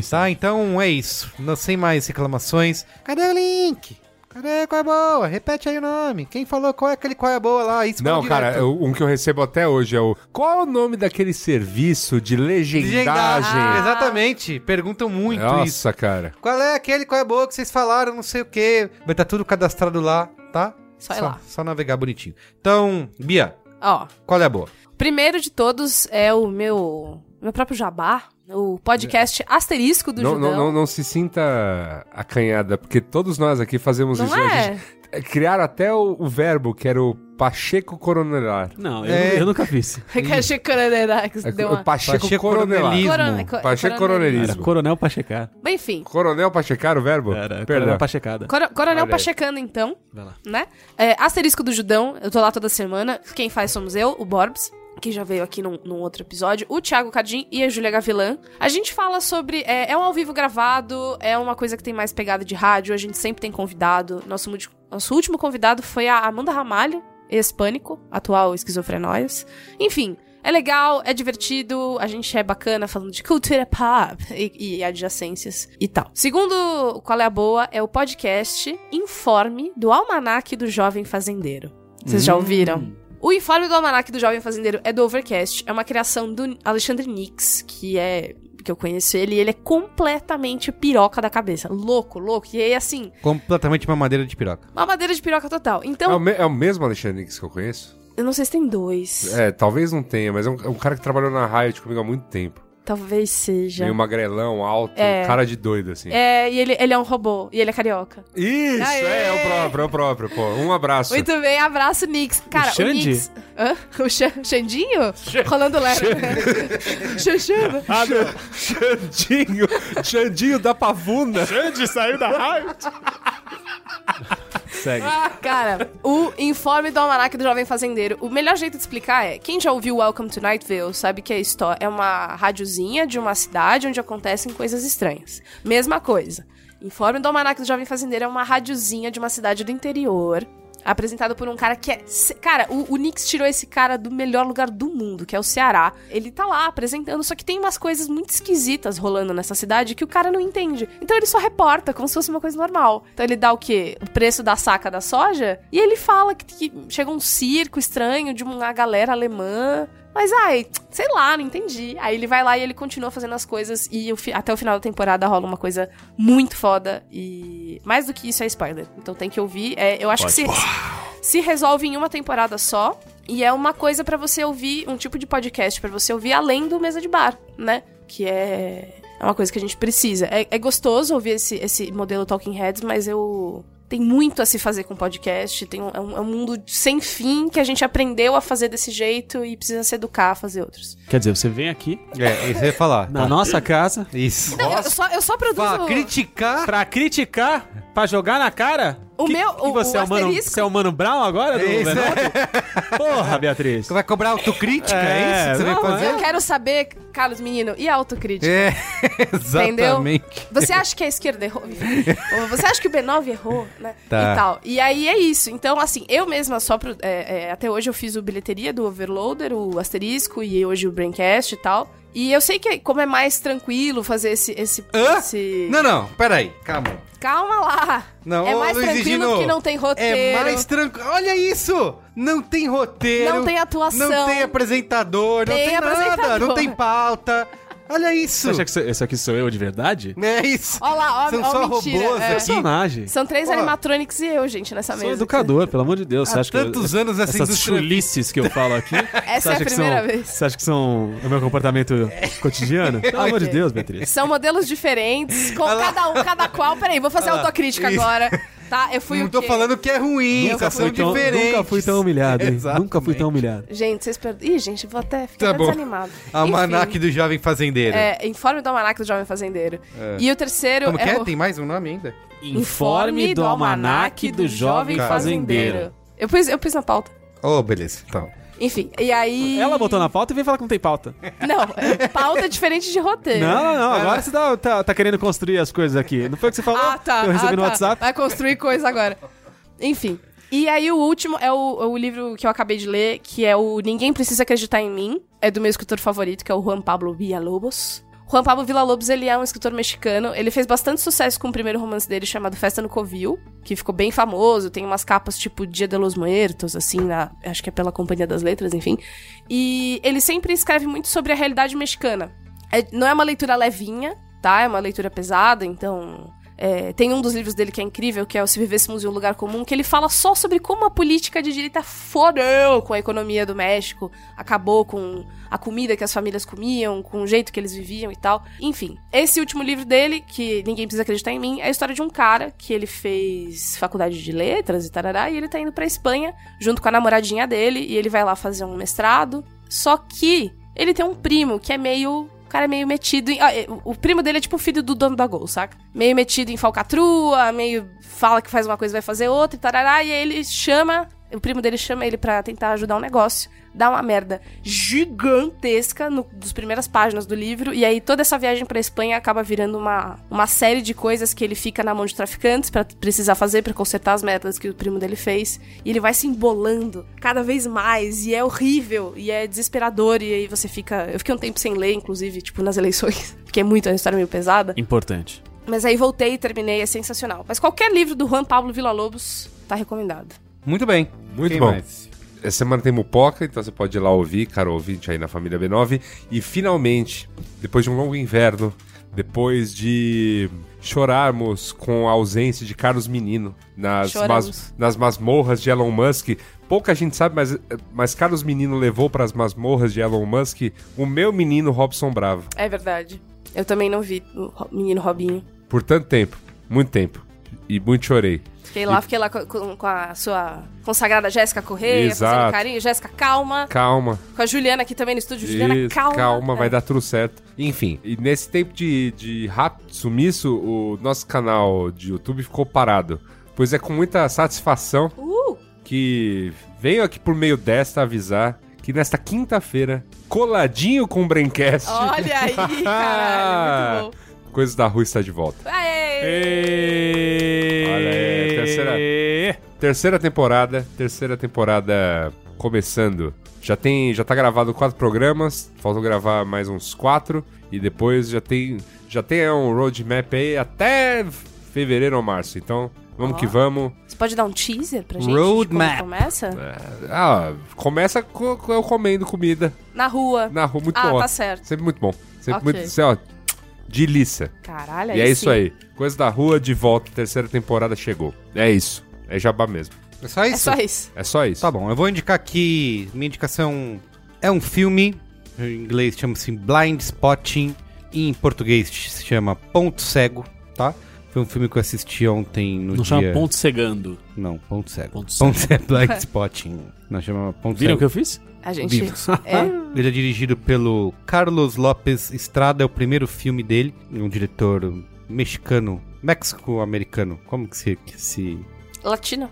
Sabe? Tá, então é isso. Não, sem mais reclamações. Cadê o link? Cadê qual é a boa? Repete aí o nome. Quem falou qual é aquele qual é boa lá? Isso Não, cara, eu- um que eu recebo até hoje é o. Qual é o nome daquele serviço de legendagem? Legendagem. Exatamente. Perguntam muito isso. Nossa, cara. Qual é aquele qual é boa que vocês falaram, não sei o quê. Vai estar tudo cadastrado lá, tá? Só ir lá. Só navegar bonitinho. Então, Bia, Ó, qual é a boa? primeiro de todos é o meu, meu próprio jabá, o podcast Asterisco do Não, Judão. não, não, não se sinta acanhada, porque todos nós aqui fazemos Não isso. A é? gente- é, criaram até o, o verbo, que era o Pacheco Coronelar. Não, eu, É. eu nunca fiz. Que achei que era- que É, deu o uma... Pacheco, Pacheco Coronelar. Coronelismo. Corona- co- Pacheco Era Coronelismo. Coronel Pachecar. Bem, enfim. Coronel Pachecar o verbo? Era Perdão. Coronel Pachecada. Coro- Coronel Olha aí. Pachecando, então, Vai lá. né? É, Asterisco do Judão, eu tô lá toda semana. Quem faz somos eu, o Borbs, que já veio aqui num, num outro episódio, o Thiago Cardim e a Júlia Gavilã. A gente fala sobre. É, é um ao vivo gravado, é uma coisa que tem mais pegada de rádio, a gente sempre tem convidado. Nosso, nosso último convidado foi a Amanda Ramalho, ex-pânico, atual esquizofrenóias. Enfim. É legal, é divertido, a gente é bacana falando de cultura pop e, e adjacências e tal. Segundo Qual é a Boa, é o podcast Informe do Almanaque do Jovem Fazendeiro. Vocês já ouviram? O Informe do Almanaque do Jovem Fazendeiro é do Overcast, é uma criação do Alexandre Nix, que é que eu conheço ele, e ele é completamente piroca da cabeça. Louco, louco. E aí, assim, Completamente uma madeira de piroca. uma madeira de piroca total. É, Então, o me- é o mesmo Alexandre Nix que eu conheço? eu não sei se tem dois. É, talvez não tenha, mas é um, é um cara que trabalhou na Riot comigo há muito tempo. Talvez seja. Meio magrelão, alto, É. cara de doido, assim. É, e ele, ele é um robô, e ele é carioca. Isso, Aê! é, é o próprio, é o próprio, pô. Um abraço. Muito bem, abraço, Nix. Cara, o, Xande? Nix. Hã? O Xan- Xandinho? Rolando lero. Xaxando. Ah, meu. Xandinho, Xandinho da pavuna. Xande saiu da raio. Segue. Cara, o informe do Almanac do Jovem Fazendeiro. O melhor jeito de explicar é: quem já ouviu Welcome to Night Vale sabe que a história é uma rádiozinha de uma cidade onde acontecem coisas estranhas. Mesma coisa. Informe do Almanac do Jovem Fazendeiro é uma rádiozinha de uma cidade do interior Apresentado por um cara que é. Cara, o, o Knicks tirou esse cara do melhor lugar do mundo, que é o Ceará. Ele tá lá apresentando, só que tem umas coisas muito esquisitas rolando nessa cidade que o cara não entende. Então ele só reporta, como se fosse uma coisa normal. Então ele dá o quê? O preço da saca da soja? E ele fala que, que chega um circo estranho de uma galera alemã. Mas, ai, sei lá, não entendi. Aí ele vai lá e ele continua fazendo as coisas e até o final da temporada rola uma coisa muito foda e mais do que isso é spoiler. Então tem que ouvir. É, eu acho que se, se resolve em uma temporada só e é uma coisa pra você ouvir, um tipo de podcast pra você ouvir além do mesa de bar, né? Que é é uma coisa que a gente precisa. É, é gostoso ouvir esse, esse modelo Talking Heads, mas eu tem muito a se fazer com podcast. Tem um, é, um, é um mundo sem fim que a gente aprendeu a fazer desse jeito e precisa se educar a fazer outros. Quer dizer, você vem aqui É, isso eu ia falar. na Tá. nossa casa Isso. Não, eu só, eu só produzo. Pra criticar. pra criticar, pra jogar na cara. O Que- meu- que o- você, o é o Mano, asterisco- você é o Mano Brown agora do Isso. Venado? Porra, Beatriz. Você vai cobrar autocrítica, é, É, isso que você não, vai fazer? Eu quero saber, Carlos Menino, e a autocrítica? É, exatamente. Você acha que a esquerda errou? Ou Você acha que o B9 errou, né? Tá. E tal. E aí é isso. Então, assim, eu mesma só pro, é, é, até hoje eu fiz o bilheteria do Overloader, o asterisco e hoje o Braincast e tal. E eu sei que como é mais tranquilo fazer esse. esse, Hã? esse- Não, não, peraí, calma. Calma lá. Não, é mais Luiz tranquilo Gino, que não tem roteiro. É mais tranquilo. Olha isso! Não tem roteiro. Não tem atuação. Não tem apresentador. Não Tem tem, nada. apresentador. Não tem pauta. Olha isso. Você acha que isso- esse aqui sou eu de verdade? É isso. Ó lá, ó, São ó, só mentira. robôs é. aqui. Personagem. São três Pô. animatronics e eu, gente, nessa Sou mesa. educador, pelo amor de Deus. Você Há acha que eu- tantos anos essa essas indústria- chulices que eu falo aqui. Essa é a primeira são, vez. Você acha que são o meu comportamento cotidiano? Pelo amor de. Deus, Beatriz. São modelos diferentes, com cada um, cada qual. Peraí, vou fazer autocrítica agora. Tá? Eu fui Não o tô quê? falando que é ruim, Nunca são tão, diferentes. nunca fui tão humilhado, hein? Exatamente. Nunca fui tão humilhado. Gente, vocês perdem. Ih, gente, vou até ficar Tá desanimado. Almanac do Jovem Fazendeiro. É, informe do Almanac do Jovem Fazendeiro. E o terceiro Como que é? o Tem mais um nome ainda? Informe do Almanac do Jovem Fazendeiro. Eu pus, eu pus na pauta. Oh, beleza. Então. Enfim, e aí. Ela botou na pauta e veio falar que não tem pauta. Não, é pauta diferente de roteiro. Não, não, não. Agora você tá, tá, tá querendo construir as coisas aqui. Não foi o que você falou? Ah, tá. Eu recebi ah, no tá. WhatsApp. Vai construir coisa agora. Enfim. E aí o último é o, é o livro que eu acabei de ler, que é o Ninguém Precisa Acreditar em Mim. É do meu escritor favorito, que é o Juan Pablo Villalobos. Juan Pablo Villalobos, ele é um escritor mexicano. Ele fez bastante sucesso com o primeiro romance dele, chamado Festa no Covil, que ficou bem famoso. Tem umas capas tipo Dia de los Muertos, assim, na, acho que é pela Companhia das Letras, enfim. E ele sempre escreve muito sobre a realidade mexicana. É- não é uma leitura levinha, tá? É uma leitura pesada, então. É, tem um dos livros dele que é incrível, que é o Se Vivêssemos em um Lugar Comum, que ele fala só sobre como a política de direita fodeu com a economia do México, acabou com a comida que as famílias comiam, com o jeito que eles viviam e tal. Enfim, esse último livro dele, que ninguém precisa acreditar em mim, é a história de um cara que ele fez faculdade de letras e tarará, e ele tá indo pra Espanha junto com a namoradinha dele, e ele vai lá fazer um mestrado. Só que ele tem um primo que é meio. Cara é meio metido em. o- primo dele é tipo o filho do dono da Gol, saca? Meio metido em falcatrua, meio fala que faz uma coisa vai fazer outra e tarará. E aí ele chama. O primo dele chama ele pra tentar ajudar um negócio. Dá uma merda gigantesca no, primeiras páginas do livro. E aí toda essa viagem pra Espanha acaba virando uma, uma série de coisas que ele fica na mão de traficantes pra precisar fazer pra consertar as merdas que o primo dele fez. E ele vai se embolando cada vez mais. E é horrível. E é desesperador. E aí você fica. Eu fiquei um tempo sem ler, inclusive, tipo, nas eleições. Porque é muito é uma história meio pesada. Importante. Mas aí voltei e terminei, é sensacional. Mas qualquer livro do Juan Pablo Villa-Lobos tá recomendado. Muito bem. Muito Quem bom. mais? Essa semana tem Mupoca, então você pode ir lá ouvir, caro ouvinte aí na família B9. E finalmente, depois de um longo inverno, depois de chorarmos com a ausência de Carlos Menino nas, mas- nas masmorras de Elon Musk, pouca gente sabe, mas, mas Carlos Menino levou para as masmorras de Elon Musk o meu menino Robson Bravo. É verdade. Eu também não vi o menino Robinho. Por tanto tempo, muito tempo. E muito chorei. Fiquei lá, fiquei lá com, com- a sua consagrada Jéssica Correia, Exato. fazendo carinho. Jéssica, calma. Calma. Com a Juliana aqui também no estúdio. Juliana, Isso, calma. vai É. dar tudo certo. Enfim, e nesse tempo de, de rápido sumiço, o nosso canal de YouTube ficou parado. Pois é com muita satisfação Uh! que venho aqui por meio desta avisar que nesta quinta-feira, coladinho com o Braincast, Olha aí, caralho. Muito bom. Coisas da Rua está de volta. Aê! Ei! Olha aí, terceira- terceira temporada, terceira temporada começando. Já tem, já tá gravado quatro programas, faltam gravar mais uns quatro e depois já tem, já tem um roadmap aí até fevereiro ou março. Então, vamos Ó. que vamos. Você pode dar um teaser pra gente? Roadmap. Começa? Ah, começa com, com eu comendo comida Na rua. na rua, muito ah, bom. tá certo. Sempre muito bom. Sempre Ok. muito, assim, ó, delícia. Caralho, e é isso sim. aí. Coisa da rua, de volta, terceira temporada chegou. É isso. É jabá mesmo. É só É isso? só isso. É só isso. Tá bom, eu vou indicar aqui. Minha indicação é um filme. Em inglês chama-se Blind Spotting. E em português se chama Ponto Cego, tá? Foi um filme que eu assisti ontem no Não dia... chama ponto cegando. Não, Ponto Cego. Ponto Ponto Cego. Blind Spotting. Não, chama Ponto Viram o que Cego. eu fiz? A gente. É. Ele é dirigido pelo Carlos Lopes Estrada, é o primeiro filme dele. Um diretor mexicano, México-americano. Como que se... Que se... Latino.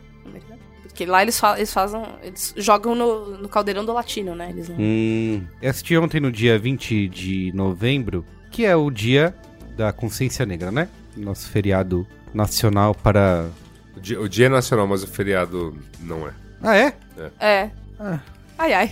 Porque lá eles, fa eles fazem. Eles jogam no, no caldeirão do latino, né? Eles não. Hum, eu assisti ontem no dia 20 de novembro, que é o dia da consciência negra, né? Nosso feriado nacional para... O dia, o dia é nacional, mas o feriado não é. Ah, é? É. Ah. Ai, ai.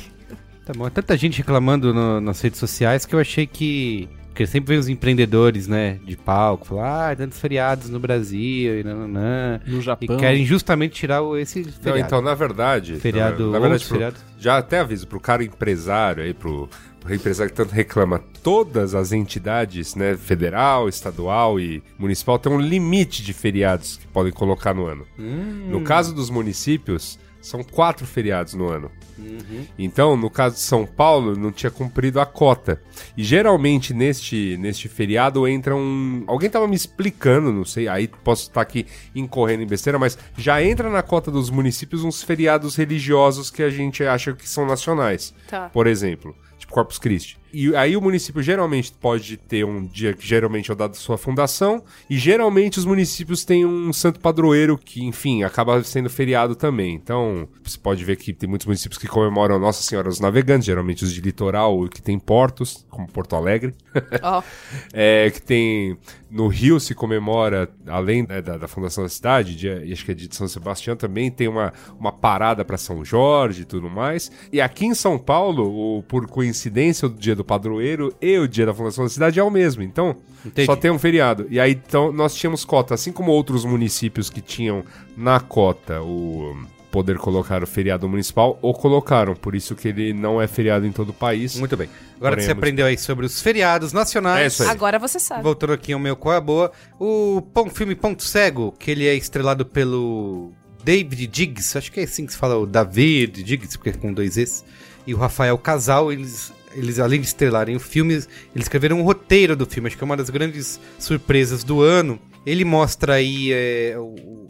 Tá bom. É tanta gente reclamando no- nas redes sociais que eu achei que... Porque sempre vem os empreendedores, né, de palco, falar, ah, tantos feriados no Brasil e nananã. No E Japão. querem justamente tirar o- esse Não, feriado. então, na verdade. Feriado, na verdade, pro- feriados. já até aviso pro cara empresário aí, pro, pro empresário que tanto reclama, todas as entidades, né, federal, estadual e municipal, tem um limite de feriados que podem colocar no ano. Hum. No caso dos municípios, são quatro feriados no ano. Uhum. Então, no caso de São Paulo, não tinha cumprido a cota. E geralmente neste, neste feriado entra um. Alguém tava me explicando, não sei, aí posso estar aqui incorrendo em besteira, mas já entra na cota dos municípios uns feriados religiosos que a gente acha que são nacionais. Tá. Por exemplo, tipo Corpus Christi. E aí o município geralmente pode ter um dia que geralmente é o dado da sua fundação, e geralmente os municípios têm um santo padroeiro que, enfim, acaba sendo feriado também. Então, você pode ver que tem muitos municípios que comemoram Nossa Senhora dos Navegantes, geralmente os de litoral que tem portos, como Porto Alegre. Ó. É, que tem. No Rio se comemora, além né, da, da fundação da cidade, de, e acho que é de São Sebastião também, tem uma, uma parada para São Jorge e tudo mais. E aqui em São Paulo, o, por coincidência, o dia do padroeiro e o dia da fundação da cidade é o mesmo. Então, Entendi. só tem um feriado. E aí, então, nós tínhamos cota, assim como outros municípios que tinham na cota o poder colocar o feriado municipal, ou colocaram, por isso que ele não é feriado em todo o país. Muito bem. Agora Porém, que você é muito- aprendeu aí sobre os feriados nacionais... É isso aí. Agora você sabe. Voltando aqui ao meu Qual é a Boa, o pão, filme Ponto Cego, que ele é estrelado pelo David Diggs, acho que é assim que se fala, o David Diggs, porque é com dois Es, e o Rafael Casal, eles, eles além de estrelarem o filme, eles escreveram um roteiro do filme, acho que é uma das grandes surpresas do ano. Ele mostra aí é,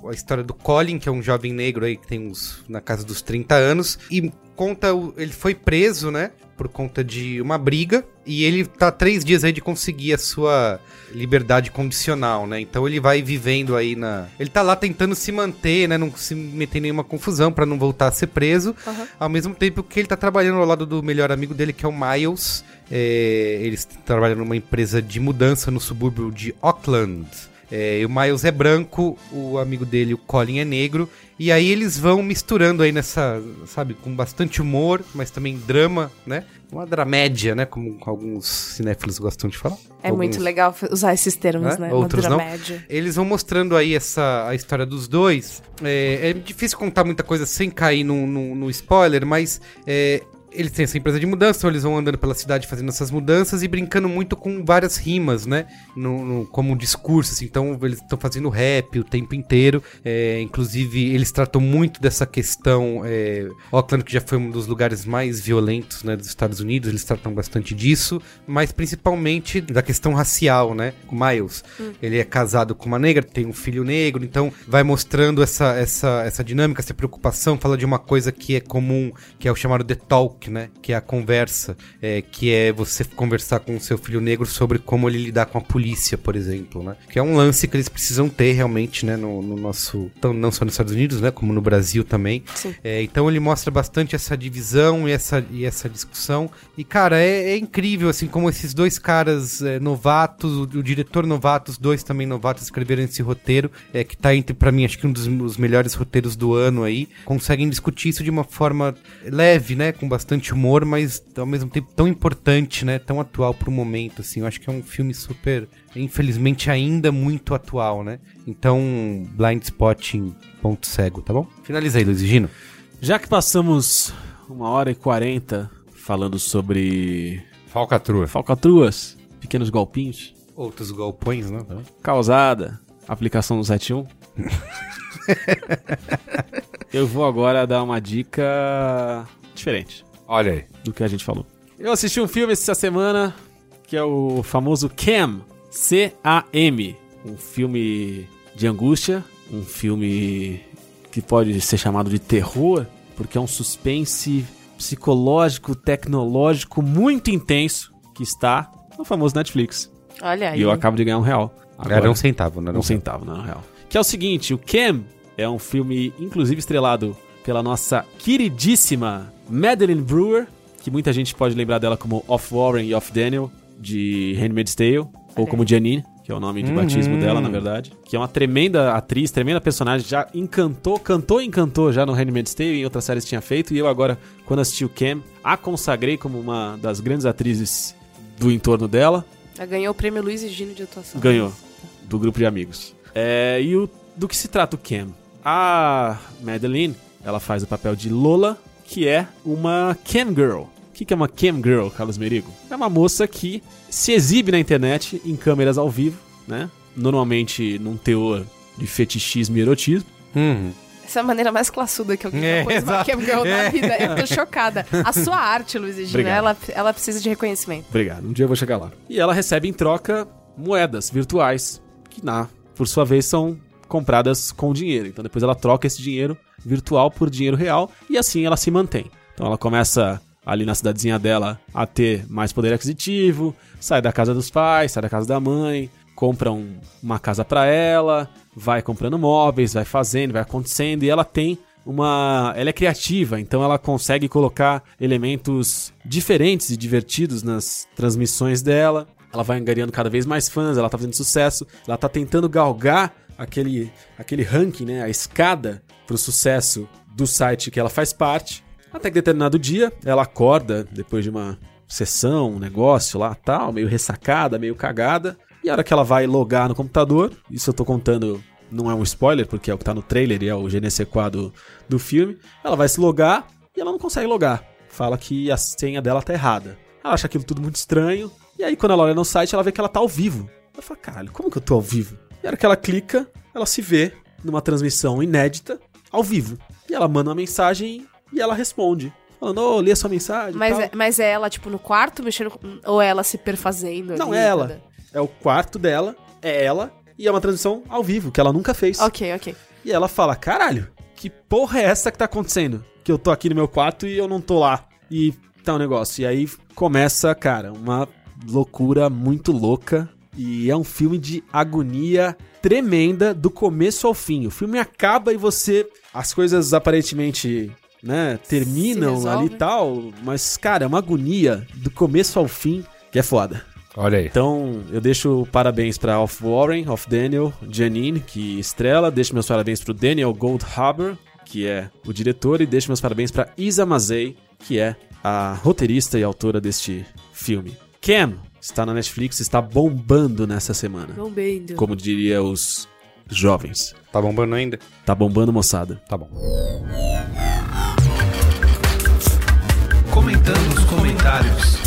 a história do Colin, que é um jovem negro aí que tem uns na casa dos 30 anos, e conta, ele foi preso, né, por conta de uma briga, e ele tá três dias aí de conseguir a sua liberdade condicional, né? Então ele vai vivendo aí na. Ele tá lá tentando se manter, né? Não se meter em nenhuma confusão pra não voltar a ser preso. Aham. Ao mesmo tempo que ele tá trabalhando ao lado do melhor amigo dele, que é o Miles. É, eles trabalham numa empresa de mudança no subúrbio de Auckland. É, o Miles é branco, o amigo dele, o Colin, é negro. E aí eles vão misturando aí nessa, sabe, com bastante humor, mas também drama, né? Uma dramédia, né? Como alguns cinéfilos gostam de falar. É Alguns- muito legal usar esses termos, Né? né? Outros Uma não. dramédia. Eles vão mostrando aí essa, a história dos dois. É, é difícil contar muita coisa sem cair no, no, no spoiler, mas é, eles têm essa empresa de mudança, então eles vão andando pela cidade fazendo essas mudanças e brincando muito com várias rimas, né? No, no- como um discurso, assim. Então eles estão fazendo rap o tempo inteiro. É, inclusive, eles tratam muito dessa questão. É, Auckland, que já foi um dos lugares mais violentos né, dos Estados Unidos, eles tratam bastante disso, mas principalmente da questão racial, né? O Miles, ele é casado com uma negra, tem um filho negro, então vai mostrando essa, essa, essa dinâmica, essa preocupação, fala de uma coisa que é comum, que é o chamado The Talk, Talk, né? Que é a conversa, é, que é você conversar com o seu filho negro sobre como ele lidar com a polícia, por exemplo, né? Que é um lance que eles precisam ter realmente, né? No, no nosso, então, não só nos Estados Unidos, né? Como no Brasil também. É, então ele mostra bastante essa divisão e essa, e essa discussão. E, cara, é, é incrível, assim, como esses dois caras é, novatos, o, o diretor novato, os dois também novatos, escreveram esse roteiro, é, que tá entre, pra mim, acho que um dos, dos melhores roteiros do ano aí. Conseguem discutir isso de uma forma leve, né? Com bastante humor, mas ao mesmo tempo tão importante, né? Tão atual pro momento, assim. Eu acho que é um filme super, infelizmente, ainda muito atual, né? Então, Blind Spotting, ponto cego, tá bom? Finaliza aí, Luiz Gino. Já que passamos uma hora e quarenta falando sobre Falcatrua. falcatruas, pequenos golpinhos, Outros galpões, né? causada, aplicação do 71. Eu vou agora dar uma dica diferente Olha aí. do que a gente falou. Eu assisti um filme essa semana que é o famoso Cam, C-A-M, um filme de angústia, um filme que pode ser chamado de terror, porque é um suspense psicológico, tecnológico muito intenso que está no famoso Netflix. Olha aí. E eu acabo de ganhar um real. Agora. Era um centavo, né? Um centavo, não, na real. Que é o seguinte, o Cam é um filme, inclusive, estrelado pela nossa queridíssima Madeline Brewer, que muita gente pode lembrar dela como Off Warren e Off Daniel, de Handmaid's Tale, ou como Janine, que é o nome de batismo dela, na verdade. Que é uma tremenda atriz, tremenda personagem, já encantou, cantou e encantou já no Handmaid's Tale e em outras séries tinha feito. E eu agora, quando assisti o Cam, a consagrei como uma das grandes atrizes do entorno dela. Ela ganhou o prêmio Luiz e Gino de atuação. Ganhou. Do grupo de amigos. É, e o, do que se trata o Cam? A Madeline, ela faz o papel de Lola, que é uma Cam Girl. O que, que é uma Cam Girl, Carlos Merigo? É uma moça que se exibe na internet em câmeras ao vivo, né? Normalmente num teor de fetichismo e erotismo. Uhum. Essa é a maneira mais classuda que alguém É, já pôs uma exato. Cam Girl na É. vida. Eu tô chocada. A sua arte, Luiz e Gino, Obrigado. ela, ela precisa de reconhecimento. Obrigado, um dia eu vou chegar lá. E ela recebe em troca moedas virtuais, que na, por sua vez são compradas com dinheiro. Então depois ela troca esse dinheiro virtual por dinheiro real e assim ela se mantém. Então ela começa ali na cidadezinha dela a ter mais poder aquisitivo, sai da casa dos pais, sai da casa da mãe, compra um- uma casa pra ela, vai comprando móveis, vai fazendo, vai acontecendo e ela tem uma. Ela é criativa, então ela consegue colocar elementos diferentes e divertidos nas transmissões dela. Ela vai angariando cada vez mais fãs, ela tá fazendo sucesso, ela tá tentando galgar aquele, aquele ranking, né? A escada pro sucesso do site que ela faz parte. Até que determinado dia ela acorda depois de uma sessão, um negócio lá tal, meio ressacada, meio cagada. E a hora que ela vai logar no computador, isso eu tô contando, não é um spoiler, porque é o que tá no trailer e é o GNC4 do, do filme. Ela vai se logar e ela não consegue logar. Fala que a senha dela tá errada. Ela acha aquilo tudo muito estranho. E aí, quando ela olha no site, ela vê que ela tá ao vivo. Ela fala, caralho, como que eu tô ao vivo? E a hora que ela clica, ela se vê numa transmissão inédita, ao vivo. E ela manda uma mensagem e ela responde. Falando, ô, li a sua mensagem. Mas é, mas é ela, tipo, no quarto mexendo. Ou é ela se perfazendo? Não, ali, é ela. toda? É o quarto dela, é ela, e é uma transmissão ao vivo, que ela nunca fez. Ok, ok. E ela fala: caralho, que porra é essa que tá acontecendo? Que eu tô aqui no meu quarto e eu não tô lá. E tá um negócio. E aí começa, cara, uma loucura muito louca. E é um filme de agonia tremenda do começo ao fim. O filme acaba e você. As coisas aparentemente. Né, terminam ali e tal, mas, cara, é uma agonia do começo ao fim que é foda. Olha aí. Então, eu deixo parabéns pra Off Warren, Off Daniel, Janine, que estrela. Deixo meus parabéns pro Daniel Goldhaber, que é o diretor. E deixo meus parabéns pra Isa Mazei, que é a roteirista e autora deste filme. Cam está na Netflix, está bombando nessa semana. Bombando. Como diria os jovens. Tá bombando ainda? Tá bombando, moçada. Tá bom. Comentando os comentários.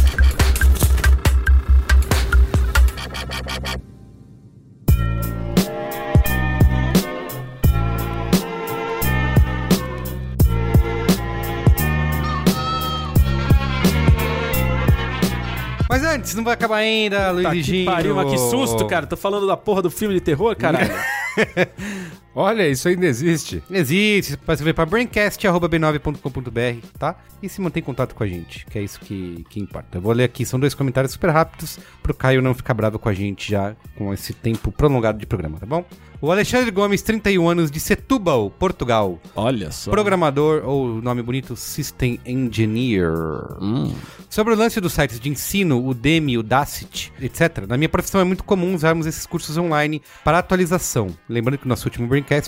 Antes, não vai acabar ainda, Luiz Tá que pariu, mas que susto, cara. Tô falando da porra do filme de terror, caralho. Olha, isso ainda existe. Existe, você pode escrever para braincast.b9.com.br, tá? E se manter em contato com a gente, que é isso que, que importa. Eu vou ler aqui, são dois comentários super rápidos, pro Caio não ficar bravo com a gente já com esse tempo prolongado de programa, tá bom? O Alexandre Gomes, 31 anos, de Setúbal, Portugal. Olha só. Programador, ou nome bonito, System Engineer. Hum. Sobre o lance dos sites de ensino, o Demi, o Dacit, etc. Na minha profissão é muito comum usarmos esses cursos online para atualização. Lembrando que o nosso último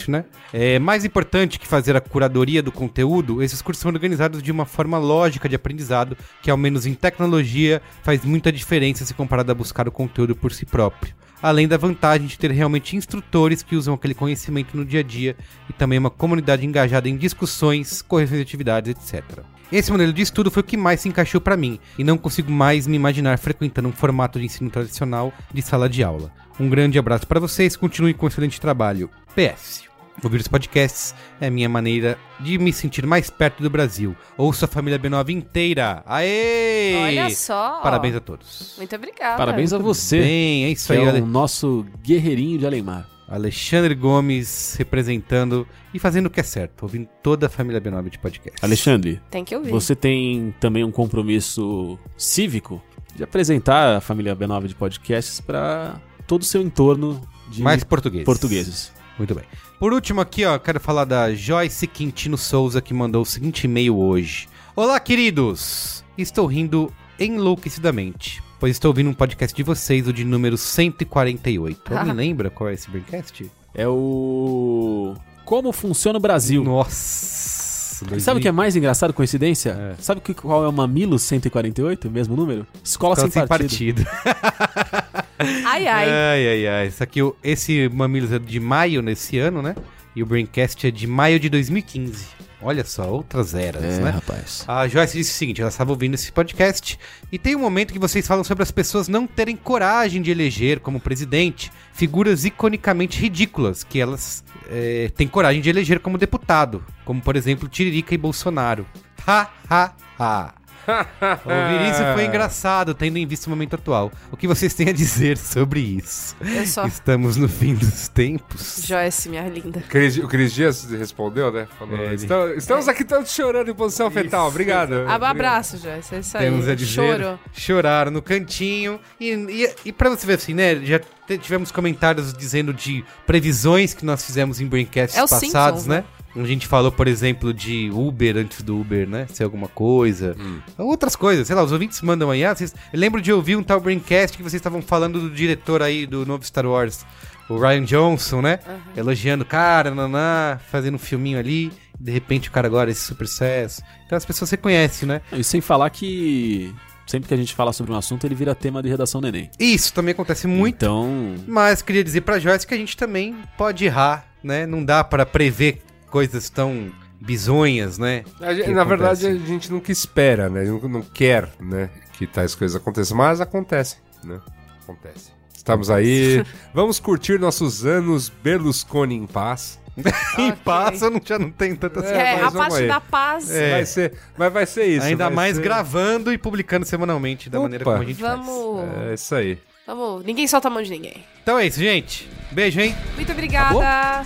Né? É mais importante que fazer a curadoria do conteúdo, esses cursos são organizados de uma forma lógica de aprendizado, que ao menos em tecnologia faz muita diferença se comparado a buscar o conteúdo por si próprio além da vantagem de ter realmente instrutores que usam aquele conhecimento no dia a dia e também uma comunidade engajada em discussões, correções de atividades, etc. Esse modelo de estudo foi o que mais se encaixou para mim e não consigo mais me imaginar frequentando um formato de ensino tradicional de sala de aula. Um grande abraço para vocês, continue com um excelente trabalho. PS. Ouvir os podcasts é a minha maneira de me sentir mais perto do Brasil. Ouço a família B9 inteira. Aê! Olha só. Parabéns a todos. Muito obrigada. Parabéns a você. Bem, é isso Que aí, é o nosso guerreirinho de Alemar. Alexandre Gomes representando e fazendo o que é certo, ouvindo toda a família B9 de podcast. Alexandre, Tem que ouvir. você tem também um compromisso cívico de apresentar a família B9 de podcasts para todo o seu entorno de Mais português. portugueses. Muito bem. Por último aqui, ó, quero falar da Joyce Quintino Souza que mandou o seguinte e-mail hoje. Olá, queridos! Estou rindo enlouquecidamente, pois estou ouvindo um podcast de vocês, o de número 148. Alguém lembra qual é esse Braincast? É o Como funciona o Brasil. Nossa! E sabe o que é mais engraçado, coincidência? É. Sabe que- qual é o Mamilo 148, o mesmo número? Escola, Escola sem, partido. Ai, ai. Ai, ai, ai. Isso aqui, esse Mamilos é de maio nesse ano, né? E o Braincast é de maio de 2015. Olha só, outras eras, É, né? rapaz. A Joyce disse o seguinte: ela estava ouvindo esse podcast e tem um momento que vocês falam sobre as pessoas não terem coragem de eleger como presidente figuras iconicamente ridículas que elas eh, têm coragem de eleger como deputado, como por exemplo Tiririca e Bolsonaro. Ha, ha, ha. Ouvir isso foi engraçado, tendo em vista o momento atual. O que vocês têm a dizer sobre isso? Eu só. Estamos no fim dos tempos. Joyce, minha linda. Cris- O Cris Dias respondeu, né? Falou, É, "Estamos, estamos aqui todos chorando em posição fetal. Obrigado. Ab- Obrigado. Abraço, Joyce. É isso aí. Temos a dizer, Choro. choraram no cantinho. E, e, e pra você ver assim, né? Já tivemos comentários dizendo de previsões que nós fizemos em Braincasts É os passados, Simpsons, né? A gente falou, por exemplo, de Uber antes do Uber, né? Ser alguma coisa. Outras coisas, sei lá, os ouvintes mandam aí. Ah, vocês... Eu lembro de ouvir um tal Braincast que vocês estavam falando do diretor aí do novo Star Wars, o Ryan Johnson, né? Elogiando o cara, naná, fazendo um filminho ali. De repente o cara agora é esse super sucesso. Então as pessoas reconhecem, né? E sem falar que sempre que a gente fala sobre um assunto, ele vira tema de redação do Enem. Isso também acontece muito. Então, Mas queria dizer pra Joyce que a gente também pode errar, né? Não dá pra prever coisas tão bizonhas, né? A gente- na verdade, a gente nunca espera, né? Não, não quer, né? Que tais coisas aconteçam, mas acontecem, né? Acontece. Estamos aí. Vamos curtir nossos anos Berlusconi em paz. em Ok. paz eu não, já não tenho tanta É, É, a parte da paz. É. Vai ser, mas vai ser isso. Ainda mais ser- gravando e publicando semanalmente da Opa. maneira como a gente faz. Vamos. É isso aí. Vamos. Ninguém solta a mão de ninguém. Então é isso, gente. Beijo, hein? Muito obrigada.